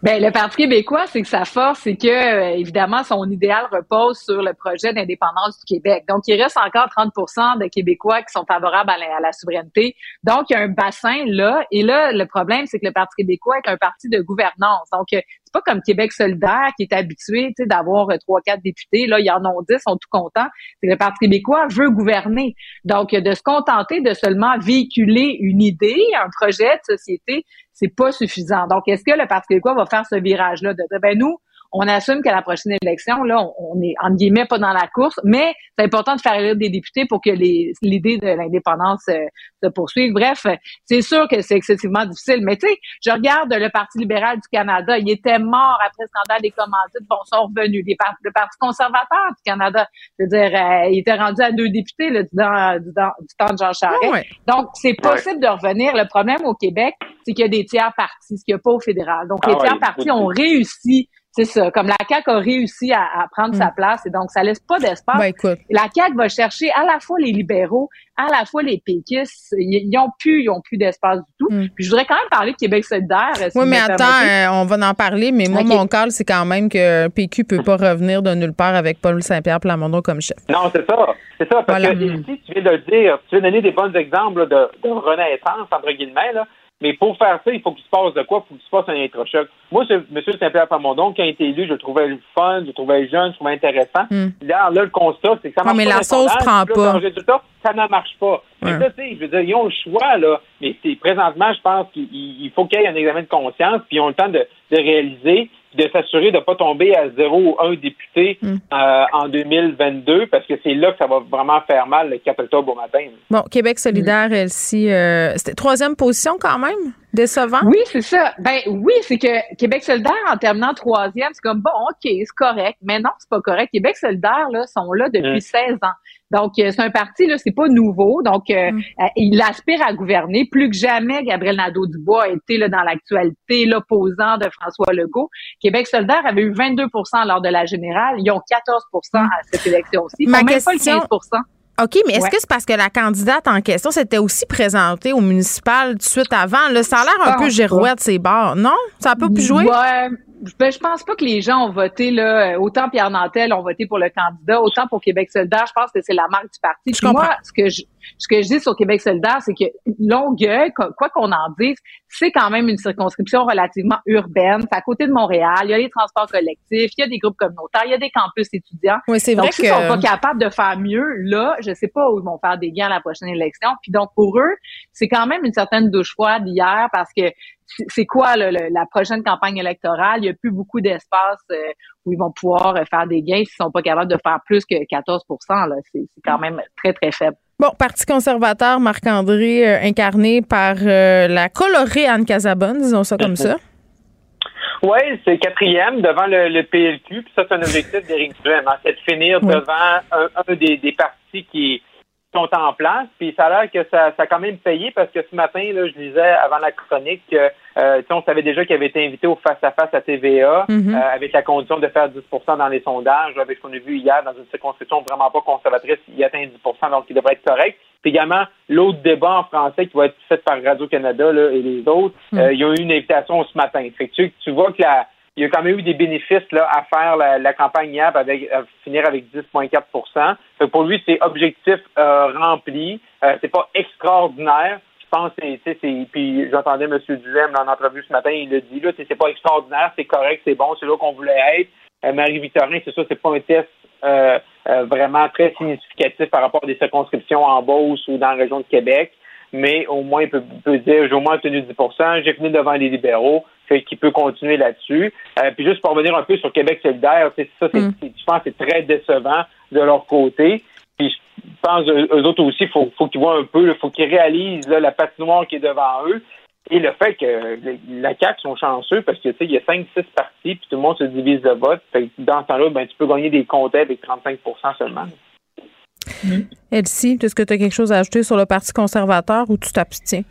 Ben, le Parti québécois, c'est que sa force, c'est que, euh, évidemment, son idéal repose sur le projet d'indépendance du Québec. Donc, il reste encore 30% de Québécois qui sont favorables à la, souveraineté. Donc, il y a un bassin là. Et là, le problème, c'est que le Parti québécois est un parti de gouvernance. Donc, euh, c'est pas comme Québec solidaire qui est habitué, tu sais, d'avoir euh, trois, quatre députés. Là, ils en ont dix, sont tout contents. Le Parti québécois veut gouverner. Donc, de se contenter de seulement véhiculer une idée, un projet de société, c'est pas suffisant. Donc, est-ce que le Parti québécois va faire ce virage-là de dire, ben nous, on assume qu'à la prochaine élection, là, on, on est entre guillemets pas dans la course, mais c'est important de faire élire des députés pour que les- l'idée de l'indépendance euh, se poursuive. Bref, c'est sûr que c'est excessivement difficile. Mais tu sais, je regarde le Parti libéral du Canada, il était mort après le scandale des commandites. Bon, ils sont revenus. Les par- le Parti conservateur du Canada, je veux dire, euh, il était rendu à deux députés là, du, dans- du dans- du temps de Jean Charest. Ouais. Donc, c'est possible de revenir. Le problème au Québec, c'est qu'il y a des tiers partis, ce qu'il n'y a pas au fédéral. Donc, Ah les tiers ouais, partis ont réussi, c'est ça, comme la CAQ a réussi à, à prendre sa place, et donc ça laisse pas d'espace. Ben, écoute. La CAQ va chercher à la fois les libéraux, à la fois les péquistes. Ils, ils ont plus, ils ont plus d'espace du tout. Mm. Puis je voudrais quand même parler de Québec solidaire. si Oui, mais attends, euh, on va en parler, mais moi, mon call, c'est quand même que PQ peut pas revenir de nulle part avec Paul Saint-Pierre Plamondon comme chef. Non, c'est ça. C'est ça. Parce Voilà. que ici, tu viens de le dire, tu viens de donner des bons exemples là, de, de renaissance, entre guillemets, là. Mais pour faire ça, il faut qu'il se passe de quoi? Il faut qu'il se passe un électrochoc. Moi, ce M. Saint-Pierre Plamondon, quand il a été élu, je le trouvais le fun, je le trouvais jeune, je le trouvais intéressant. Hmm. Là, là, le constat, c'est que ça Ouais, marche mais pas la dans les sauce prend pas. là, ça ne marche pas. Mais Ouais. ça, tu sais, je veux dire, ils ont le choix, là. Mais c'est- présentement, je pense qu'il il- il faut qu'il y ait un examen de conscience, puis ils ont le temps de, de réaliser, de s'assurer de ne pas tomber à zéro ou un député Hmm. euh, en 2022, parce que c'est là que ça va vraiment faire mal le 4 octobre au matin. Bon, Québec solidaire, Elsie, euh, c'était troisième position quand même? Décevant? Oui, c'est ça. Ben oui, c'est que Québec solidaire, en terminant troisième, c'est comme bon, OK, c'est correct. Mais non, c'est pas correct. Québec solidaire, là, sont là depuis Mm. 16 ans. Donc, euh, c'est un parti, là, c'est pas nouveau. Donc, euh, Mm. euh, il aspire à gouverner. Plus que jamais, Gabriel Nadeau-Dubois a été là, dans l'actualité, l'opposant de François Legault. Québec solidaire avait eu 22% lors de la générale. Ils ont 14% à cette élection-ci. Ma même pas le question- 15 OK, mais est-ce Ouais. que c'est parce que la candidate en question s'était aussi présentée au municipal tout de suite avant? Là, ça a l'air un peu girouette, ces bars. Non? Ça a pas pu jouer? Ouais. Ben, je pense pas que les gens ont voté là. euh, Autant Pierre Nantel ont voté pour le candidat, autant pour Québec solidaire. Je pense que c'est la marque du parti. Je Puis moi, comprends. ce que je ce que je dis sur Québec solidaire, c'est que Longueuil, quoi qu'on en dise, c'est quand même une circonscription relativement urbaine. C'est à côté de Montréal. Il y a les transports collectifs, il y a des groupes communautaires, il y a des campus étudiants. Oui, c'est vrai Donc, s'ils sont pas capables de faire mieux, là, je sais pas où ils vont faire des gains à la prochaine élection. Puis donc, pour eux, c'est quand même une certaine douche froide hier parce que c'est- quoi le- le- la prochaine campagne électorale? Il y a plus beaucoup d'espace euh, où ils vont pouvoir euh, faire des gains s'ils sont pas capables de faire plus que 14 là. C'est quand même très, très faible. Bon, Parti conservateur, Marc-André, euh, incarné par euh, la colorée Anne Casabonne, disons ça comme ça. Oui, c'est quatrième devant le, le PLQ, puis ça, c'est un objectif d'Éric Duhem, hein, c'est de finir Oui. devant un, un des, des partis qui, sont en place. Puis ça a l'air que ça, ça a quand même payé parce que ce matin, là, je disais avant la chronique que euh, on savait déjà qu'il avait été invité au face-à-face à, TVA Mhm. euh, avec la condition de faire 10 dans les sondages. Avec ce qu'on a vu hier dans une circonscription vraiment pas conservatrice, il atteint 10 donc il devrait être correct. Puis également, l'autre débat en français qui va être fait par Radio-Canada et les autres, Mhm. euh, il y a eu une invitation ce matin. Fait que tu, tu vois que la, il y a quand même eu des bénéfices là, à faire la, la campagne hier avec à finir avec 10,4 Fait que Pour lui, c'est objectif euh, rempli. Euh, c'est pas extraordinaire. Je pense que c'est, puis j'entendais M. Duhem dans l'entrevue ce matin, il le dit là, c'est pas extraordinaire, c'est correct, c'est bon, c'est là qu'on voulait être. Euh, Marie-Victorin, c'est ça, c'est pas un test euh, euh, vraiment très significatif par rapport à des circonscriptions en Beauce ou dans la région de Québec mais au moins, il peut, peut dire, j'ai au moins obtenu 10% j'ai fini devant les libéraux, qu'il peut continuer là-dessus. Euh, puis juste pour revenir un peu sur Québec solidaire, c'est ça, c'est, Mm. je pense que c'est très décevant de leur côté. Puis je pense, eux, autres aussi, il faut, faut qu'ils voient un peu, il faut qu'ils réalisent là, la patinoire qui est devant eux. Et le fait que le- la CAQ sont chanceux parce que tu sais, il y a 5-6 partis, puis tout le monde se divise de vote. Fait que dans ce temps-là, ben, tu peux gagner des comtés avec 35% seulement. Elsie, est-ce que tu as quelque chose à ajouter sur le Parti conservateur ou tu t'abstiens?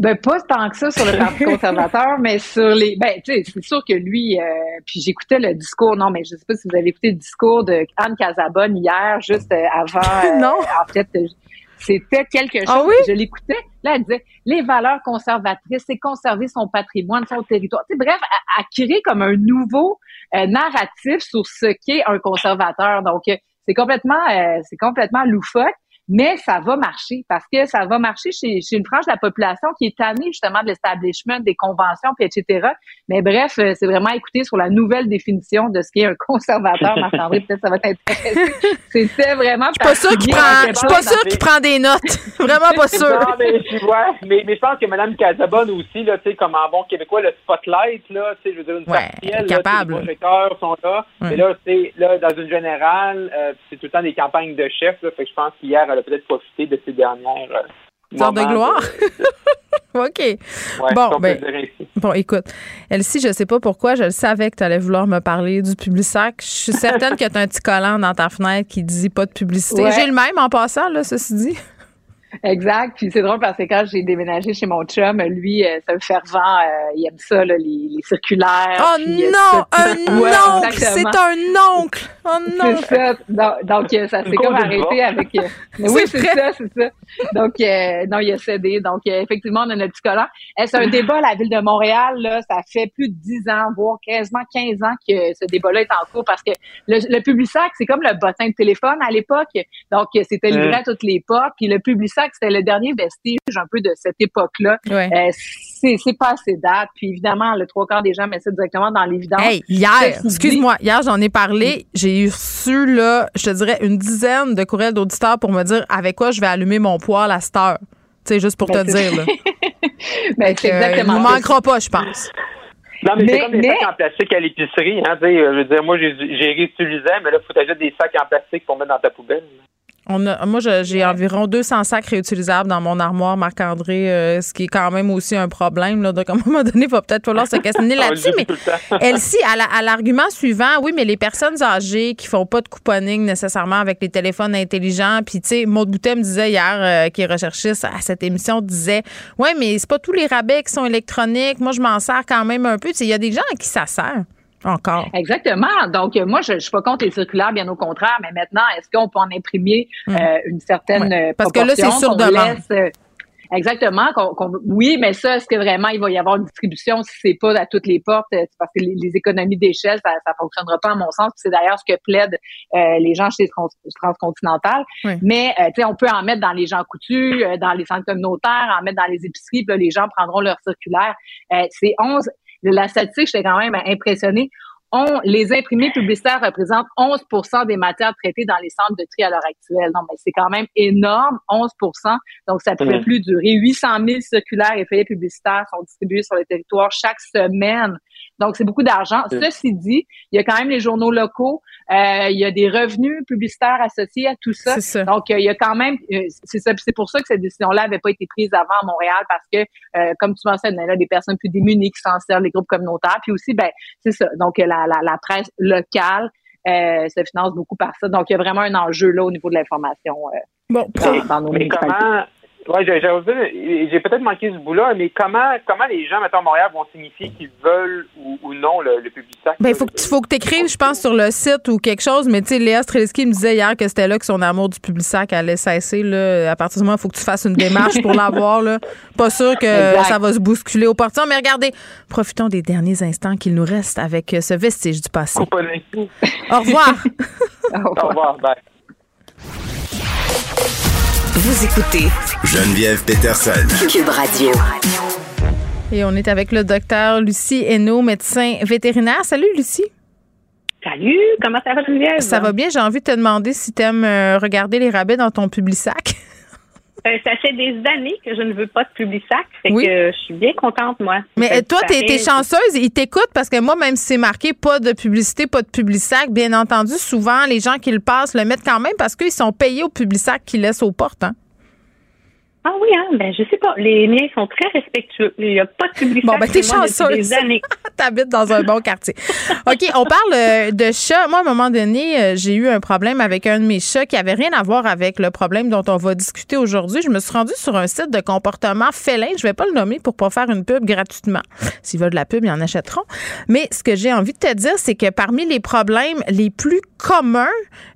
Ben pas tant que ça sur le Parti conservateur, mais sur les. Ben tu sais, c'est sûr que lui. euh, puis j'écoutais le discours. Non, mais je sais pas si vous avez écouté le discours de Anne Casabonne hier, juste euh, avant. euh, Non. En fait, euh, c'était quelque chose. Ah oui? Je l'écoutais. Là, elle disait les valeurs conservatrices, c'est conserver son patrimoine, son territoire. Tu sais, bref, à, à créer comme un nouveau euh, narratif sur ce qu'est un conservateur. Donc, c'est complètement, euh, c'est complètement loufoque. Mais ça va marcher parce que ça va marcher chez, chez une frange de la population qui est tannée justement de l'establishment, des conventions, puis etc. Mais bref, euh, c'est vraiment écouter sur la nouvelle définition de ce qu'est un conservateur. Marc-André, peut-être ça va t'intéresser. C'était vraiment Je suis pas sûre qu'il prend, je suis pas sûre qu'il prend des notes. Vraiment pas sûre. Non, mais tu vois, mais, mais je pense que Mme Casabonne aussi, là, tu sais, comme en bon québécois, le spotlight, là, tu sais, je veux dire, une Ouais, partielle, capable. là, les projecteurs sont là. Ouais. Mais là, c'est là, dans une générale, euh, c'est tout le temps des campagnes de chefs, là, fait que je pense qu'hier, elle a peut-être profité de ces dernières. Euh, de gloire. OK. ouais, Bon, ben. Bon, écoute, Elsie, je sais pas pourquoi, je le savais que tu allais vouloir me parler du Publisac. Je suis certaine que tu as un petit collant dans ta fenêtre qui dit pas de publicité. Ouais. J'ai le même en passant, là, ceci dit. Exact. Puis c'est drôle parce que quand j'ai déménagé chez mon chum, lui, euh, c'est un fervent, euh, il aime ça, là, les, les circulaires. Oh puis, euh, non, un Ouais, oncle! C'est un oncle! Oh non! C'est ça. Donc, donc, euh, ça s'est comme arrêté avec. euh, oui, C'est ça, c'est ça. Donc, euh, non, il a cédé. Donc, euh, effectivement, on a notre petit collant. C'est un débat à la ville de Montréal. Là, ça fait plus de 10 ans, voire quasiment 15 ans que ce débat-là est en cours parce que le, le Publisac, c'est comme le bottin de téléphone à l'époque. Donc, c'était livré à toutes les portes. Puis le Publisac, c'était le dernier vestige un peu de cette époque-là. Ouais. Euh, c'est c'est pas assez date. Puis évidemment, le trois quarts des gens mettent ça directement dans l'évidence. Hey, hier, excuse-moi, hier, j'en ai parlé. J'ai eu reçu, là, je te dirais, une dizaine de courriels d'auditeurs pour me dire avec quoi je vais allumer mon poêle à cette heure. Tu sais, juste pour Ben, te dire, là. Ben, c'est Euh, exactement Il ça. manquera pas, je pense. Non, mais, Mais- c'est comme des mais- sacs en plastique à l'épicerie, hein, tu sais, je veux dire, moi, j'ai j'ai réutilisé, mais là, faut t'ajouter des sacs en plastique pour mettre dans ta poubelle. On a, moi, j'ai environ 200 sacs réutilisables dans mon armoire, Marc-André, euh, ce qui est quand même aussi un problème. Là, donc, à un moment donné, il va peut-être falloir se questionner là-dessus. Mais. Elsie, à la- à l'argument suivant, oui, mais les personnes âgées qui font pas de couponing nécessairement avec les téléphones intelligents, puis tu sais, Maud Boutet me disait hier, euh, qui est recherchiste à cette émission, disait, ouais, mais c'est pas tous les rabais qui sont électroniques. Moi, je m'en sers quand même un peu. Tu sais, il y a des gens à qui ça sert encore. Exactement. Donc, euh, moi, je ne suis pas contre les circulaires, bien au contraire, mais maintenant, est-ce qu'on peut en imprimer Hmm. euh, une certaine Ouais. euh, Parce que là, c'est sur demande. laisse, euh, Exactement. qu'on- qu'on- oui, mais ça, est-ce que vraiment il va y avoir une distribution? Si c'est pas à toutes les portes? c'est Parce que les, les économies d'échelle, ça ne fonctionnera pas à mon sens. Puis C'est d'ailleurs ce que plaident euh, les gens chez Trans- Transcontinental. Oui. Mais euh, tu sais, on peut en mettre dans les gens coutus, euh, dans les centres communautaires, en mettre dans les épiceries. Puis là, les gens prendront leur circulaire. Euh, c'est 11. La statistique, j'étais quand même impressionnée. On, les imprimés publicitaires représentent 11% des matières traitées dans les centres de tri à l'heure actuelle. Non, mais c'est quand même énorme, 11% Donc, ça ne pouvait Mhm. plus durer. 800 000 circulaires et feuillets publicitaires sont distribués sur le territoire chaque semaine. Donc, c'est beaucoup d'argent. Ceci dit, il y a quand même les journaux locaux. Euh, il y a des revenus publicitaires associés à tout ça. C'est ça. Donc, euh, il y a quand même, euh, c'est ça, c'est pour ça que cette décision-là n'avait pas été prise avant à Montréal parce que, euh, comme tu mentionnais, il y a des personnes plus démunies qui s'en servent, les groupes communautaires. Puis aussi, ben, c'est ça. Donc, la, la, la presse locale euh, se finance beaucoup par ça. Donc, il y a vraiment un enjeu là au niveau de l'information euh, Bon, dans, dans nos Mais comment. Ouais, j'ai peut-être manqué ce bout-là, mais comment, comment les gens, mettons, à Montréal, vont signifier qu'ils veulent ou, ou non le, le public sac? Ben, il faut que tu faut que t'écrives, je pense, sur le site ou quelque chose. Mais tu sais, Léa Streliski me disait hier que c'était là que son amour du public sac allait cesser. Là. À partir du moment où il faut que tu fasses une démarche pour l'avoir. Là. Pas sûr que Exact. ça va se bousculer au portillon. Mais regardez, profitons des derniers instants qu'il nous reste avec ce vestige du passé. Un coup. Au revoir. Au revoir. Bye. Vous écoutez Geneviève Peterson. Cube Radio. Et on est avec le docteur Lucie Hainaut, médecin vétérinaire. Salut, Lucie. Salut, comment ça va, Geneviève? Ça va bien? J'ai envie de te demander si tu aimes regarder les rabais dans ton public sac. Euh, ça fait des années que je ne veux pas de public sac, fait Oui. que je suis bien contente, moi. Mais euh, toi, t'es, paraît- t'es chanceuse, ils t'écoutent parce que moi, même si c'est marqué pas de publicité, pas de public sac, bien entendu, souvent, les gens qui le passent le mettent quand même parce qu'ils sont payés au public sac qu'ils laissent aux portes. Hein? Ah oui, hein, ben je sais pas. Les miens sont très respectueux. Il n'y a pas de public Bon, ben, t'es chanceuse. des années. T'habites dans un bon quartier. OK, on parle euh, de chats. Moi, à un moment donné, euh, j'ai eu un problème avec un de mes chats qui avait rien à voir avec le problème dont on va discuter aujourd'hui. Je me suis rendue sur un site de comportement félin. Je vais pas le nommer pour pas faire une pub gratuitement. S'ils veulent de la pub, ils en achèteront. Mais ce que j'ai envie de te dire, c'est que parmi les problèmes les plus communs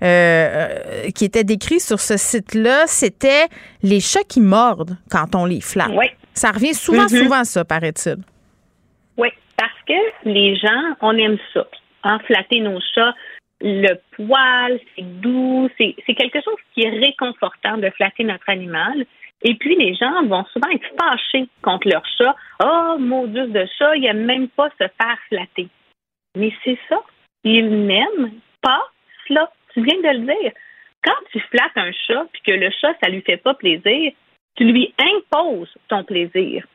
euh, qui étaient décrits sur ce site-là, c'était les chats qui mordent quand on les flatte. Oui. Ça revient souvent, Mhm. souvent, ça, paraît-il. Oui, parce que les gens, on aime ça. En flatter nos chats, le poil, c'est doux, c'est quelque chose qui est réconfortant de flatter notre animal. Et puis, les gens vont souvent être fâchés contre leur chat. Oh, maudus de chat, il n'aime même pas se faire flatter. Mais c'est ça. Il n'aime pas cela. Tu viens de le dire. Quand tu flattes un chat, puis que le chat, ça lui fait pas plaisir, tu lui imposes ton plaisir.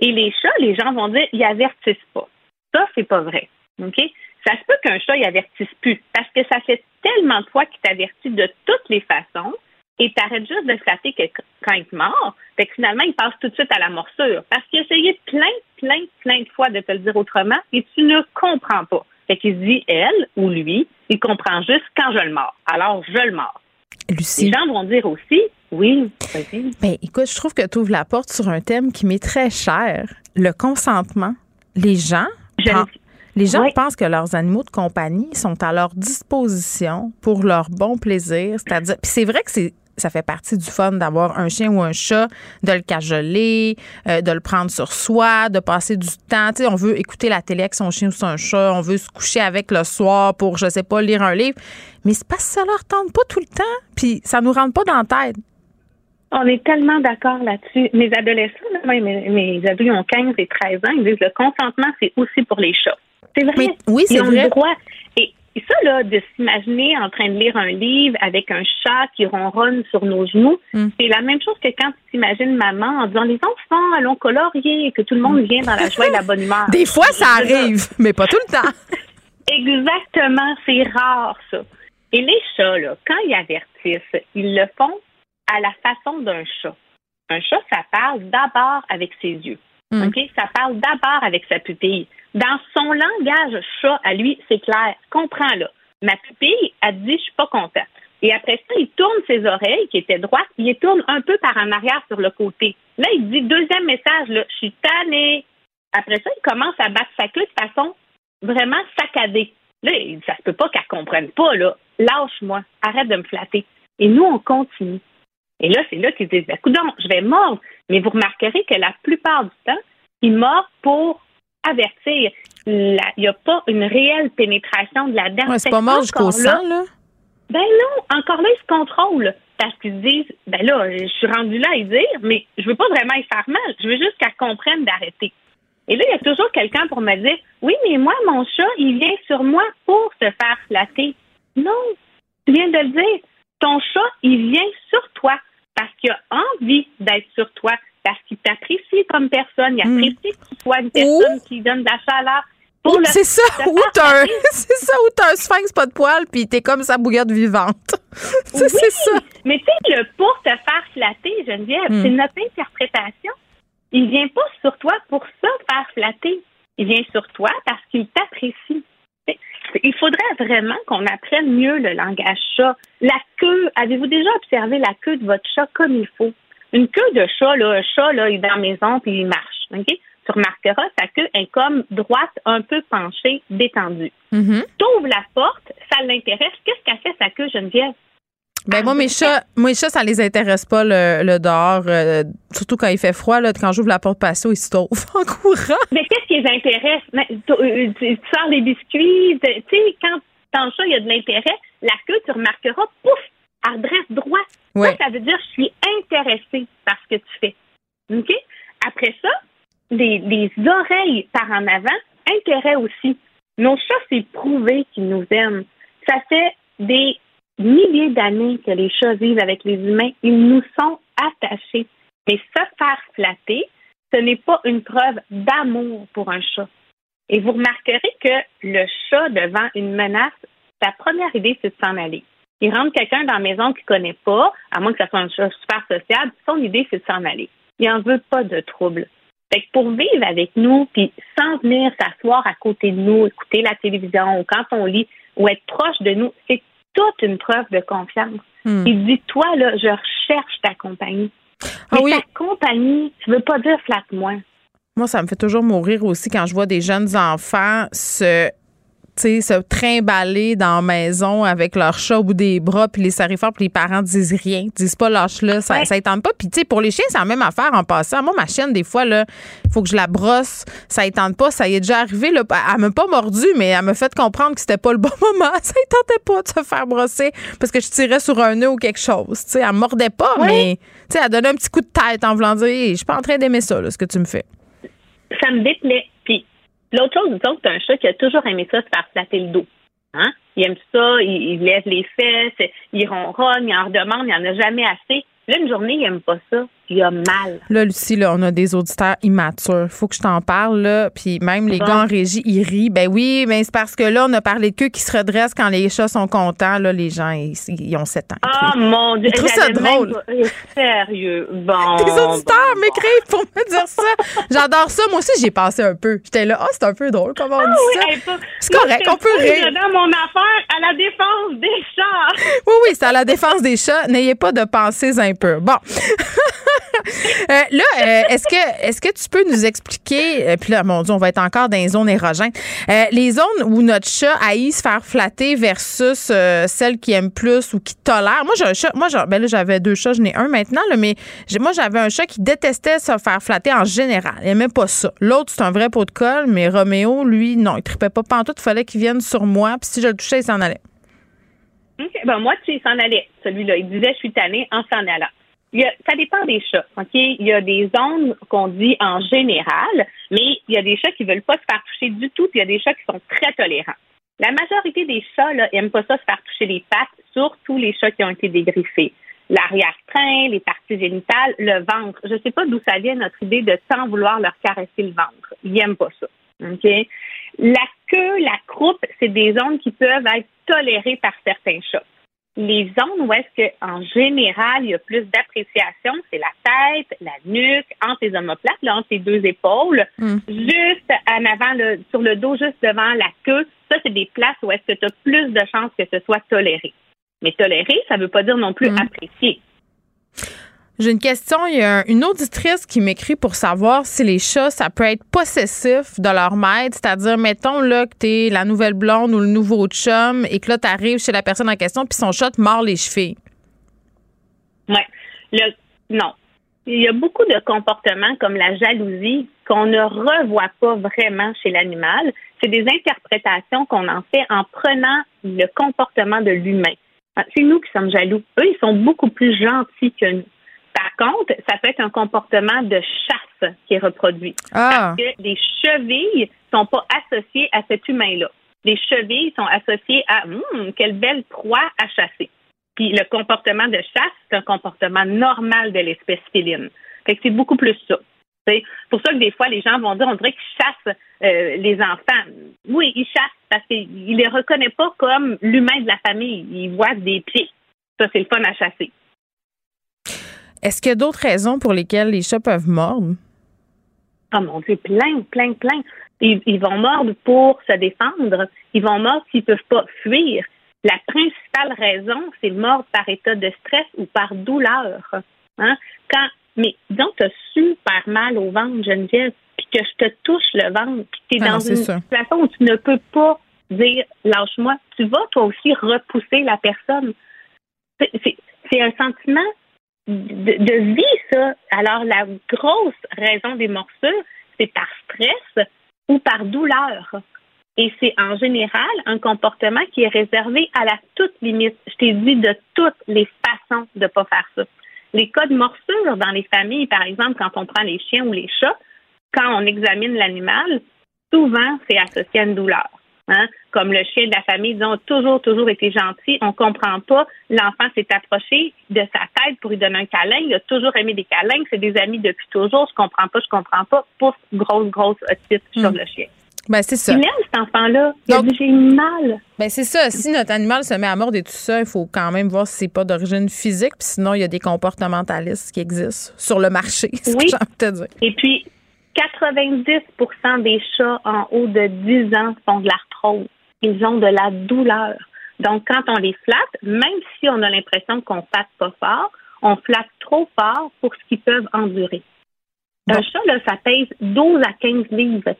Et les chats, les gens vont dire, ils avertissent pas. Ça, c'est pas vrai. OK? Ça se peut qu'un chat, il avertisse plus. Parce que ça fait tellement de fois qu'il t'avertit de toutes les façons et t'arrêtes juste de flatter que- quand il te mord. Fait que finalement, il passe tout de suite à la morsure. Parce qu'il a essayé plein, plein, plein de fois de te le dire autrement et tu ne comprends pas. Fait qu'il se dit, elle ou lui, il comprend juste quand je le mords. Alors, je le mords. Lucie. Les gens vont dire aussi, oui, vas-y. Ben, écoute, je trouve que tu ouvres la porte sur un thème qui m'est très cher, le consentement. Les gens, Je- les gens Oui. pensent que leurs animaux de compagnie sont à leur disposition pour leur bon plaisir, c'est-à-dire puis c'est vrai que c'est ça fait partie du fun d'avoir un chien ou un chat, de le cajoler, euh, de le prendre sur soi, de passer du temps. Tu sais, on veut écouter la télé avec son chien ou son chat, on veut se coucher avec le soir pour, je sais pas, lire un livre. Mais c'est parce que ça leur tente pas tout le temps, puis ça nous rentre pas dans la tête. On est tellement d'accord là-dessus. Mes adolescents, là, mes, mes ados, ils ont 15 et 13 ans, ils disent le consentement, c'est aussi pour les chats. C'est vrai. Mais oui, c'est vrai. le droit. Et, et ça, là, de s'imaginer en train de lire un livre avec un chat qui ronronne sur nos genoux, Mm. c'est la même chose que quand tu t'imagines maman en disant les enfants, allons colorier, et que tout le monde vient dans la joie et la bonne humeur. Des fois, ça arrive, mais pas tout le temps. Exactement, c'est rare ça. Et les chats, là, quand ils avertissent, ils le font à la façon d'un chat. Un chat, ça parle d'abord avec ses yeux. Mm. OK? Ça parle d'abord avec sa pupille. Dans son langage chat, à lui, c'est clair. Comprends-là. Ma pupille, elle dit, je suis pas contente. Et après ça, il tourne ses oreilles, qui étaient droites, il les tourne un peu par en arrière sur le côté. Là, il dit, deuxième message, là, je suis tannée. Après ça, il commence à battre sa queue de façon vraiment saccadée. Là, il dit, ça se peut pas qu'elle comprenne pas, là. Lâche-moi. Arrête de me flatter. Et nous, on continue. Et là, c'est là qu'ils disent, ben, coudonc, je vais mordre. Mais vous remarquerez que la plupart du temps, ils mordent pour avertir. Il n'y a pas une réelle pénétration de la dent. Ouais, c'est pas mort jusqu'au sang, là. ben non, encore là, ils se contrôlent. Parce qu'ils se disent, ben là, je suis rendu là à y dire, mais je veux pas vraiment y faire mal. Je veux juste qu'elle comprenne d'arrêter. Et là, il y a toujours quelqu'un pour me dire, oui, mais moi, mon chat, il vient sur moi pour se faire flatter. Non, tu viens de le dire. Ton chat, il vient sur toi parce qu'il a envie d'être sur toi, parce qu'il t'apprécie comme personne. Il Mm. apprécie que tu sois une personne qui donne de la chaleur. Pour Ou le- c'est ça, ou t'as un, flatter. c'est ça, ou t'as un sphinx pas de poils, puis t'es comme sa bouillotte vivante. Oui, c'est ça. Mais tu sais, le pour te faire flatter, Geneviève, Hmm. c'est notre interprétation. Il vient pas sur toi pour ça faire flatter. Il vient sur toi parce qu'il t'apprécie. Il faudrait vraiment qu'on apprenne mieux le langage chat. La queue, avez-vous déjà observé la queue de votre chat comme il faut? Une queue de chat, là, un chat, là, il est dans la maison puis il marche. OK? Tu remarqueras, sa queue est comme droite, un peu penchée, détendue. T'ouvres la porte, ça l'intéresse. Qu'est-ce qu'a fait sa queue, Geneviève? Ben moi mes chats, moi les chats ça les intéresse pas le, le dehors, euh, surtout quand il fait froid là, quand j'ouvre la porte patio, ils se sauvent en courant. Mais qu'est-ce qui les intéresse? Mais Tu, euh, tu- tu sors les biscuits, tu tu sais quand ton chat il y a de l'intérêt, la queue tu remarqueras, pouf, elle redresse droit. Ouais. Ça, ça veut dire je suis intéressée par ce que tu fais. OK? Après ça, les, les oreilles par en avant, intérêt aussi. Nos chats, c'est prouvé qu'ils nous aiment. Ça fait des milliers d'années que les chats vivent avec les humains. Ils nous sont attachés. Mais se faire flatter, ce n'est pas une preuve d'amour pour un chat. Et vous remarquerez que le chat, devant une menace, sa première idée, c'est de s'en aller. Il rentre quelqu'un dans la maison qu'il ne connaît pas, à moins que ce soit un chat super sociable, son idée, c'est de s'en aller. Il n'en veut pas de trouble. Fait que pour vivre avec nous, puis sans venir s'asseoir à côté de nous, écouter la télévision ou quand on lit, ou être proche de nous, c'est toute une preuve de confiance. Hmm. Il dit, toi, là, je recherche ta compagnie. Ah Mais oui. ta compagnie, tu veux pas dire flatte-moi. Moi, ça me fait toujours mourir aussi quand je vois des jeunes enfants se, tu sais, se trimballer dans la maison avec leur chat au bout des bras, puis les fort, puis les parents disent rien, disent pas lâche-le, ça, Ouais. ça étend pas. Puis, tu sais, pour les chiens, c'est la même affaire en passant. Moi, ma chienne, des fois, là, il faut que je la brosse, ça étende pas. Ça y est déjà arrivé, là. Elle m'a pas mordu, mais elle m'a fait comprendre que c'était pas le bon moment. Ça étendait pas de se faire brosser parce que je tirais sur un nœud ou quelque chose. Tu sais, elle mordait pas, Ouais. mais, tu sais, elle donnait un petit coup de tête en voulant dire, Hey, je suis pas en train d'aimer ça, là, ce que tu me fais. ça me déplaît. L'autre chose, disons que t'as un chat qui a toujours aimé ça, se faire flatter le dos. Hein? Il aime ça, il, il lève les fesses, il ronronne, il en redemande, il en a jamais assez. Là, une journée, il aime pas ça, il a mal. Là, Lucie, là, on a des auditeurs immatures. Faut que je t'en parle, là. Puis même les Bon. gars en régie, ils rient. Ben oui, mais c'est parce que là, on a parlé de queue qui se redresse quand les chats sont contents. Là, les gens, ils, ils ont 7 ans. Ah, mon Dieu. Ils ça même drôle. eh, Sérieux. Bon. Les auditeurs bon, m'écrivent pour me dire ça. J'adore ça. Moi aussi, j'ai passé un peu. J'étais là, ah, c'est un peu drôle comment on Ah dit oui, ça. hey, pas- C'est correct, on peut rire. dans mon affaire à la défense des chats. Oui, oui, c'est à la défense des chats. N'ayez pas de pensées un peu. Bon. Euh, là, euh, est-ce que est-ce que tu peux nous expliquer, euh, puis là, mon Dieu, on va être encore dans les zones érogènes, euh, les zones où notre chat haït se faire flatter versus celles qui aiment plus ou qui tolèrent. Moi, j'ai un chat, moi, ben là, j'avais deux chats, j'en ai un maintenant, mais moi, j'avais un chat qui détestait se faire flatter en général. Il aimait pas ça. L'autre, c'est un vrai pot de colle, mais Roméo, lui, non, il tripait pas pantoute, il fallait qu'il vienne sur moi, puis si je le touchais, il s'en allait. OK. Ben, moi, tu sais, il s'en allait, celui-là. Il disait, je suis tanné en s'en allant. Il y a- ça dépend des chats, OK? Il y a des zones qu'on dit en général, mais il y a des chats qui veulent pas se faire toucher du tout, puis il y a des chats qui sont très tolérants. La majorité des chats, là, aiment pas ça se faire toucher les pattes, surtout les chats qui ont été dégriffés. L'arrière-train, les parties génitales, le ventre. Je sais pas d'où ça vient notre idée de tant vouloir leur caresser le ventre. Ils aiment pas ça. OK? La queue, la croupe, c'est des zones qui peuvent être tolérées par certains chats. Les zones où est-ce que, en général, il y a plus d'appréciation, c'est la tête, la nuque, entre les omoplates, là, entre les deux épaules, Mm. juste en avant, le- sur le dos, juste devant la queue. Ça, c'est des places où est-ce que tu as plus de chances que ce soit toléré. Mais toléré, ça ne veut pas dire non plus Mm. apprécié. J'ai une question. Il y a une auditrice qui m'écrit pour savoir si les chats, ça peut être possessif de leur maître. C'est-à-dire, mettons là, que t'es la nouvelle blonde ou le nouveau chum et que là, t'arrives chez la personne en question puis son chat te mord les chevilles. Ouais. Le, non. Il y a beaucoup de comportements comme la jalousie qu'on ne revoit pas vraiment chez l'animal. C'est des interprétations qu'on en fait en prenant le comportement de l'humain. Ah, C'est nous qui sommes jaloux. Eux, ils sont beaucoup plus gentils que nous. Par contre, ça peut être un comportement de chasse qui est reproduit. Ah. Parce que les chevilles sont pas associées à cet humain-là. Les chevilles sont associées à Hum, quelle belle proie à chasser. Puis le comportement de chasse, c'est un comportement normal de l'espèce féline. Fait que c'est beaucoup plus ça. C'est pour ça que des fois, les gens vont dire, on dirait qu'ils chassent euh, les enfants. Oui, ils chassent parce qu'ils les reconnaissent pas comme l'humain de la famille. Ils voient des pieds. Ça, c'est le fun à chasser. Est-ce qu'il y a d'autres raisons pour lesquelles les chats peuvent mordre? Oh mon Dieu, plein, plein, plein. Ils, ils vont mordre pour se défendre. Ils vont mordre s'ils peuvent pas fuir. la principale raison, c'est mort par état de stress ou par douleur. Hein? Quand, mais disons, tu as super mal au ventre, Geneviève, puis que je te touche le ventre, puis tu es Ah dans une ça. situation où tu ne peux pas dire lâche-moi, tu vas toi aussi repousser la personne. C'est un sentiment de, de vie, ça. Alors, la grosse raison des morsures, c'est par stress ou par douleur. Et c'est en général un comportement qui est réservé à la toute limite. Je t'ai dit de toutes les façons de ne pas faire ça. Les cas de morsure dans les familles, par exemple, quand on prend les chiens ou les chats, quand on examine l'animal, souvent c'est associé à une douleur. Hein? Comme le chien de la famille, disons, a toujours, toujours été gentil, on comprend pas. L'enfant s'est approché de sa tête pour lui donner un câlin. Il a toujours aimé des câlins. C'est des amis depuis toujours. Je comprends pas, je comprends pas. Pouf, grosse, grosse otite sur le chien. Ben, c'est ça. Il aime cet enfant-là. Il Donc- j'ai mal. Ben c'est ça. Si notre animal se met à mordre et tout ça, il faut quand même voir si c'est pas d'origine physique. Puis sinon, il y a des comportementalistes qui existent sur le marché. Que Oui. te dire. Et puis, 90 des chats en haut de 10 ans font de Ils ont de la douleur. Donc, quand on les flatte, même si on a l'impression qu'on flatte pas fort, on flatte trop fort pour ce qu'ils peuvent endurer. Un chat, là, ça pèse 12 à 15 livres.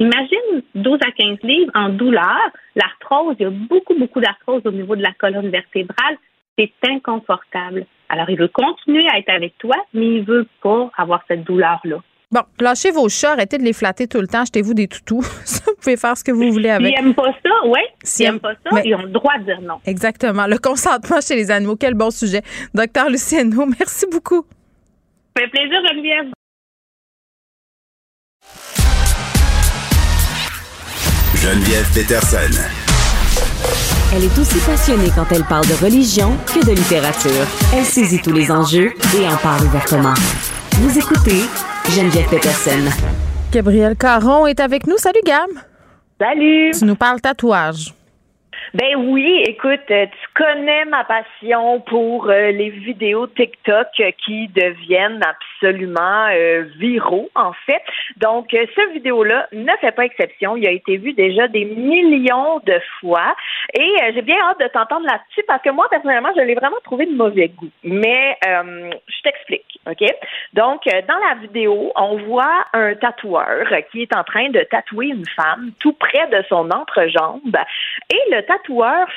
Imagine 12 à 15 livres en douleur. L'arthrose, il y a beaucoup, beaucoup d'arthrose au niveau de la colonne vertébrale. C'est inconfortable. Alors, il veut continuer à être avec toi, mais il veut pas avoir cette douleur-là. Bon, lâchez vos chats, arrêtez de les flatter tout le temps, achetez-vous des toutous. Vous pouvez faire ce que vous voulez avec. S'ils n'aiment pas ça, oui. S'ils S'ils n'aiment pas ça, mais- ils ont le droit de dire non. Exactement. Le consentement chez les animaux, quel bon sujet. Docteur Luciano, merci beaucoup. Ça fait plaisir, Geneviève. Geneviève Peterson. Elle est aussi passionnée quand elle parle de religion que de littérature. Elle saisit tous les enjeux et en parle ouvertement. Vous écoutez Geneviève Peterson. Gabriel Caron est avec nous. Salut, Gab. Salut. Tu nous parles tatouage. Ben oui, écoute, euh, tu connais ma passion pour euh, les vidéos TikTok euh, qui deviennent absolument viraux, en fait. Donc, cette vidéo-là ne fait pas exception. Il a été vu déjà des millions de fois. Et j'ai bien hâte de t'entendre là-dessus parce que moi, personnellement, je l'ai vraiment trouvé de mauvais goût. Mais je t'explique, OK? Donc, dans la vidéo, on voit un tatoueur qui est en train de tatouer une femme tout près de son entrejambe. Et le tatoueur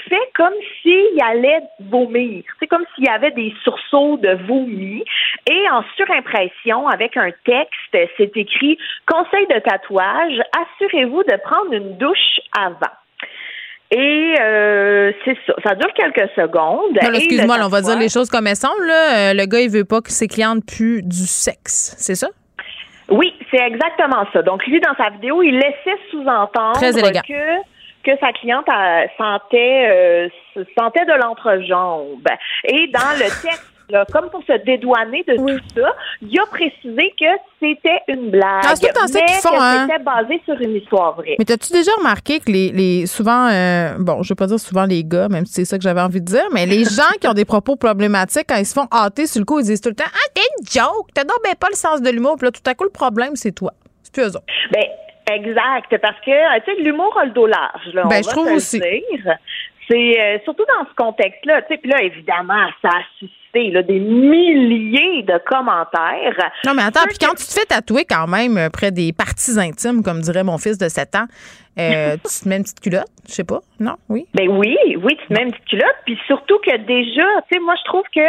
fait comme s'il allait vomir. C'est comme s'il y avait des sursauts de vomi. Et en surimpression, avec un texte, c'est écrit Conseil de tatouage, assurez-vous de prendre une douche avant. Et euh, c'est ça. Ça dure quelques secondes. Excuse-moi, on va dire tatoueur- les choses comme elles sont. Là. Euh, le gars, il veut pas que ses clientes puent du sexe. C'est ça? Oui, c'est exactement ça. Donc, lui, dans sa vidéo, il laissait sous-entendre que que sa cliente sentait euh, se- sentait de l'entrejambe. Et dans le texte, là, comme pour se dédouaner de tout ça, il a précisé que c'était une blague, Ah, tout mais qu'ils font, que hein? c'était basé sur une histoire vraie. Mais t'as-tu déjà remarqué que les, les souvent, euh, bon, je veux pas dire souvent les gars, même si c'est ça que j'avais envie de dire, mais les gens qui ont des propos problématiques, quand ils se font hâter sur le coup, ils disent tout le temps Ah, t'es une joke, t'as donc ben pas le sens de l'humour, puis là, tout à coup, le problème, c'est toi. C'est plus eux autres. Ben, exact, parce que, euh, tu sais, l'humour a le dos large, là. Ben, on je va trouve se le aussi. dire. C'est euh, surtout dans ce contexte-là, tu sais, puis là, évidemment, ça a suscité là, des milliers de commentaires. Non, mais attends, puis quand tu te fais tatouer quand même euh, près des parties intimes, comme dirait mon fils de 7 ans, euh, tu te mets une petite culotte, je sais pas, non? Oui? Ben oui, oui, tu te mets une petite culotte, puis surtout que déjà, tu sais, moi je trouve que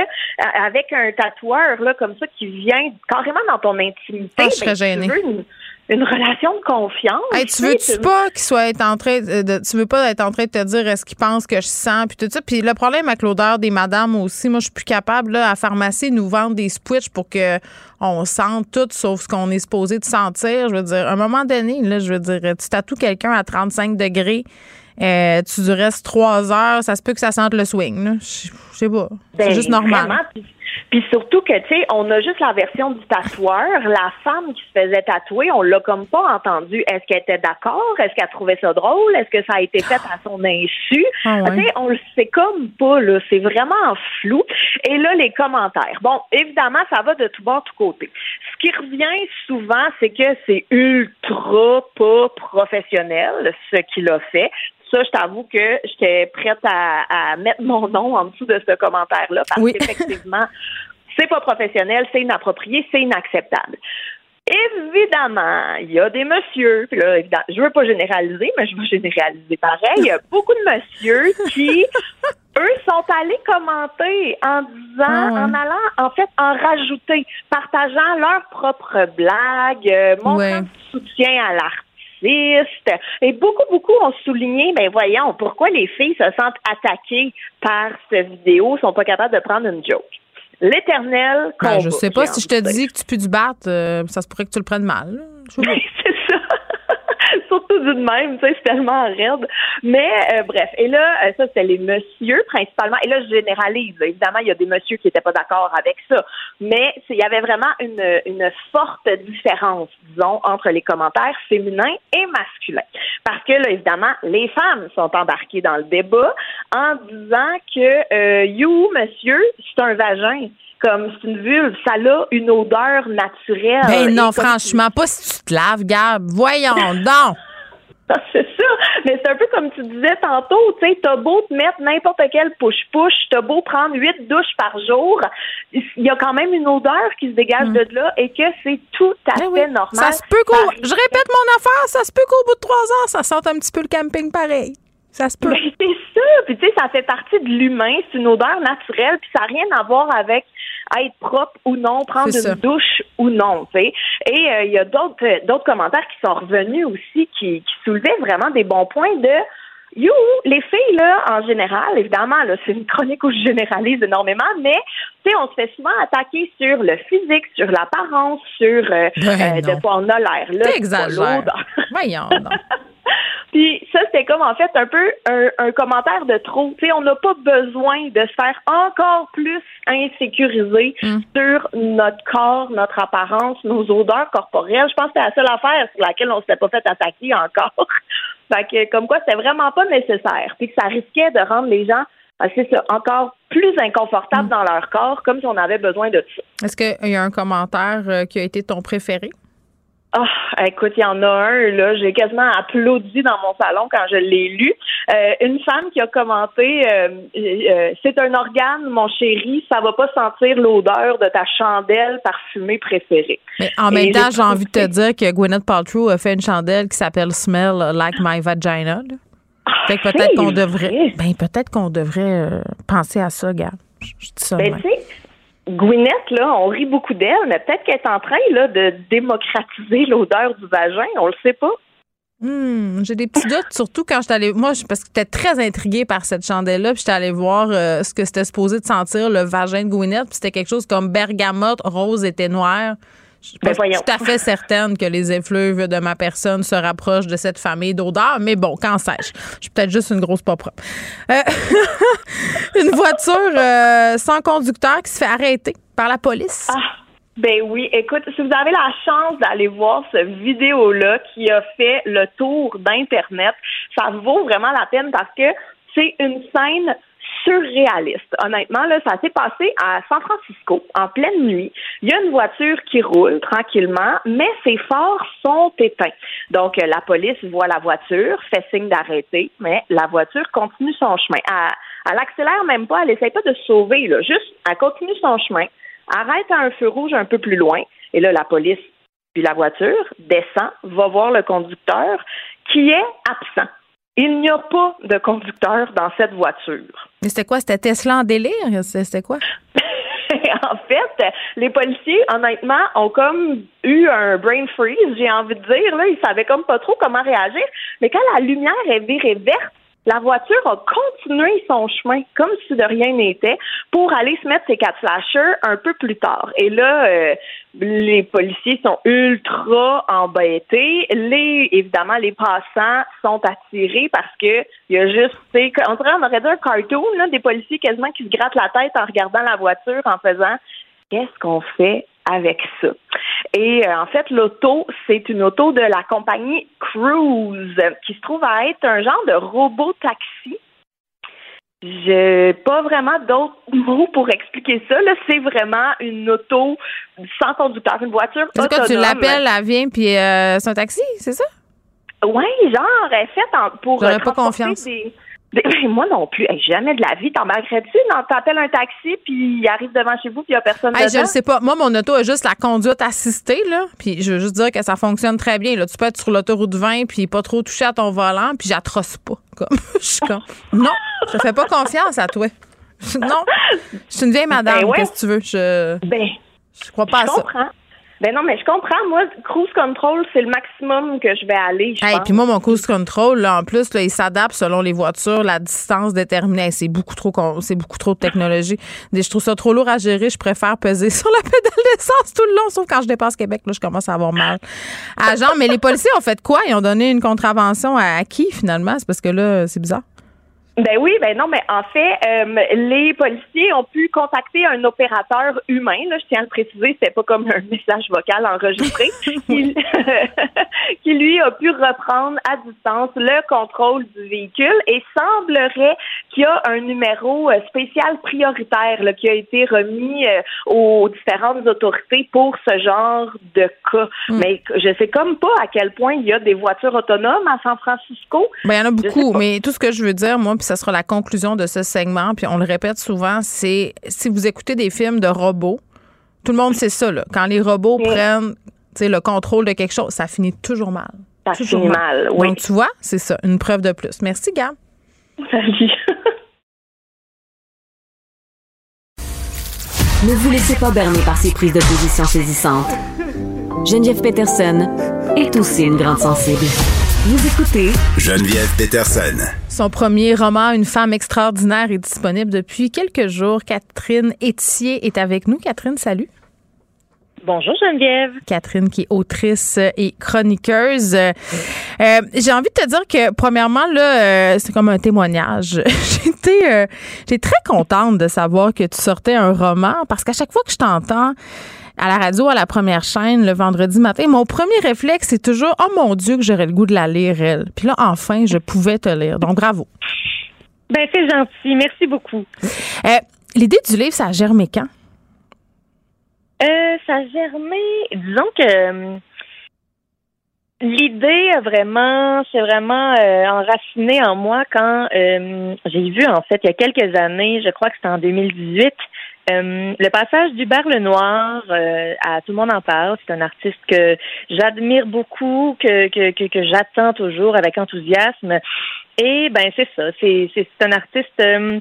avec un tatoueur là comme ça qui vient carrément dans ton intimité, Ah, je serais ben, tu veux une, relation de confiance. Hey, tu sais, veux-tu pas qu'il soit être en train de, tu veux pas être en train de te dire est-ce qu'il pense que je sens puis tout ça. Puis le problème avec l'odeur des madames aussi moi je suis plus capable là à la pharmacie ils nous vendre des switches pour que on sente tout sauf ce qu'on est supposé de sentir. Je veux dire à un moment donné là je veux dire tu tatoues quelqu'un à 35 degrés euh, tu du restes trois heures ça se peut que ça sente le swing là. Je je sais pas. C'est Ben, juste normal. vraiment, Puis, surtout que, tu sais, on a juste la version du tatoueur. La femme qui se faisait tatouer, on l'a comme pas entendu. Est-ce qu'elle était d'accord? Est-ce qu'elle trouvait ça drôle? Est-ce que ça a été fait à son insu? Ah ouais. Tu sais, on le sait comme pas, là. C'est vraiment flou. Et là, les commentaires. Bon, évidemment, ça va de tout bord, tout côté. Ce qui revient souvent, c'est que c'est ultra pas professionnel ce qu'il a fait. Ça, je t'avoue que j'étais prête à, mettre mon nom en dessous de ce commentaire-là parce qu'effectivement, c'est pas professionnel, c'est inapproprié, c'est inacceptable. Évidemment, il y a des messieurs, puis là, je veux pas généraliser, mais je veux généraliser pareil. Il y a beaucoup de messieurs qui, eux, sont allés commenter en disant, ah en allant, en fait, en rajouter, partageant leurs propres blagues, euh, montrant soutien à l'artiste. Et beaucoup, beaucoup ont souligné, mais ben, voyons, pourquoi les filles se sentent attaquées par cette vidéo, sont pas capables de prendre une joke. L'éternel ben, Je sais pas si je te dis que tu peux du battre, euh, ça se pourrait que tu le prennes mal. Surtout d'une même, tu sais, c'est tellement raide. Mais euh, bref, et là, euh, ça, c'est les messieurs principalement. Et là, je généralise. Évidemment, il y a des messieurs qui n'étaient pas d'accord avec ça. Mais il y avait vraiment une, une forte différence, disons, entre les commentaires féminins et masculins. Parce que là, évidemment, les femmes sont embarquées dans le débat en disant que euh, you, monsieur, c'est un vagin comme c'est une vulve, ça a une odeur naturelle. Ben non, franchement, pas si tu te laves, Gab. Voyons donc. c'est ça. Mais c'est un peu comme tu disais tantôt, tu sais, t'as beau te mettre n'importe quel push-push, t'as beau prendre huit douches par jour, il y a quand même une odeur qui se dégage mm. de là et que c'est tout à eh fait normal. Ça se peut qu'au, je répète mon affaire, ça se peut qu'au bout de trois ans, ça sente un petit peu le camping pareil. Ça se peut. Ben, c'est ça. Puis tu sais, ça fait partie de l'humain. C'est une odeur naturelle. Puis ça n'a rien à voir avec être propre ou non, prendre une douche ou non. Tu sais. Et euh, il y a d'autres euh, d'autres commentaires qui sont revenus aussi qui, qui soulevaient vraiment des bons points de You, les filles, là, en général, évidemment, là, c'est une chronique où je généralise énormément, mais, tu sais, on se fait souvent attaquer sur le physique, sur l'apparence, sur euh, ben de quoi on a l'air, là. Voyons, Puis ça, c'était comme en fait un peu un, commentaire de trop. Tu sais, on n'a pas besoin de se faire encore plus insécuriser mm. sur notre corps, notre apparence, nos odeurs corporelles. Je pense que c'est la seule affaire sur laquelle on s'était pas fait attaquer encore. Fait que comme quoi, c'était vraiment pas nécessaire. Puis que ça risquait de rendre les gens ah, c'est ça, encore plus inconfortables mm. dans leur corps, comme si on avait besoin de ça. Est-ce qu'il y a un commentaire euh, qui a été ton préféré? Ah, écoute, il y en a un, là, j'ai quasiment applaudi dans mon salon quand je l'ai lu. Euh, une femme qui a commenté euh, euh, C'est un organe, mon chéri, ça va pas sentir l'odeur de ta chandelle parfumée préférée. Mais en même temps, j'ai envie de te dire que Gwyneth Paltrow a fait une chandelle qui s'appelle Smell Like My Vagina. Ah, fait que peut-être qu'on devrait ben peut-être qu'on devrait penser à ça, gars. Je, dis ça. Ben, Gwyneth, là, on rit beaucoup d'elle, mais peut-être qu'elle est en train là, de démocratiser l'odeur du vagin, on le sait pas. Hmm, j'ai des petits doutes, surtout quand je allée. Moi, parce que j'étais très intriguée par cette chandelle-là, puis j'étais allée voir euh, ce que c'était supposé de sentir le vagin de Gwyneth, puis c'était quelque chose comme bergamote, rose et noir. Je suis ben, tout à fait certaine que les effluves de ma personne se rapprochent de cette famille d'odeurs, mais bon, quand sais-je? Je suis peut-être juste une grosse pas propre. Euh, une voiture euh, sans conducteur qui se fait arrêter par la police. Ah, ben oui, écoute, si vous avez la chance d'aller voir cette vidéo-là qui a fait le tour d'Internet, ça vaut vraiment la peine parce que c'est une scène surréaliste. Honnêtement, là, ça s'est passé à San Francisco en pleine nuit. Il y a une voiture qui roule tranquillement, mais ses phares sont éteints. Donc, euh, la police voit la voiture, fait signe d'arrêter, mais la voiture continue son chemin. Elle, elle accélère même pas, elle essaie pas de sauver, juste, elle continue son chemin, arrête à un feu rouge un peu plus loin, et là, la police puis la voiture descend, va voir le conducteur qui est absent. Il n'y a pas de conducteur dans cette voiture. Mais c'était quoi? C'était Tesla en délire? C'était quoi? en fait, les policiers, honnêtement, ont comme eu un brain freeze, j'ai envie de dire. Là, ils savaient comme pas trop comment réagir. Mais quand la lumière est virée verte, la voiture a continué son chemin comme si de rien n'était pour aller se mettre ses quatre flashers un peu plus tard. Et là, euh, les policiers sont ultra embêtés. Les, évidemment, les passants sont attirés parce que il y a juste, on dirait, on aurait dit un cartoon, là, des policiers quasiment qui se grattent la tête en regardant la voiture en faisant qu'est-ce qu'on fait? Avec ça. Et euh, en fait, l'auto, c'est une auto de la compagnie Cruise qui se trouve à être un genre de robot taxi J'ai pas vraiment d'autres mots pour expliquer ça. Là, c'est vraiment une auto sans conducteur, une voiture Est-ce que tu l'appelles, elle vient, puis euh, c'est un taxi, c'est ça? Oui, genre, elle fait en, pour. J'aurais pas confiance. Des, moi non plus. jamais de la vie. T'embarquerais-tu? T'appelles un taxi, puis il arrive devant chez vous, puis il n'y a personne hey, dedans? Je ne sais pas. Moi, mon auto a juste la conduite assistée, là. Puis je veux juste dire que ça fonctionne très bien. Là. Tu peux être sur l'autoroute 20, puis pas trop toucher à ton volant, puis j'atroce pas. Comme. je suis comme, non, je fais pas confiance à toi. non, je suis une vieille madame. Ben ouais. Qu'est-ce que tu veux? Je, ben, je crois pas je à ça. Ben non, mais je comprends. Moi, cruise control, c'est le maximum que je vais aller. Je Hey, puis moi, mon cruise control, là, en plus, là, il s'adapte selon les voitures, la distance déterminée. C'est beaucoup trop, c'est beaucoup trop de technologie. Je trouve ça trop lourd à gérer. Je préfère peser sur la pédale d'essence tout le long, sauf quand je dépasse Québec, là, je commence à avoir mal. À genre, mais les policiers ont fait quoi? Ils ont donné une contravention à, à qui, finalement? C'est parce que là, c'est bizarre. Ben oui, ben non, mais en fait, euh, les policiers ont pu contacter un opérateur humain. Là, je tiens à le préciser, c'était pas comme un message vocal enregistré, qui, qui lui a pu reprendre à distance le contrôle du véhicule et semblerait qu'il y a un numéro euh, spécial prioritaire là, qui a été remis euh, aux différentes autorités pour ce genre de cas. Mais je sais comme pas à quel point il y a des voitures autonomes à San Francisco. Ben, il y en a beaucoup, mais tout ce que je veux dire, moi, puis ça sera la conclusion de ce segment, puis on le répète souvent, c'est si vous écoutez des films de robots, tout le monde sait ça, là. Quand les robots prennent le contrôle de quelque chose, ça finit toujours mal. Ça toujours finit mal, oui. Donc, tu vois, c'est ça, une preuve de plus. Merci, Gab. Salut. Ne vous laissez pas berner par ces prises de position saisissantes. Geneviève Peterson est aussi une grande sensible. Vous écoutez Geneviève Peterson. Son premier roman, Une femme extraordinaire, est disponible depuis quelques jours. Catherine Etier est avec nous. Catherine, salut. Bonjour Geneviève. Catherine qui est autrice et chroniqueuse. Euh, j'ai envie de te dire que premièrement là, euh, c'est comme un témoignage. J'étais euh, j'étais très contente de savoir que tu sortais un roman parce qu'à chaque fois que je t'entends à la radio à la première chaîne le vendredi matin, mon premier réflexe c'est toujours oh mon dieu que j'aurais le goût de la lire elle. Puis là enfin, je pouvais te lire. Donc bravo. Ben c'est gentil, merci beaucoup. Euh, l'idée du livre ça a germé quand? Euh, ça a germé. Disons que euh, l'idée a vraiment, c'est vraiment euh, enraciné en moi quand euh, j'ai vu en fait il y a quelques années, je crois que c'était en 2018. euh, le passage d'Hubert Lenoir euh, à Tout le monde en parle, c'est un artiste que j'admire beaucoup, que, que, que, que j'attends toujours avec enthousiasme. Et ben c'est ça, c'est, c'est, c'est un artiste euh,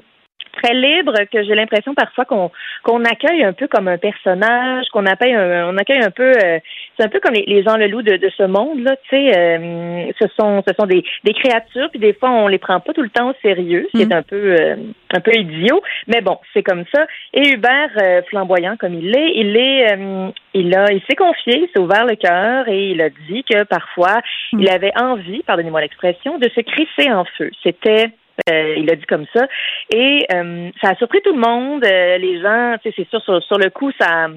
très libre que j'ai l'impression parfois qu'on qu'on accueille un peu comme un personnage, qu'on accueille un, on accueille un peu euh, c'est un peu comme les, les Jean Leloup de, de ce monde là, tu sais euh, ce sont ce sont des, des créatures puis des fois on les prend pas tout le temps au sérieux, ce qui est un peu euh, un peu idiot, mais bon, c'est comme ça. Et Hubert euh, flamboyant comme il l'est, il est euh, il a il s'est confié, il s'est ouvert le cœur et il a dit que parfois il avait envie, pardonnez-moi l'expression, de se crisser en feu. C'était euh, il a dit comme ça. Et euh, ça a surpris tout le monde. Euh, les gens, tu sais, c'est sûr, sur, sur le coup, ça,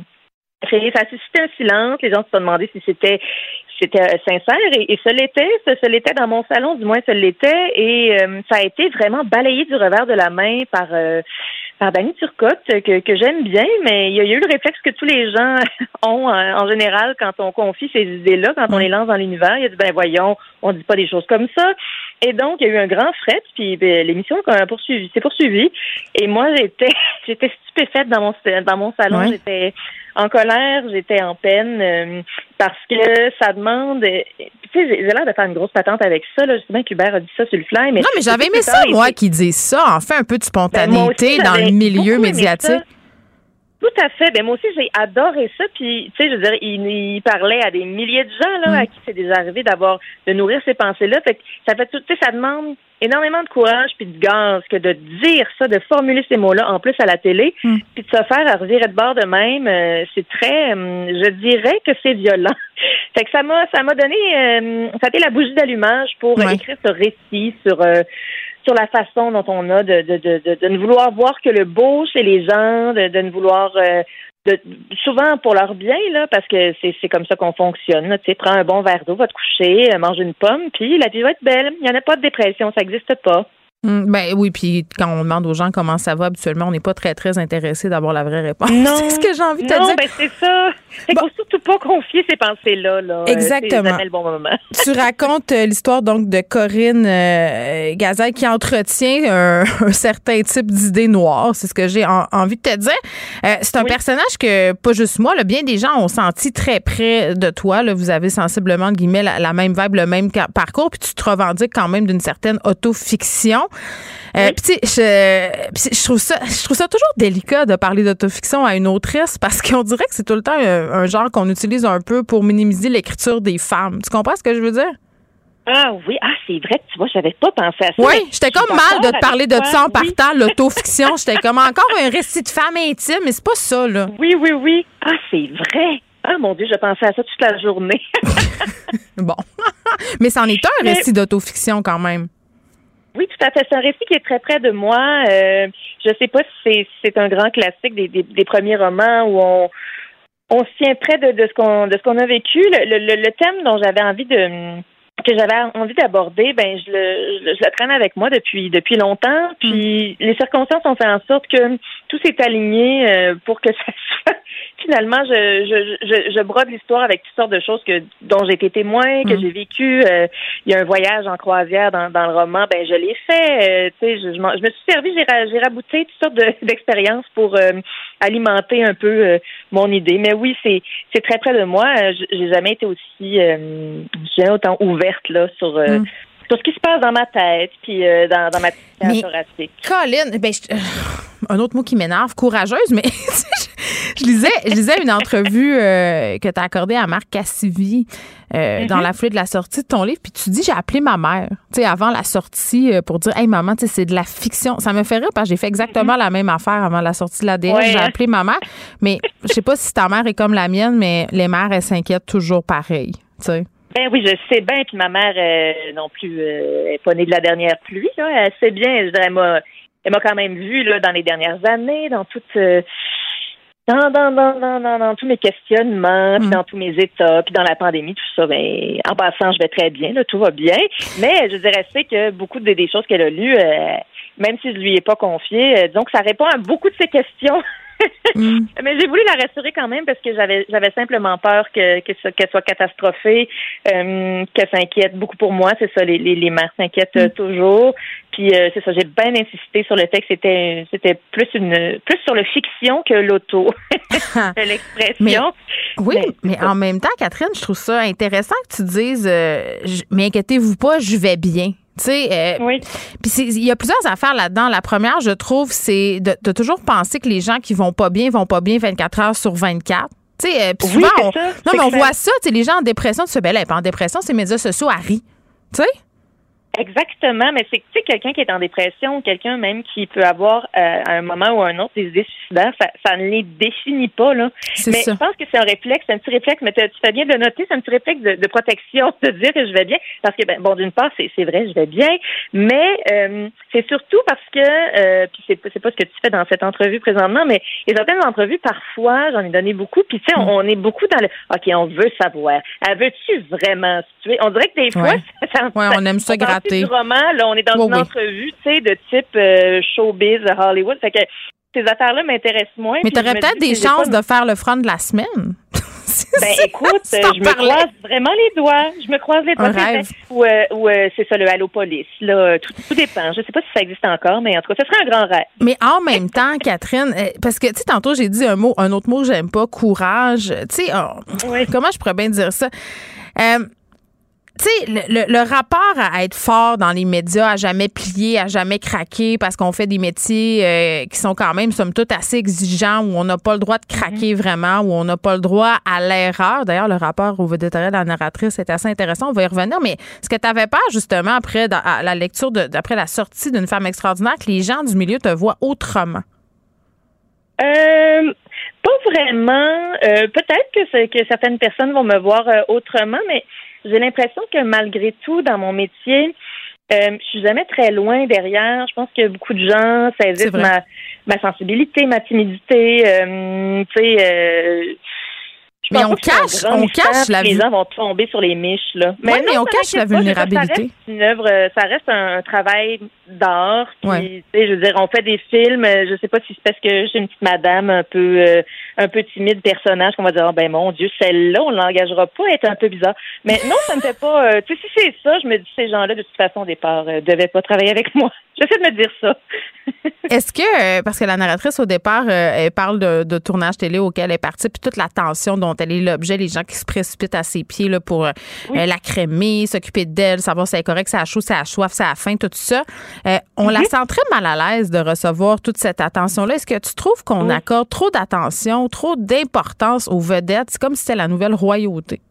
ça a suscité un silence. Les gens se sont demandé si c'était c'était euh, sincère et, et ce l'était, ce, ce l'était dans mon salon, du moins ce l'était, et euh, ça a été vraiment balayé du revers de la main par euh, par Dany Turcotte, que, que j'aime bien, mais il y, a, il y a eu le réflexe que tous les gens ont euh, en général quand on confie ces idées-là, quand on les lance dans l'univers. Il a dit ben voyons, on dit pas des choses comme ça. Et donc il y a eu un grand fret, puis ben, l'émission a poursuivi, s'est poursuivie. Et moi j'étais j'étais stupéfaite dans mon dans mon salon, j'étais en colère, j'étais en peine euh, parce que ça demande. euh, Tu sais, j'ai l'air de faire une grosse patente avec ça. Là, justement, qu'Hubert a dit ça sur le fly. Mais Non, mais j'avais aimé ça, moi, qui disent ça. En fait, un peu de Ben, aussi, spontanéité dans le milieu médiatique. ça. Tout à fait. Ben moi aussi j'ai adoré ça. Puis tu sais, je veux dire, il, il parlait à des milliers de gens là Mm. à qui c'est déjà arrivé d'avoir de nourrir ces pensées-là. Fait que ça fait tout. Tu sais, ça demande énormément de courage puis de gaz que de dire ça, de formuler ces mots-là en plus à la télé, Mm. puis de se faire à revirer de bord de même. euh, c'est très. hum, je dirais que c'est violent. fait que ça m'a ça m'a donné. euh, ça a été la bougie d'allumage pour euh, Ouais. écrire ce récit sur. Sur la façon dont on a de, de, de, de, de ne vouloir voir que le beau chez les gens, de, de ne vouloir euh, de, souvent pour leur bien, là, parce que c'est, comme ça qu'on fonctionne. Tu sais, prends un bon verre d'eau, va te coucher, euh, mange une pomme, puis la vie va être belle. Il n'y en a pas de dépression, ça n'existe pas. Mm, ben oui, puis quand on demande aux gens comment ça va habituellement, on n'est pas très très intéressé d'avoir la vraie réponse. Non, c'est ce que j'ai envie de te non, dire. ben c'est ça. Il faut surtout pas confier ces pensées-là. Là. Exactement. C'est jamais le bon moment. tu racontes euh, l'histoire donc de Corinne euh, Gazelle qui entretient un, un certain type d'idées noires. C'est ce que j'ai en- envie de te dire. Euh, c'est un personnage que, pas juste moi, là, bien des gens ont senti très près de toi. Là, vous avez sensiblement, guillemets, la, la même vibe, le même parcours, puis tu te revendiques quand même d'une certaine autofiction. Euh, puis tu sais, je, puis je trouve ça, je trouve ça toujours délicat de parler d'autofiction à une autrice parce qu'on dirait que c'est tout le temps un, un genre qu'on utilise un peu pour minimiser l'écriture des femmes. Tu comprends ce que je veux dire? Ah oui, ah c'est vrai que tu vois, j'avais pas pensé à ça. Oui, j'étais comme mal de te parler de ça en. Oui. partant, l'autofiction. J'étais comme encore un récit de femme intime, mais c'est pas ça, là. Oui, oui, oui. Ah, c'est vrai. Ah mon Dieu, je pensais à ça toute la journée. Bon. mais c'en est un Mais- récit d'autofiction quand même. Oui, tout à fait. C'est un récit qui est très près de moi. Euh, je sais pas si c'est, c'est un grand classique des, des, des premiers romans où on on se tient près de, de ce qu'on de ce qu'on a vécu. Le, le, le- thème dont j'avais envie de que j'avais envie d'aborder, ben je le, je, le- traîne avec moi depuis depuis longtemps. Puis les circonstances ont fait en sorte que tout s'est aligné euh, pour que ça soit. Finalement, je, je, je, je brode l'histoire avec toutes sortes de choses que dont j'ai été témoin, que Mm. j'ai vécu. Euh, il y a un voyage en croisière dans, dans le roman, ben je l'ai fait. Euh, tu sais, je, je, me suis servi, j'ai, ra- j'ai rabouté toutes sortes de- d'expériences pour euh, alimenter un peu euh, mon idée. Mais oui, c'est c'est très près de moi. Euh, J'ai jamais été aussi, euh, j'ai jamais autant ouverte là sur euh, Mm. sur ce qui se passe dans ma tête, puis euh, dans, dans ma petite thoracique. Colin, ben, je- un autre mot qui m'énerve, courageuse, mais je lisais, je lisais une entrevue euh, que tu as accordée à Marc Cassivi euh, dans la foulée de la sortie de ton livre, puis tu dis j'ai appelé ma mère, tu sais, avant la sortie euh, pour dire hey maman, tu sais, c'est de la fiction. Ça me fait rire parce que j'ai fait exactement la même affaire avant la sortie de l'ADN. Ouais, j'ai appelé ma mère, mais je sais pas si ta mère est comme la mienne, mais les mères elles s'inquiètent toujours pareil, tu sais. Ben oui, je sais bien, puis ma mère euh, non plus euh, est pas née de la dernière pluie. Là. Elle sait bien, je dirais, elle m'a, elle m'a quand même vue là, dans les dernières années, dans toutes euh, dans, dans, dans, dans, dans, dans tous mes questionnements, puis Mm. dans tous mes états, puis dans la pandémie, tout ça, ben en passant, je vais très bien, là, tout va bien. Mais je dirais c'est que beaucoup des, des choses qu'elle a lues, euh, même si je lui ai pas confié, euh, que ça répond à beaucoup de ses questions. Mm. Mais j'ai voulu la rassurer quand même parce que j'avais j'avais simplement peur que qu'elle soit catastrophée, euh, qu'elle s'inquiète beaucoup pour moi. C'est ça, les, les, les mères s'inquiètent euh, toujours. Puis euh, c'est ça, j'ai bien insisté sur le fait que c'était c'était plus une plus sur le fiction que l'auto, l'expression. Oui, Mais- mais, en même temps, Catherine, je trouve ça intéressant que tu dises euh, je- mais inquiétez-vous pas, je vais bien. Tu sais, euh, Oui. puis c'est- il y a plusieurs affaires là-dedans. La première, je trouve, c'est de, de toujours penser que les gens qui vont pas bien vont pas bien 24 heures sur 24. Tu sais, euh, Oui, souvent, on- ça. non, mais on voit ça, tu sais, les gens en dépression, tu fais, ben là, pas en dépression, ces médias sociaux, rient. Tu sais? Exactement, mais c'est que tu sais quelqu'un qui est en dépression, quelqu'un même qui peut avoir euh, à un moment ou à un autre des idées suicidaires, ça, ça ne les définit pas là. Mais ça. je pense que c'est un réflexe, c'est un petit réflexe, mais tu fais bien de le noter, c'est un petit réflexe de, de protection, de dire que je vais bien, parce que ben bon d'une part c'est vrai je vais bien, mais euh, c'est surtout parce que euh, puis c'est c'est pas ce que tu fais dans cette entrevue présentement, mais les certaines entrevues parfois j'en ai donné beaucoup, puis tu sais Mm. on, on est beaucoup dans le ok on veut savoir, Elle veux-tu vraiment se tuer, on dirait que des fois Ouais. ça, Ouais, on aime ça on du roman, là, on est dans une oui. entrevue, tu sais, de type euh, showbiz de Hollywood. Fait que ces affaires-là m'intéressent moins. Mais puis tu aurais je me peut-être des chances de faire le front de la semaine. Ben écoute, je me parlais. croise vraiment les doigts. Je me croise les doigts. Rêve. Ou, euh, ou, euh, c'est ça, le Allopolis. Là, tout, tout dépend. Je sais pas si ça existe encore, mais en tout cas, ce serait un grand rêve. Mais en même temps, Catherine, parce que, tu sais, tantôt, j'ai dit un mot, un autre mot que j'aime pas, courage. Tu sais, Oui. comment je pourrais bien dire ça? Euh, tu sais, le, le- le rapport à être fort dans les médias, à jamais plier, à jamais craquer, parce qu'on fait des métiers euh, qui sont quand même, somme toute, assez exigeants, où on n'a pas le droit de craquer vraiment, où on n'a pas le droit à l'erreur. D'ailleurs, le rapport au védétariat de la narratrice est assez intéressant. On va y revenir. Mais ce que tu avais peur, justement, après dans- à la lecture, de- d'après la sortie d'une femme extraordinaire, que les gens du milieu te voient autrement? Euh, pas vraiment. Euh, Peut-être que, c'est- que certaines personnes vont me voir autrement, mais j'ai l'impression que malgré tout, dans mon métier, euh, je suis jamais très loin derrière. Je pense que beaucoup de gens saisissent ma, ma sensibilité, ma timidité. Euh, tu sais, euh, Mais on cache, on cache la Les gens vont tomber sur les miches, là. Mais, oui, mais on cache la vulnérabilité. Ça reste une œuvre, ça reste un, travail d'art. Ouais. Je veux dire, on fait des films, je sais pas si c'est parce que j'ai une petite madame un peu, euh, un peu timide personnage qu'on va dire, oh, ben mon Dieu, celle-là, on l'engagera pas, être un peu bizarre. Mais non, ça me fait pas, euh, tu sais, si c'est ça, je me dis, ces gens-là, de toute façon, au départ, euh, devaient pas travailler avec moi. J'essaie de me dire ça. Est-ce que, parce que la narratrice, au départ, elle parle de, tournage télé auquel elle est partie, puis toute l'attention dont elle est l'objet, les gens qui se précipitent à ses pieds là, pour la crémer, s'occuper d'elle, savoir si elle est correcte, si elle a chaud, si elle a soif, si elle a faim, tout ça. on la mhm. sent très mal à l'aise de recevoir toute cette attention-là. Est-ce que tu trouves qu'on accorde trop d'attention, trop d'importance aux vedettes? C'est comme si c'était la nouvelle royauté.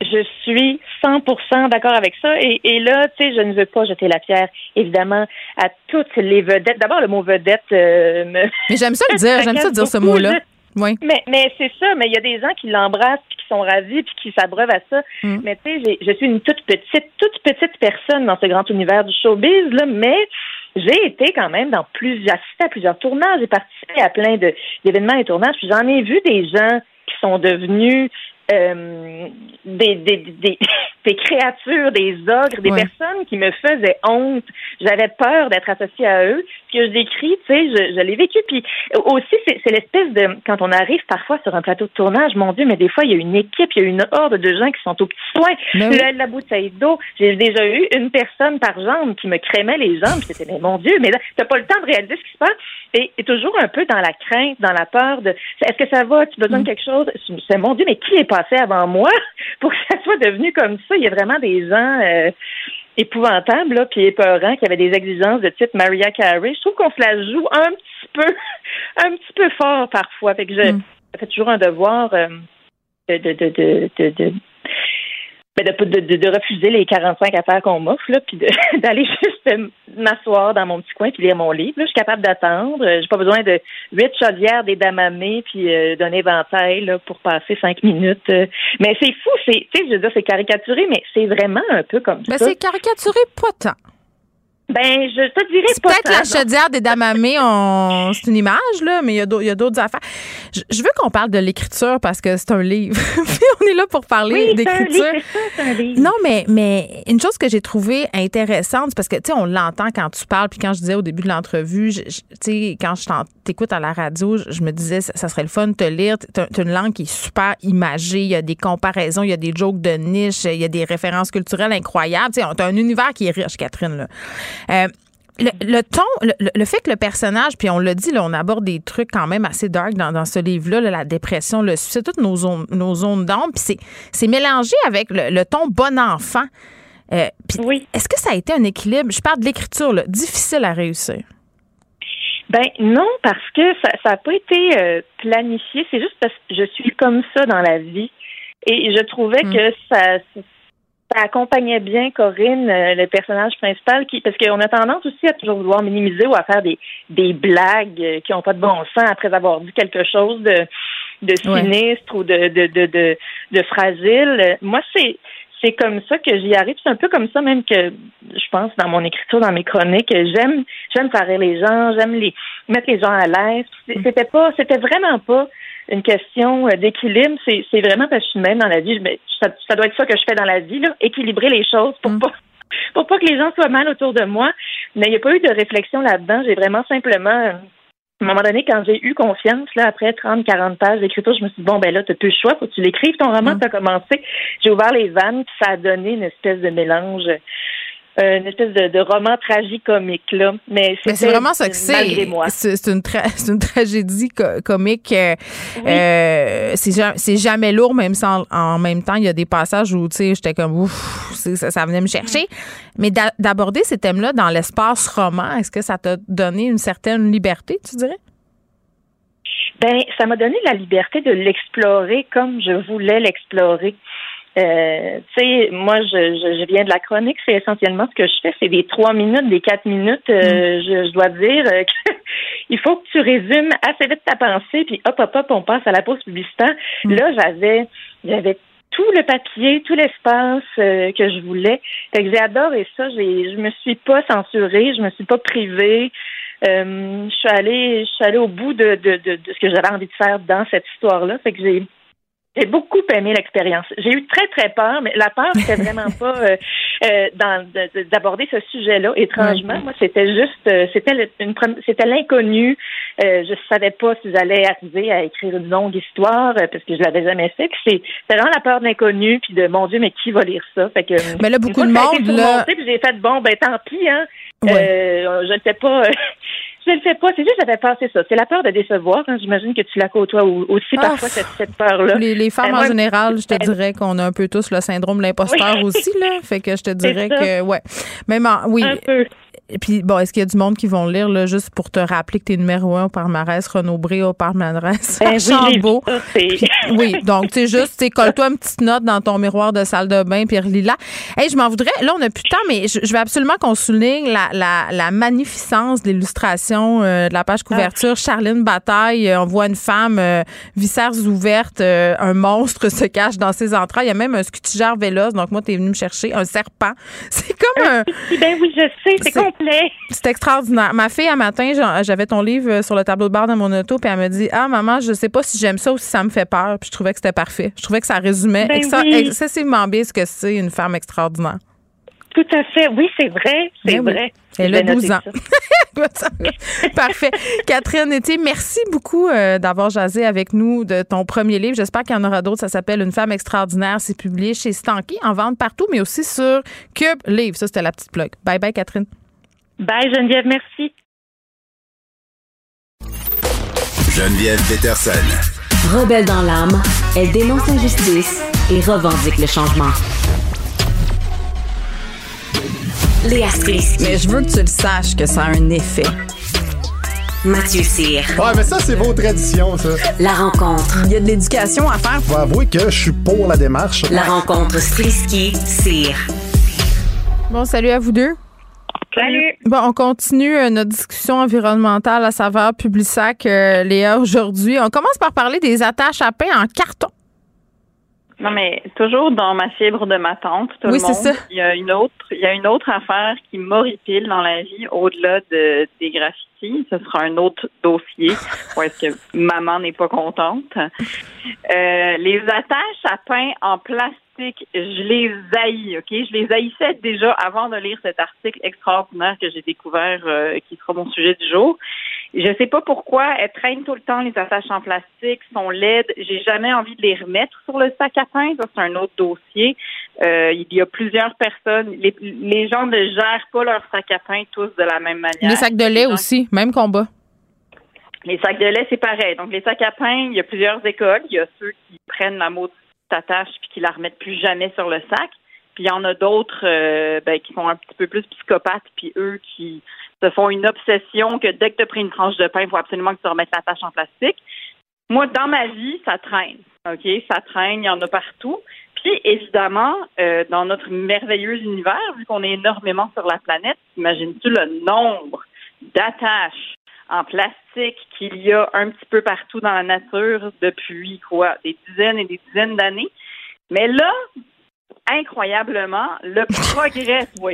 Je suis 100% d'accord avec ça. Et, là, tu sais, je ne veux pas jeter la pierre, évidemment, à toutes les vedettes. D'abord, le mot vedette euh, me... Mais j'aime ça le dire. J'aime ça dire ce mot-là. Oui. Mais, mais c'est ça, mais il y a des gens qui l'embrassent, puis qui sont ravis, puis qui s'abreuvent à ça. Mm. Mais tu sais, je suis une toute petite, toute petite personne dans ce grand univers du showbiz, là, mais j'ai été quand même dans plusieurs, assisté à plusieurs tournages, j'ai participé à plein d'événements et tournages, puis j'en ai vu des gens qui sont devenus euh, des, des, des, des, créatures, des ogres, des personnes qui me faisaient honte. J'avais peur d'être associée à eux. Ce que je décris, tu sais, je, je l'ai vécu. Puis aussi, c'est l'espèce de quand on arrive parfois sur un plateau de tournage, mon Dieu, mais des fois il y a une équipe, il y a une horde de gens qui sont au petit soin. Ben la bouteille d'eau. J'ai déjà eu une personne par jambe qui me crémait les jambes. C'était mais mon Dieu, mais là, t'as pas le temps de réaliser ce qui se passe. Et, et, toujours un peu dans la crainte, dans la peur de est-ce que ça va, tu besoin de mm. quelque chose? C'est mon Dieu, mais qui est passé avant moi pour que ça soit devenu comme ça? Il y a vraiment des gens euh, épouvantables, là, puis épeurants, qui avaient des exigences de type Maria Carey. Je trouve qu'on se la joue un petit peu, un petit peu fort parfois. Fait que je, mm. fait toujours un devoir euh, de, de, de, de ben, de, de, refuser les 45 affaires qu'on m'offre, puis d'aller juste m'asseoir dans mon petit coin puis lire mon livre. Je suis capable d'attendre. J'ai pas besoin de huit chaudières, des damamés puis euh, d'un éventail là, pour passer cinq minutes. Mais c'est fou, c'est, tu sais, je veux dire, c'est caricaturé, mais c'est vraiment un peu comme ben, ça. Mais c'est caricaturé pas tant. Ben, je te dirais pas. Peut-être la chaudière des damamés, on... c'est une image, là, mais il y a d'autres affaires. Je, veux qu'on parle de l'écriture parce que c'est un livre. on est là pour parler d'écriture. Non, mais, mais une chose que j'ai trouvée intéressante, parce que, tu sais, on l'entend quand tu parles, puis quand je disais au début de l'entrevue, tu sais, quand je t'écoute à la radio, je, me disais, ça, serait le fun de te lire. Tu as une langue qui est super imagée, il y a des comparaisons, il y a des jokes de niche, il y a des références culturelles incroyables. Tu sais, as un univers qui est riche, Catherine, là. Euh, le, ton, le, fait que le personnage, puis on l'a dit, là, on aborde des trucs quand même assez dark dans, ce livre-là, la dépression, le suicide, toutes nos zones, nos zones d'ombre, puis c'est mélangé avec le, ton bon enfant. Euh, oui. Est-ce que ça a été un équilibre? Je parle de l'écriture, difficile à réussir. Ben non, parce que ça n'a pas été euh, planifié. C'est juste parce que je suis comme ça dans la vie. Et je trouvais hmm. que ça, ça accompagnait bien Corinne, euh, le personnage principal, qui parce qu'on a tendance aussi à toujours vouloir minimiser ou à faire des, des blagues euh, qui n'ont pas de bon sens après avoir dit quelque chose de, de sinistre ou de, de, de, de, de fragile. Moi, c'est c'est comme ça que j'y arrive. C'est un peu comme ça même que je pense dans mon écriture, dans mes chroniques. J'aime j'aime faire rire les gens, j'aime les mettre les gens à l'aise. C'était pas c'était vraiment pas une question euh, d'équilibre. C'est, vraiment parce que je suis même dans la vie. Mais ça, ça, doit être ça que je fais dans la vie, là, équilibrer les choses pour mm. pas pour pas que les gens soient mal autour de moi. Mais il n'y a pas eu de réflexion là-dedans. J'ai vraiment simplement à un moment donné, quand j'ai eu confiance, là, après 30, 40 pages d'écriture, je me suis dit, bon, ben là, tu plus le choix, faut que tu l'écrives, ton roman, mm. tu as commencé. J'ai ouvert les vannes, puis ça a donné une espèce de mélange euh, une espèce de, roman tragique-comique. Là. Mais, c'est vraiment ça que c'est. C'est une, une tragédie comique. Euh, euh, c'est jamais lourd, même si en, même temps, il y a des passages où j'étais comme ouf, ça, ça, venait me chercher. Mais d'aborder ces thèmes-là dans l'espace roman, est-ce que ça t'a donné une certaine liberté, tu dirais? Ben, ça m'a donné la liberté de l'explorer comme je voulais l'explorer. Euh, tu sais, moi, je, je, viens de la chronique. C'est essentiellement ce que je fais. C'est des trois minutes, des quatre minutes. Euh, mm. je, je, dois dire euh, qu'il faut que tu résumes assez vite ta pensée, puis hop, hop, hop, on passe à la pause publicitaire. Mm. Là, j'avais, j'avais tout le papier, tout l'espace que je voulais. Fait que j'ai adoré ça. J'ai, je me suis pas censurée, je me suis pas privée. je suis allée, je suis allée au bout de, de, de, de ce que j'avais envie de faire dans cette histoire-là. Fait que j'ai J'ai beaucoup aimé l'expérience. J'ai eu très, très peur, mais la peur, c'était vraiment pas euh, euh, d'aborder ce sujet-là. Étrangement, moi, c'était juste, euh, c'était une, c'était l'inconnu. Euh, je savais pas si j'allais arriver à écrire une longue histoire parce que je l'avais jamais fait. c'est vraiment la peur de l'inconnu, puis de mon Dieu, mais qui va lire ça? Fait que. Mais là, beaucoup de monde là. J'ai fait bon, ben tant pis, hein. je ne sais pas. Je le fais pas. C'est juste, j'avais pensé ça. C'est la peur de décevoir. Hein. J'imagine que tu la côtoies aussi ah, parfois, cette, cette peur-là. Les, femmes, ben, en général, je te dirais qu'on a un peu tous le syndrome de l'imposteur aussi, là. Fait que je te dirais que, ouais. Même oui. Un peu. Et puis, bon, est-ce qu'il y a du monde qui vont lire, là, juste pour te rappeler que tu es numéro un au palmarès, Renaud Bré au palmarès, ben, oui, oui, donc, tu sais, juste, colle-toi une petite note dans ton miroir de salle de bain, puis relis-la. Hey, je m'en voudrais, là, on n'a plus de temps, mais je, je veux absolument qu'on souligne la, la, la magnificence de l'illustration euh, de la page couverture. Charline Bataille, euh, on voit une femme, euh, viscères ouvertes, un monstre se cache dans ses entrailles. Il y a même un scutigère véloce, donc moi, tu es venu me chercher, un serpent. C'est comme un... Ben oui, je sais, c'est c'est extraordinaire. Ma fille, un matin, j'avais ton livre sur le tableau de bord de mon auto, puis elle me dit Ah, maman, je sais pas si j'aime ça ou si ça me fait peur. Puis je trouvais que c'était parfait. Je trouvais que ça résumait ben excessivement bien ce que c'est une femme extraordinaire. Tout à fait. Oui, c'est vrai. C'est ben vrai. Elle a 12 ans. Parfait. Catherine Etier, merci beaucoup euh, d'avoir jasé avec nous de ton premier livre. J'espère qu'il y en aura d'autres. Ça s'appelle Une femme extraordinaire. C'est publié chez Stanky, en vente partout, mais aussi sur Cube Livre. Ça, c'était la petite plug. Bye bye, Catherine. Bye Geneviève, merci. Geneviève Peterson. Rebelle dans l'âme, elle dénonce l'injustice et revendique le changement. Léa Strisky. Mais je veux que tu le saches que ça a un effet. Mathieu Cyr. Ouais, mais ça, c'est vos traditions, ça. La rencontre. Il y a de l'éducation à faire. Faut avouer que je suis pour la démarche. La rencontre Strisky-Cyr. Bon, salut à vous deux. Salut. Bon, on continue euh, notre discussion environnementale à saveur Publisac, euh, Léa, aujourd'hui. On commence par parler des attaches à pain en carton. Non, mais toujours dans ma fibre de ma tante, tout oui, le monde. Ça. Il y a une autre, il y a une autre affaire qui m'horripile dans la vie, au-delà de, des graffitis. Ce sera un autre dossier où est-ce que maman n'est pas contente. Euh, les attaches à pain en plastique je les haïs, OK? Je les haïssais déjà avant de lire cet article extraordinaire que j'ai découvert, euh, qui sera mon sujet du jour. Je ne sais pas pourquoi elles traînent tout le temps les attaches en plastique, sont laides. J'ai jamais envie de les remettre sur le sac à pain. Ça, c'est un autre dossier. Euh, il y a plusieurs personnes. Les, gens ne gèrent pas leur sac à pain tous de la même manière. Les sacs de lait aussi, même combat. Les sacs de lait, c'est pareil. Donc, les sacs à pain, il y a plusieurs écoles. Il y a ceux qui prennent la mode attache puis qui la remettent plus jamais sur le sac. Puis il y en a d'autres euh, ben, qui sont un petit peu plus psychopathes, puis eux qui se font une obsession que dès que tu as pris une tranche de pain, il faut absolument que tu remettes la tâche en plastique. Moi, dans ma vie, ça traîne. OK? Ça traîne, il y en a partout. Puis, évidemment, euh, dans notre merveilleux univers, vu qu'on est énormément sur la planète, imagines-tu le nombre d'attaches en plastique qu'il y a un petit peu partout dans la nature depuis quoi, des dizaines et des dizaines d'années. Mais là, incroyablement, le progrès voit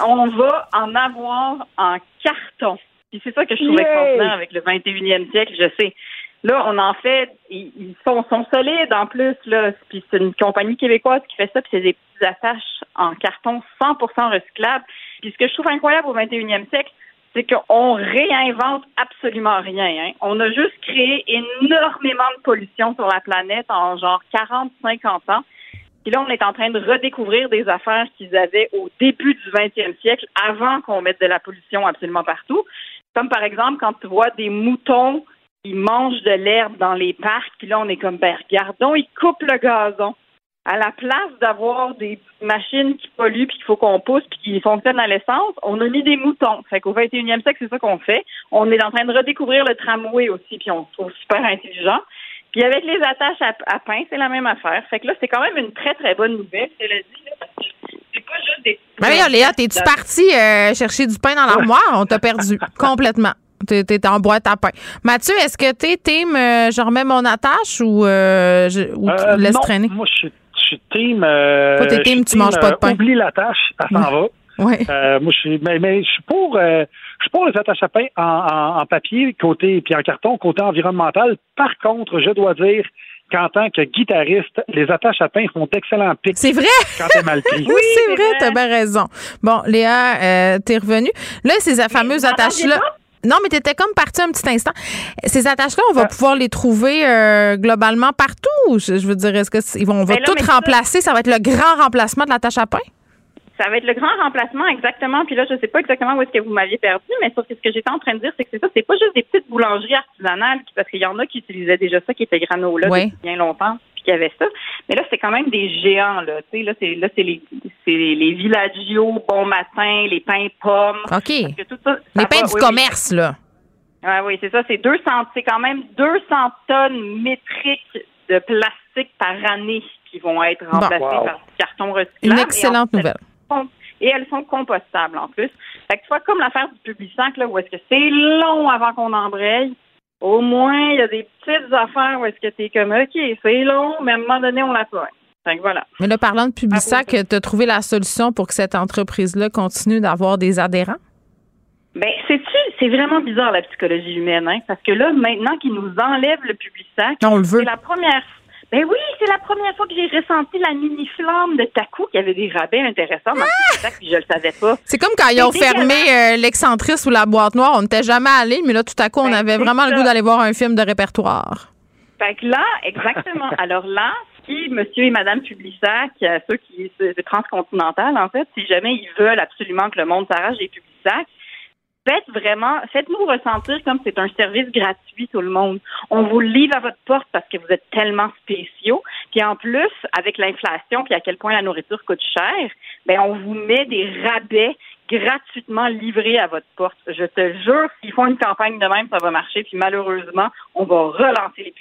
On va en avoir en carton. Et c'est ça que je trouve extraordinaire avec le 21e siècle, je sais. Là, on en fait, ils sont, sont solides en plus, là. Puis c'est une compagnie québécoise qui fait ça, puis c'est des petites attaches en carton 100% recyclables. Puis ce que je trouve incroyable au 21e siècle, c'est qu'on réinvente absolument rien. Hein. On a juste créé énormément de pollution sur la planète en genre 40, 50 ans. Puis là, on est en train de redécouvrir des affaires qu'ils avaient au début du 20e siècle, avant qu'on mette de la pollution absolument partout. Comme par exemple, quand tu vois des moutons qui mangent de l'herbe dans les parcs, puis là, on est comme, ben, regardons, ils coupent le gazon à la place d'avoir des machines qui polluent puis qu'il faut qu'on pousse puis qui fonctionnent à l'essence, on a mis des moutons. Fait qu'au 21e siècle, c'est ça qu'on fait. On est en train de redécouvrir le tramway aussi puis on se trouve super intelligent. Puis avec les attaches à, pain, c'est la même affaire. Fait que là, c'est quand même une très, très bonne nouvelle, c'est pas juste des... Mais Léa, t'es-tu partie euh, chercher du pain dans l'armoire? On t'a perdu complètement. T'es, t'es en boîte à pain. Mathieu, est-ce que t'es team euh, je remets mon attache ou, euh, je, ou euh, laisse non, traîner? Moi, je suis suis team. Euh, Toi, t'es team, tu manges pas de pain. Oublie la tâche, ça s'en va. Oui. Euh, moi, je suis, mais, mais je suis pour, euh, je suis pour les attaches à pain en, en, en, papier côté puis en carton côté environnemental. Par contre, je dois dire qu'en tant que guitariste, les attaches à pain font d'excellents pics. C'est vrai? Quand t'es mal pris. oui, c'est vrai, t'as bien raison. Bon, Léa, euh, t'es revenue. Là, ces fameuses attaches-là. Non, mais t'étais comme parti un petit instant. Ces attaches-là, on va pouvoir les trouver euh, globalement partout. Je, je veux dire, est-ce que vont, on va Ben là, tout ça- remplacer? Ça va être le grand remplacement de l'attache à pain? Ça va être le grand remplacement, exactement. Puis là, je sais pas exactement où est-ce que vous m'aviez perdu, mais sauf que ce que j'étais en train de dire, c'est que c'est ça, c'est pas juste des petites boulangeries artisanales, parce qu'il y en a qui utilisaient déjà ça, qui était granola depuis bien longtemps, puis qui avait ça. Mais là, c'est quand même des géants, là. Tu sais, là, c'est là, c'est les, c'est les, Villaggio, Bon Matin, les pains pommes. OK. Parce que tout ça, ça Les va- pains du oui, oui. commerce, là. Ah oui, c'est ça. C'est 200, c'est quand même 200 tonnes métriques de plastique par année qui vont être Bon. remplacées Wow. par du carton recyclable. Une Et en excellente fait, nouvelle. Et elles sont compostables en plus. Fait que tu vois, comme l'affaire du Publisac, là, où est-ce que c'est long avant qu'on embraye, au moins, il y a des petites affaires où est-ce que t'es comme, OK, c'est long, mais à un moment donné, on la. Fait que voilà. Mais là, parlant de Publisac, t'as trouvé la solution pour que cette entreprise-là continue d'avoir des adhérents? Ben, sais-tu, c'est vraiment bizarre la psychologie humaine, hein, parce que là, maintenant qu'ils nous enlèvent le Publisac, c'est la première. Ben oui, c'est la première fois que j'ai ressenti la mini flamme de Taku qui avait des rabais intéressants dans le Publisac, puis je le savais pas. C'est comme quand ils ont fermé euh, l'excentrice ou la boîte noire. On n'était jamais allé, mais là, tout à coup, on Ben, avait vraiment le goût d'aller voir un film de répertoire. Fait que là, exactement. Alors là, si monsieur et madame Publisac, euh, ceux qui, c'est transcontinental, en fait, si jamais ils veulent absolument que le monde s'arrache des Publisac, faites vraiment, faites-nous ressentir comme c'est un service gratuit, tout le monde. On vous livre à votre porte parce que vous êtes tellement spéciaux. Puis en plus, avec l'inflation, puis à quel point la nourriture coûte cher, ben on vous met des rabais gratuitement livrés à votre porte. Je te jure, s'ils font une campagne de même, ça va marcher. Puis malheureusement, on va relancer les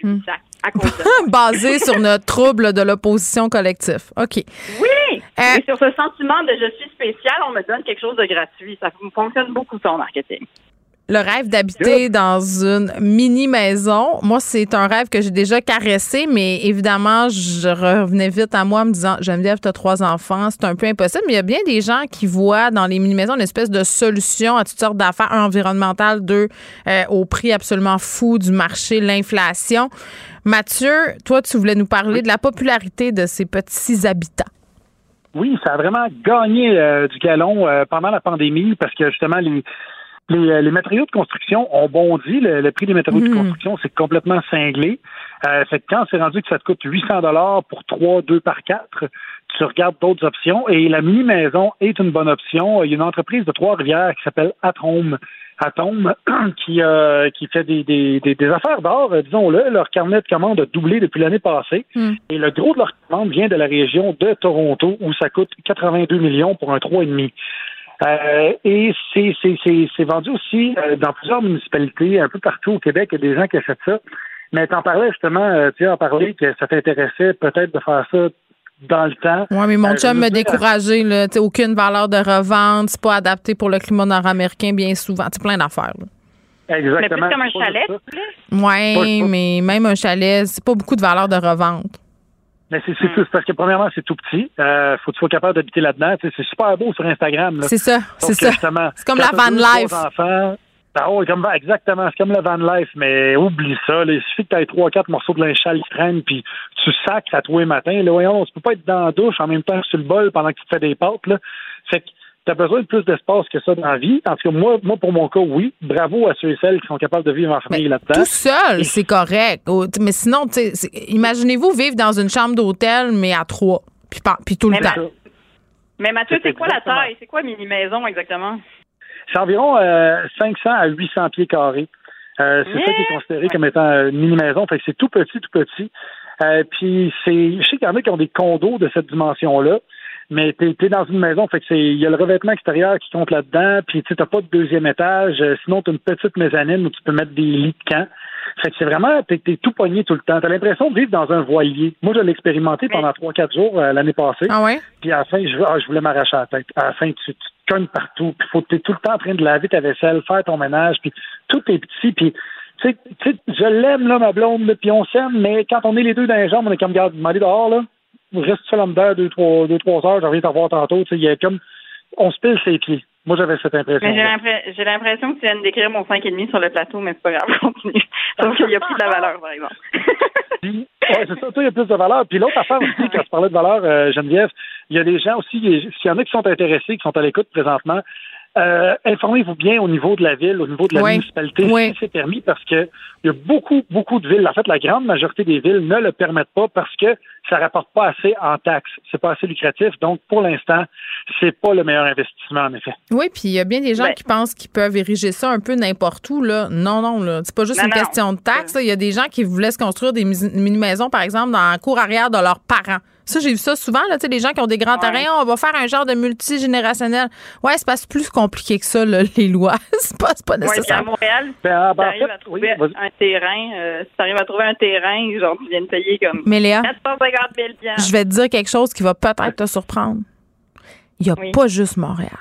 à cause de ça. Basé sur notre trouble de l'opposition collective. OK. Oui! Et sur ce sentiment de je suis spécial, on me donne quelque chose de gratuit. Ça fonctionne beaucoup, en marketing. Le rêve d'habiter dans une mini maison, moi, c'est un rêve que j'ai déjà caressé, mais évidemment, je revenais vite à moi en me disant Geneviève, tu as trois enfants, c'est un peu impossible. Mais il y a bien des gens qui voient dans les mini maisons une espèce de solution à toutes sortes d'affaires, un, environnementales, deux, euh, au prix absolument fou du marché, l'inflation. Mathieu, toi, tu voulais nous parler de la popularité de ces petits habitants. Oui, ça a vraiment gagné euh, du galon euh, pendant la pandémie parce que justement les les, euh, les matériaux de construction ont bondi. Le, le prix des matériaux de construction c'est complètement cinglé. Euh, fait que quand c'est rendu que ça te coûte 800 dollars pour trois, deux par quatre, tu regardes d'autres options et la mini maison est une bonne option. Il y a une entreprise de Trois-Rivières qui s'appelle Atome. Atome qui euh, qui fait des, des, des, des affaires d'or, euh, disons-le. Leur carnet de commandes a doublé depuis l'année passée. Et le gros de leur commande vient de la région de Toronto où ça coûte 82 millions pour un 3,5. Euh, et c'est, c'est, c'est, c'est vendu aussi euh, dans plusieurs municipalités, un peu partout au Québec, il y a des gens qui achètent ça. Mais t'en parlais justement, euh, tu as parlé que ça t'intéressait peut-être de faire ça dans le temps. Oui, mais mon Euh, chum m'a découragé. Là. Aucune valeur de revente, c'est pas adapté pour le climat nord-américain bien souvent. C'est plein d'affaires. là. Exactement. Mais plus comme un chalet. Oui, mais même un chalet, c'est pas beaucoup de valeur de revente. Mais c'est, c'est, c'est parce que premièrement, c'est tout petit. Euh, faut que tu sois capable d'habiter là-dedans. Tu sais, c'est super beau sur Instagram. là. C'est ça, c'est ça. C'est comme la van life. enfants, ah ouais, comme, exactement, c'est comme la van life, mais oublie ça. là. il suffit que tu aies trois, quatre morceaux de linge sale qui traînent, puis tu sacres à tous les matins. Là, voyons, tu peux pas être dans la douche en même temps que sur le bol pendant que tu te fais des pâtes. Là. Fait que tu as besoin de plus d'espace que ça dans la vie. En tout cas, moi, moi, pour mon cas, oui. Bravo à ceux et celles qui sont capables de vivre en famille là-dedans. Tout seul, c'est correct. Mais sinon, tu sais, c'est- imaginez-vous vivre dans une chambre d'hôtel, mais à trois, puis, par- puis tout le Mais temps. ma- Mais Mathieu, C'est c'est quoi la taille? C'est quoi mini maison exactement? C'est environ euh, 500 à 800 pieds carrés. Euh, c'est ça qui est considéré comme étant une mini-maison. Fait que c'est tout petit, tout petit. Euh, puis c'est, je sais qu'il y en a qui ont des condos de cette dimension-là, mais t'es, t'es dans une maison, fait que c'est, il y a le revêtement extérieur qui compte là-dedans, puis tu t'as pas de deuxième étage, euh, sinon t'as une petite mezzanine où tu peux mettre des lits de camp. Fait que c'est vraiment, t'es, t'es tout pogné tout le temps. T'as l'impression de vivre dans un voilier. Moi, je l'ai expérimenté pendant trois, quatre jours euh, l'année passée. Ah ouais? Puis à la fin, je, ah, je voulais m'arracher la tête. À la fin, tu, tu te cognes partout. Puis faut, t'es tout le temps en train de laver ta vaisselle, faire ton ménage. Puis tout est petit. Puis tu sais, tu sais, je l'aime, là, ma blonde, puis on s'aime, mais quand on est les deux dans les jambes, on est comme, garde, m'aller dehors, là. Reste seul en dedans deux, trois, deux, trois heures, je reviens t'en voir tantôt. Tu sais, il y a comme, on se pile ses pieds. Moi, j'avais cette impression. J'ai l'impre- j'ai l'impression que tu viens de décrire mon 5,5 sur le plateau, mais c'est pas grave, continue. Sauf qu'il y a plus de la valeur, par exemple. ouais, c'est ça. Toi, il y a plus de valeur. Puis l'autre affaire aussi, quand tu parlais de valeur, euh, Geneviève, il y a des gens aussi, s'il y en a qui sont intéressés, qui sont à l'écoute présentement, euh, informez-vous bien au niveau de la ville, au niveau de la Oui. municipalité, Oui. si c'est permis, parce que il y a beaucoup, beaucoup de villes. En fait, la grande majorité des villes ne le permettent pas parce que ça rapporte pas assez en taxes. C'est pas assez lucratif. Donc, pour l'instant, c'est pas le meilleur investissement, en effet. Oui, puis il y a bien des gens Ben- qui pensent qu'ils peuvent ériger ça un peu n'importe où. Là. Non, non, là. C'est pas juste Non, une non. question de taxes. Il y a des gens qui voulaient se construire des mini-maisons, par exemple, dans la cour arrière de leurs parents. Ça, j'ai vu ça souvent, là, tu sais, des gens qui ont des grands terrains, on va faire un genre de multigénérationnel. Ouais, c'est pas plus compliqué que ça, là, les lois. c'est pas, c'est pas Ouais, puis à nécessaire. Montréal, Ben, ah, si ben, en t'arrives fait, à trouver oui, un terrain, euh, si t'arrives à trouver un terrain, genre, tu viens de payer comme Mais Léa, 450 000 piastres. je vais te dire quelque chose qui va peut-être te surprendre. Il n'y a Oui. pas juste Montréal.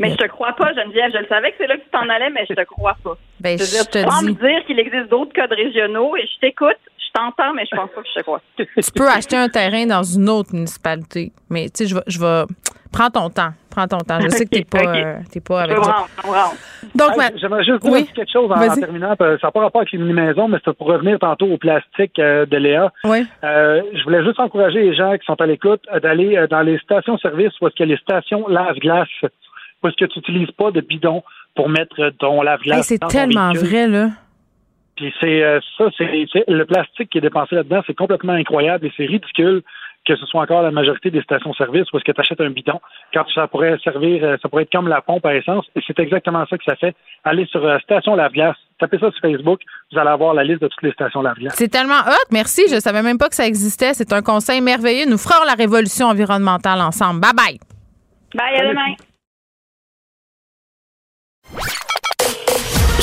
Mais je te crois pas, Geneviève. Je le savais que c'est là que tu t'en allais, mais je te crois pas. Ben, Je veux dire, je tu te vas dis. me dire qu'il existe d'autres codes régionaux et je t'écoute, t'entends, mais je pense pas que je te crois. tu peux acheter un terrain dans une autre municipalité. Mais tu sais, je vais, je vais. Prends ton temps. Prends ton temps. Je sais que t'es pas, Ok, ok. euh, t'es pas Je avec rends. Donc, Hey, ma- J'aimerais juste dire Oui? quelque chose en, en terminant. Ça n'a pas rapport avec les mini-maisons, mais c'est pour revenir tantôt au plastique euh, de Léa. Oui. Euh, je voulais juste encourager les gens qui sont à l'écoute d'aller euh, dans les stations-service où est-ce qu'il y a les stations lave-glace, où est-ce que tu n'utilises pas de bidon pour mettre ton lave-glace Hey, c'est ton tellement vrai, là. Puis c'est euh, ça, c'est c'est- le plastique qui est dépensé là-dedans, c'est complètement incroyable et c'est ridicule que ce soit encore la majorité des stations-service où est-ce que tu achètes un bidon quand ça pourrait servir, euh, ça pourrait être comme la pompe à essence. Et c'est exactement ça que ça fait. Allez sur euh, Station Lave-Glace, tapez ça sur Facebook, vous allez avoir la liste de toutes les stations Lave-Glace. C'est tellement hot. Merci. Je savais même pas que ça existait. C'est un conseil merveilleux. Nous ferons la révolution environnementale ensemble. Bye bye. Bye, à demain.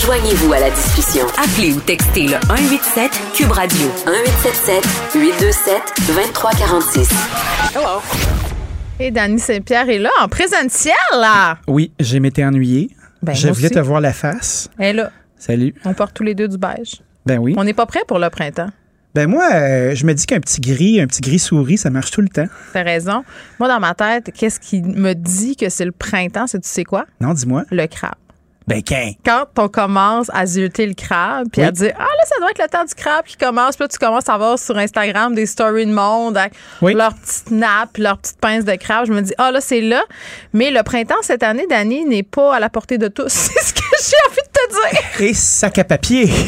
Joignez-vous à la discussion. Appelez ou textez le 187 Cube Radio 1877 827 2346. Hello. Et Dany Saint-Pierre est là, en présentiel, là. Oui, j'ai m'étais ennuyé. Ben, je voulais aussi. te voir la face. Et là, Salut. on porte tous les deux du beige. Ben oui. On n'est pas prêt pour le printemps. Ben moi, euh, je me dis qu'un petit gris, un petit gris souris, ça marche tout le temps. T'as raison. Moi, dans ma tête, qu'est-ce qui me dit que c'est le printemps? C'est tu sais quoi? Non, dis-moi. Le crabe. Ben qu'un. Quand on commence à zioter le crabe, puis Oui. à dire Ah là, ça doit être le temps du crabe qui commence, puis là, tu commences à voir sur Instagram des stories de monde avec Oui. leurs petites nappes, puis leurs petites pinces de crabe. Je me dis Ah là, c'est là. Mais le printemps cette année, Dani, n'est pas à la portée de tous. C'est ce que j'ai envie de te dire. Et sac à papier.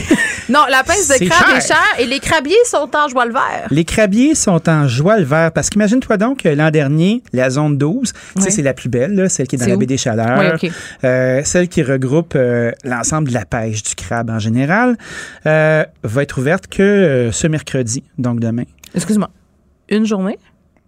Non, la pince de crabe cher. est chère et les crabiers sont en joie le vert. Les crabiers sont en joie le vert parce qu'imagine-toi donc que l'an dernier, la zone 12, tu sais, c'est la plus belle, là, celle qui est dans C'est la baie des Chaleurs, Oui, OK. euh, celle qui regroupe euh, l'ensemble de la pêche du crabe en général, euh, va être ouverte que euh, ce mercredi, donc demain. Excuse-moi. Une journée?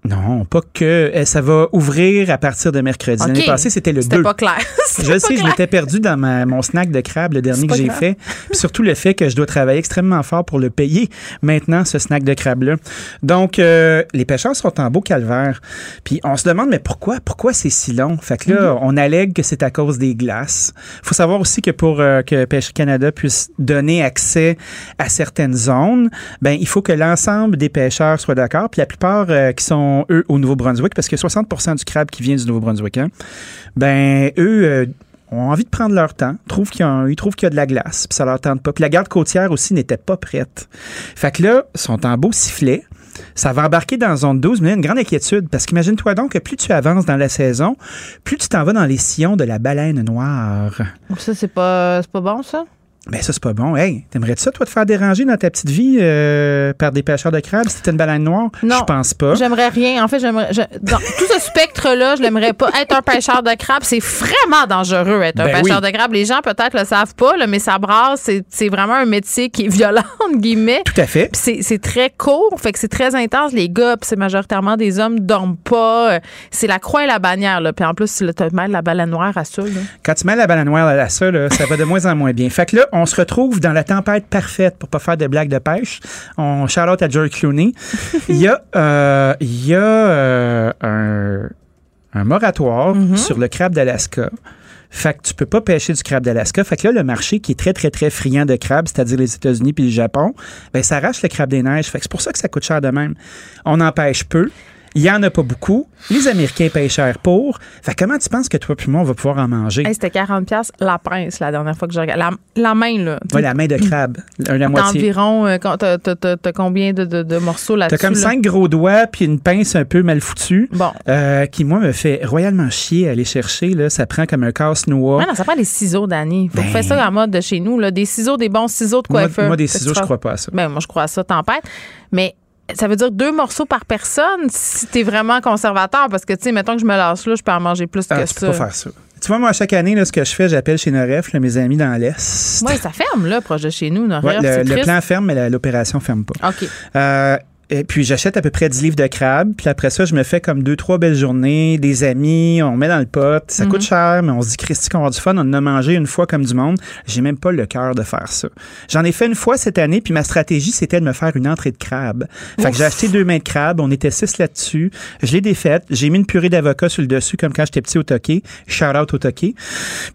Non, pas que. euh, Ça va ouvrir à partir de mercredi. L'année OK. passée, c'était le 2. C'était pas clair. C'était Je pas sais, je m'étais perdu dans ma- mon snack de crabe, le dernier que j'ai fait. Puis surtout le fait que je dois travailler extrêmement fort pour le payer maintenant, ce snack de crabe-là. Donc, euh, les pêcheurs sont en beau calvaire. Puis on se demande, mais pourquoi? Pourquoi c'est si long? Fait que là, Mm-hmm. on allègue que c'est à cause des glaces. faut savoir aussi que pour euh, que Pêcherie Canada puisse donner accès à certaines zones, ben il faut que l'ensemble des pêcheurs soient d'accord. Puis la plupart euh, qui sont, eux, au Nouveau-Brunswick, parce que 60 du crabe qui vient du Nouveau-Brunswick, hein, ben eux... euh, ont envie de prendre leur temps, trouvent qu'il y a, ils trouvent qu'il y a de la glace, puis ça leur tente pas. Puis la garde côtière aussi n'était pas prête. Fait que là, sont en beau sifflet. Ça va embarquer dans zone 12, mais il y a une grande inquiétude, parce qu'imagine-toi donc que plus tu avances dans la saison, plus tu t'en vas dans les sillons de la baleine noire. Ça, c'est pas, c'est pas bon, ça? Ben ça, c'est pas bon. Hey, t'aimerais-tu ça, toi, te faire déranger dans ta petite vie euh, par des pêcheurs de crabes si t'étais une baleine noire? Non. Je pense pas. J'aimerais rien. En fait, j'aimerais. je- dans tout ce spectre-là, je l'aimerais pas. Être un pêcheur de crabe, c'est vraiment dangereux, être un Ben pêcheur oui. de crabe. Les gens, peut-être, le savent pas, là, mais ça brasse. C'est, c'est vraiment un métier qui est violent, entre guillemets. Tout à fait. Puis c'est, c'est très court, fait que c'est très intense. Les gars, puis c'est majoritairement des hommes, dorment pas. C'est la croix et la bannière, là. Puis en plus, tu mêles la baleine noire à ça, là. Quand tu mets la baleine noire à ça, là, ça va de moins en moins bien. Fait que là, on se retrouve dans la tempête parfaite pour pas faire de blagues de pêche. On shout out à George Clooney. Il y a, euh, il y a euh, un, un moratoire sur le crabe d'Alaska. Fait que tu peux pas pêcher du crabe d'Alaska. Fait que là, le marché qui est très, très, très friand de crabes, c'est-à-dire les États-Unis puis le Japon, ben, ça arrache le crabe des neiges. Fait que c'est pour ça que ça coûte cher de même. On en pêche peu. Il y en a pas beaucoup. Les Américains payent cher pour. Fait comment tu penses que toi puis moi, on va pouvoir en manger? Hey, C'était 40 pièces la pince la dernière fois que je regarde. La, la main, là. Ouais, la main de crabe, T'as moitié. environ, euh, t'as- t'as t'as- t'as combien de, de- de morceaux T'as là-dessus? comme là? cinq gros doigts puis une pince un peu mal foutue. Bon. euh, qui, moi, me fait royalement chier à aller chercher. Là. Ça prend comme un casse-noix. Non, ça prend des ciseaux, Dani. Faut Ben. faire ça en mode de chez nous. Là. Des ciseaux, des bons ciseaux de Moi- coiffeur. moi, des Qu'est-ce que ciseaux, je crois pas à ça. Ben, moi, je crois à ça, tempête. Mais ça veut dire deux morceaux par personne si t'es vraiment conservateur. Parce que, tu sais, mettons que je me lasse là, je peux en manger plus Ah, que tu ça. peux pas faire ça. Tu vois, moi, chaque année, là, ce que je fais, j'appelle chez Noref, là, mes amis dans l'Est. Oui, ça ferme, là, proche de chez nous. Ouais, Noria, le, plan ferme, mais l'opération ferme pas. OK. Euh, et puis j'achète à peu près 10 livres de crabes. Puis après ça, je me fais comme deux, trois belles journées, des amis, on met dans le pot. Ça Mhm. coûte cher, mais on se dit, Christy, qu'on va du fun. On en a mangé une fois comme du monde. J'ai même pas le cœur de faire ça. J'en ai fait une fois cette année, puis ma stratégie, c'était de me faire une entrée de crabe. Fait Ouf. que j'ai acheté deux mains de crabe. On était six là-dessus. Je l'ai défaite. J'ai mis une purée d'avocat sur le dessus, comme quand j'étais petit au toqué. Shout out au toqué.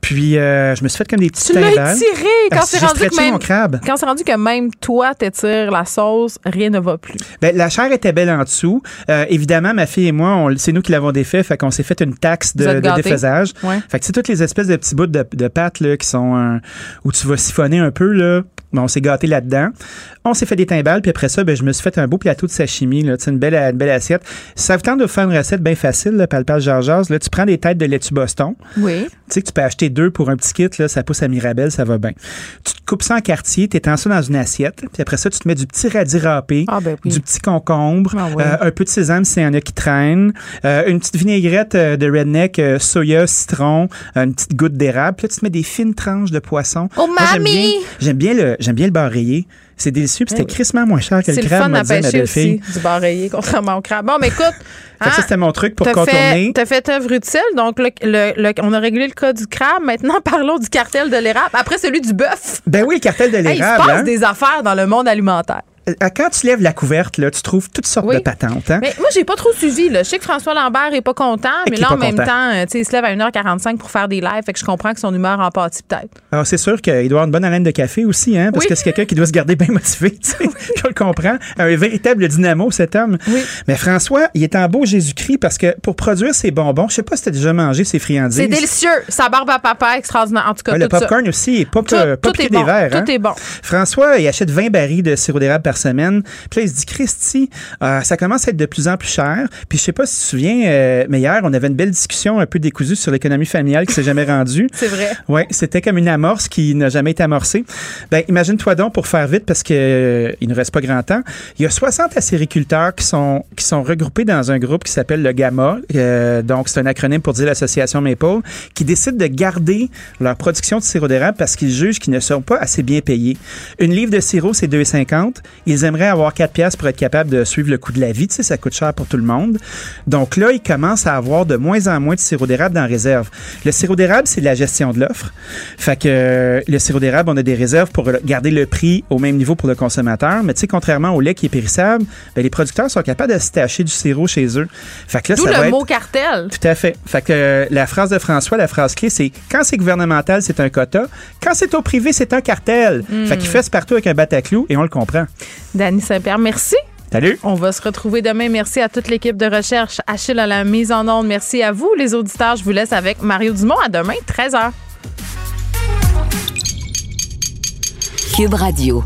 Puis euh, je me suis fait comme des petits Tu l'as étiré quand c'est rendu que même quand c'est rendu que même toi t'étires la sauce, rien ne va plus. Ben, la chair était belle en dessous. Euh, évidemment, ma fille et moi, c'est nous qui l'avons défait, fait qu'on s'est fait une taxe de, défaisage. Ouais. Fait que c'est toutes les espèces de petits bouts de, de pâte là, qui sont euh, où tu vas siphonner un peu là. Ben, on s'est gâté là-dedans. On s'est fait des timbales, puis après ça, ben, je me suis fait un beau plateau de sashimi, là, une belle, une belle assiette. Si ça vous tente de faire une recette bien facile, là, palpage jargeuse, là, tu prends des têtes de laitue Boston. Oui. Tu sais que tu peux acheter deux pour un petit kit, là, ça pousse à Mirabelle, ça va bien. Tu te coupes ça en quartier, tu étends ça dans une assiette, puis après ça, tu te mets du petit radis râpé, du petit concombre, Ah oui. euh, un peu de sésame s'il y en a qui traînent, euh, une petite vinaigrette euh, de redneck, soya, citron, une petite goutte d'érable, puis là, tu te mets des fines tranches de poisson. Oh, Moi, mamie! bien, j'aime bien le, j'aime bien le rayé. C'est délicieux, puis c'était crissement moins cher que C'est le le crabe, fun à dit ma pêcher belle-fille. aussi, du bar rayé, contrairement au crabe. Bon, mais écoute. Ça, c'était mon truc pour contourner. T'as fait œuvre utile. Donc, le- le- le- on a réglé le cas du crabe. Maintenant, parlons du cartel de l'érable. Après, celui du bœuf. Ben oui, le cartel de Hey, il se l'érable. passe hein. des affaires dans le monde alimentaire. Euh, Quand tu lèves la couverte, là, tu trouves toutes sortes Oui. de patentes. hein? Mais moi, j'ai pas trop suivi. Là. Je sais que François Lambert est pas content, mais là, en même content. temps, euh, il se lève à 1h45 pour faire des lives. Fait que je comprends que son humeur en pâtit peut-être. Alors, c'est sûr qu'il doit avoir une bonne haleine de café aussi, hein, parce Oui. que c'est quelqu'un qui doit se garder bien motivé. Je le comprends. Un véritable dynamo, cet homme. Mais François, il est en beau Jésus-Christ parce que pour produire ses bonbons, je sais pas si tu as déjà mangé ces friandises. C'est délicieux. Sa barbe à papa, extraordinaire. En tout cas, Ouais, le tout ça. popcorn aussi est pas, Tout- pas tout est bon. des verres. Tout hein. est bon. François, il achète 20 barils de sirop d'érable par semaine. Puis là, il se dit, Christy, euh, ça commence à être de plus en plus cher. Puis je sais pas si tu te souviens, euh, mais hier, on avait une belle discussion un peu décousue sur l'économie familiale qui s'est jamais rendue. C'est vrai. Oui, c'était comme une amorce qui n'a jamais été amorcée. Ben, imagine-toi donc, pour faire vite, parce que euh, il ne reste pas grand temps, il y a 60 acériculteurs qui sont, qui sont regroupés dans un groupe qui s'appelle le GAMA. Donc, c'est un acronyme pour dire l'Association Maple, qui décide de garder leur production de sirop d'érable parce qu'ils jugent qu'ils ne sont pas assez bien payés. Une livre de sirop, c'est 2,50. Ils aimeraient avoir 4 piastres pour être capable de suivre le coût de la vie. Tu sais, ça coûte cher pour tout le monde. Donc là, ils commencent à avoir de moins en moins de sirop d'érable dans la réserve. Le sirop d'érable, c'est de la gestion de l'offre. Fait que euh, le sirop d'érable, on a des réserves pour garder le prix au même niveau pour le consommateur. Mais tu sais, contrairement au lait qui est périssable, ben, les producteurs sont capables de se tacher du sirop chez eux. Fait que là, D'où ça va le être- mot cartel. tout à fait. Fait que euh, la phrase de François, la phrase clé, c'est quand c'est gouvernemental, c'est un quota. Quand c'est au privé, c'est un cartel. Mm. Fait qu'il fesse partout avec un bataclou et on le comprend. Dany Saint-Pierre, merci. Salut. On va se retrouver demain. Merci à toute l'équipe de recherche. Achille à la mise en onde. Merci à vous, les auditeurs. Je vous laisse avec Mario Dumont. À demain, 13h. Cube Radio.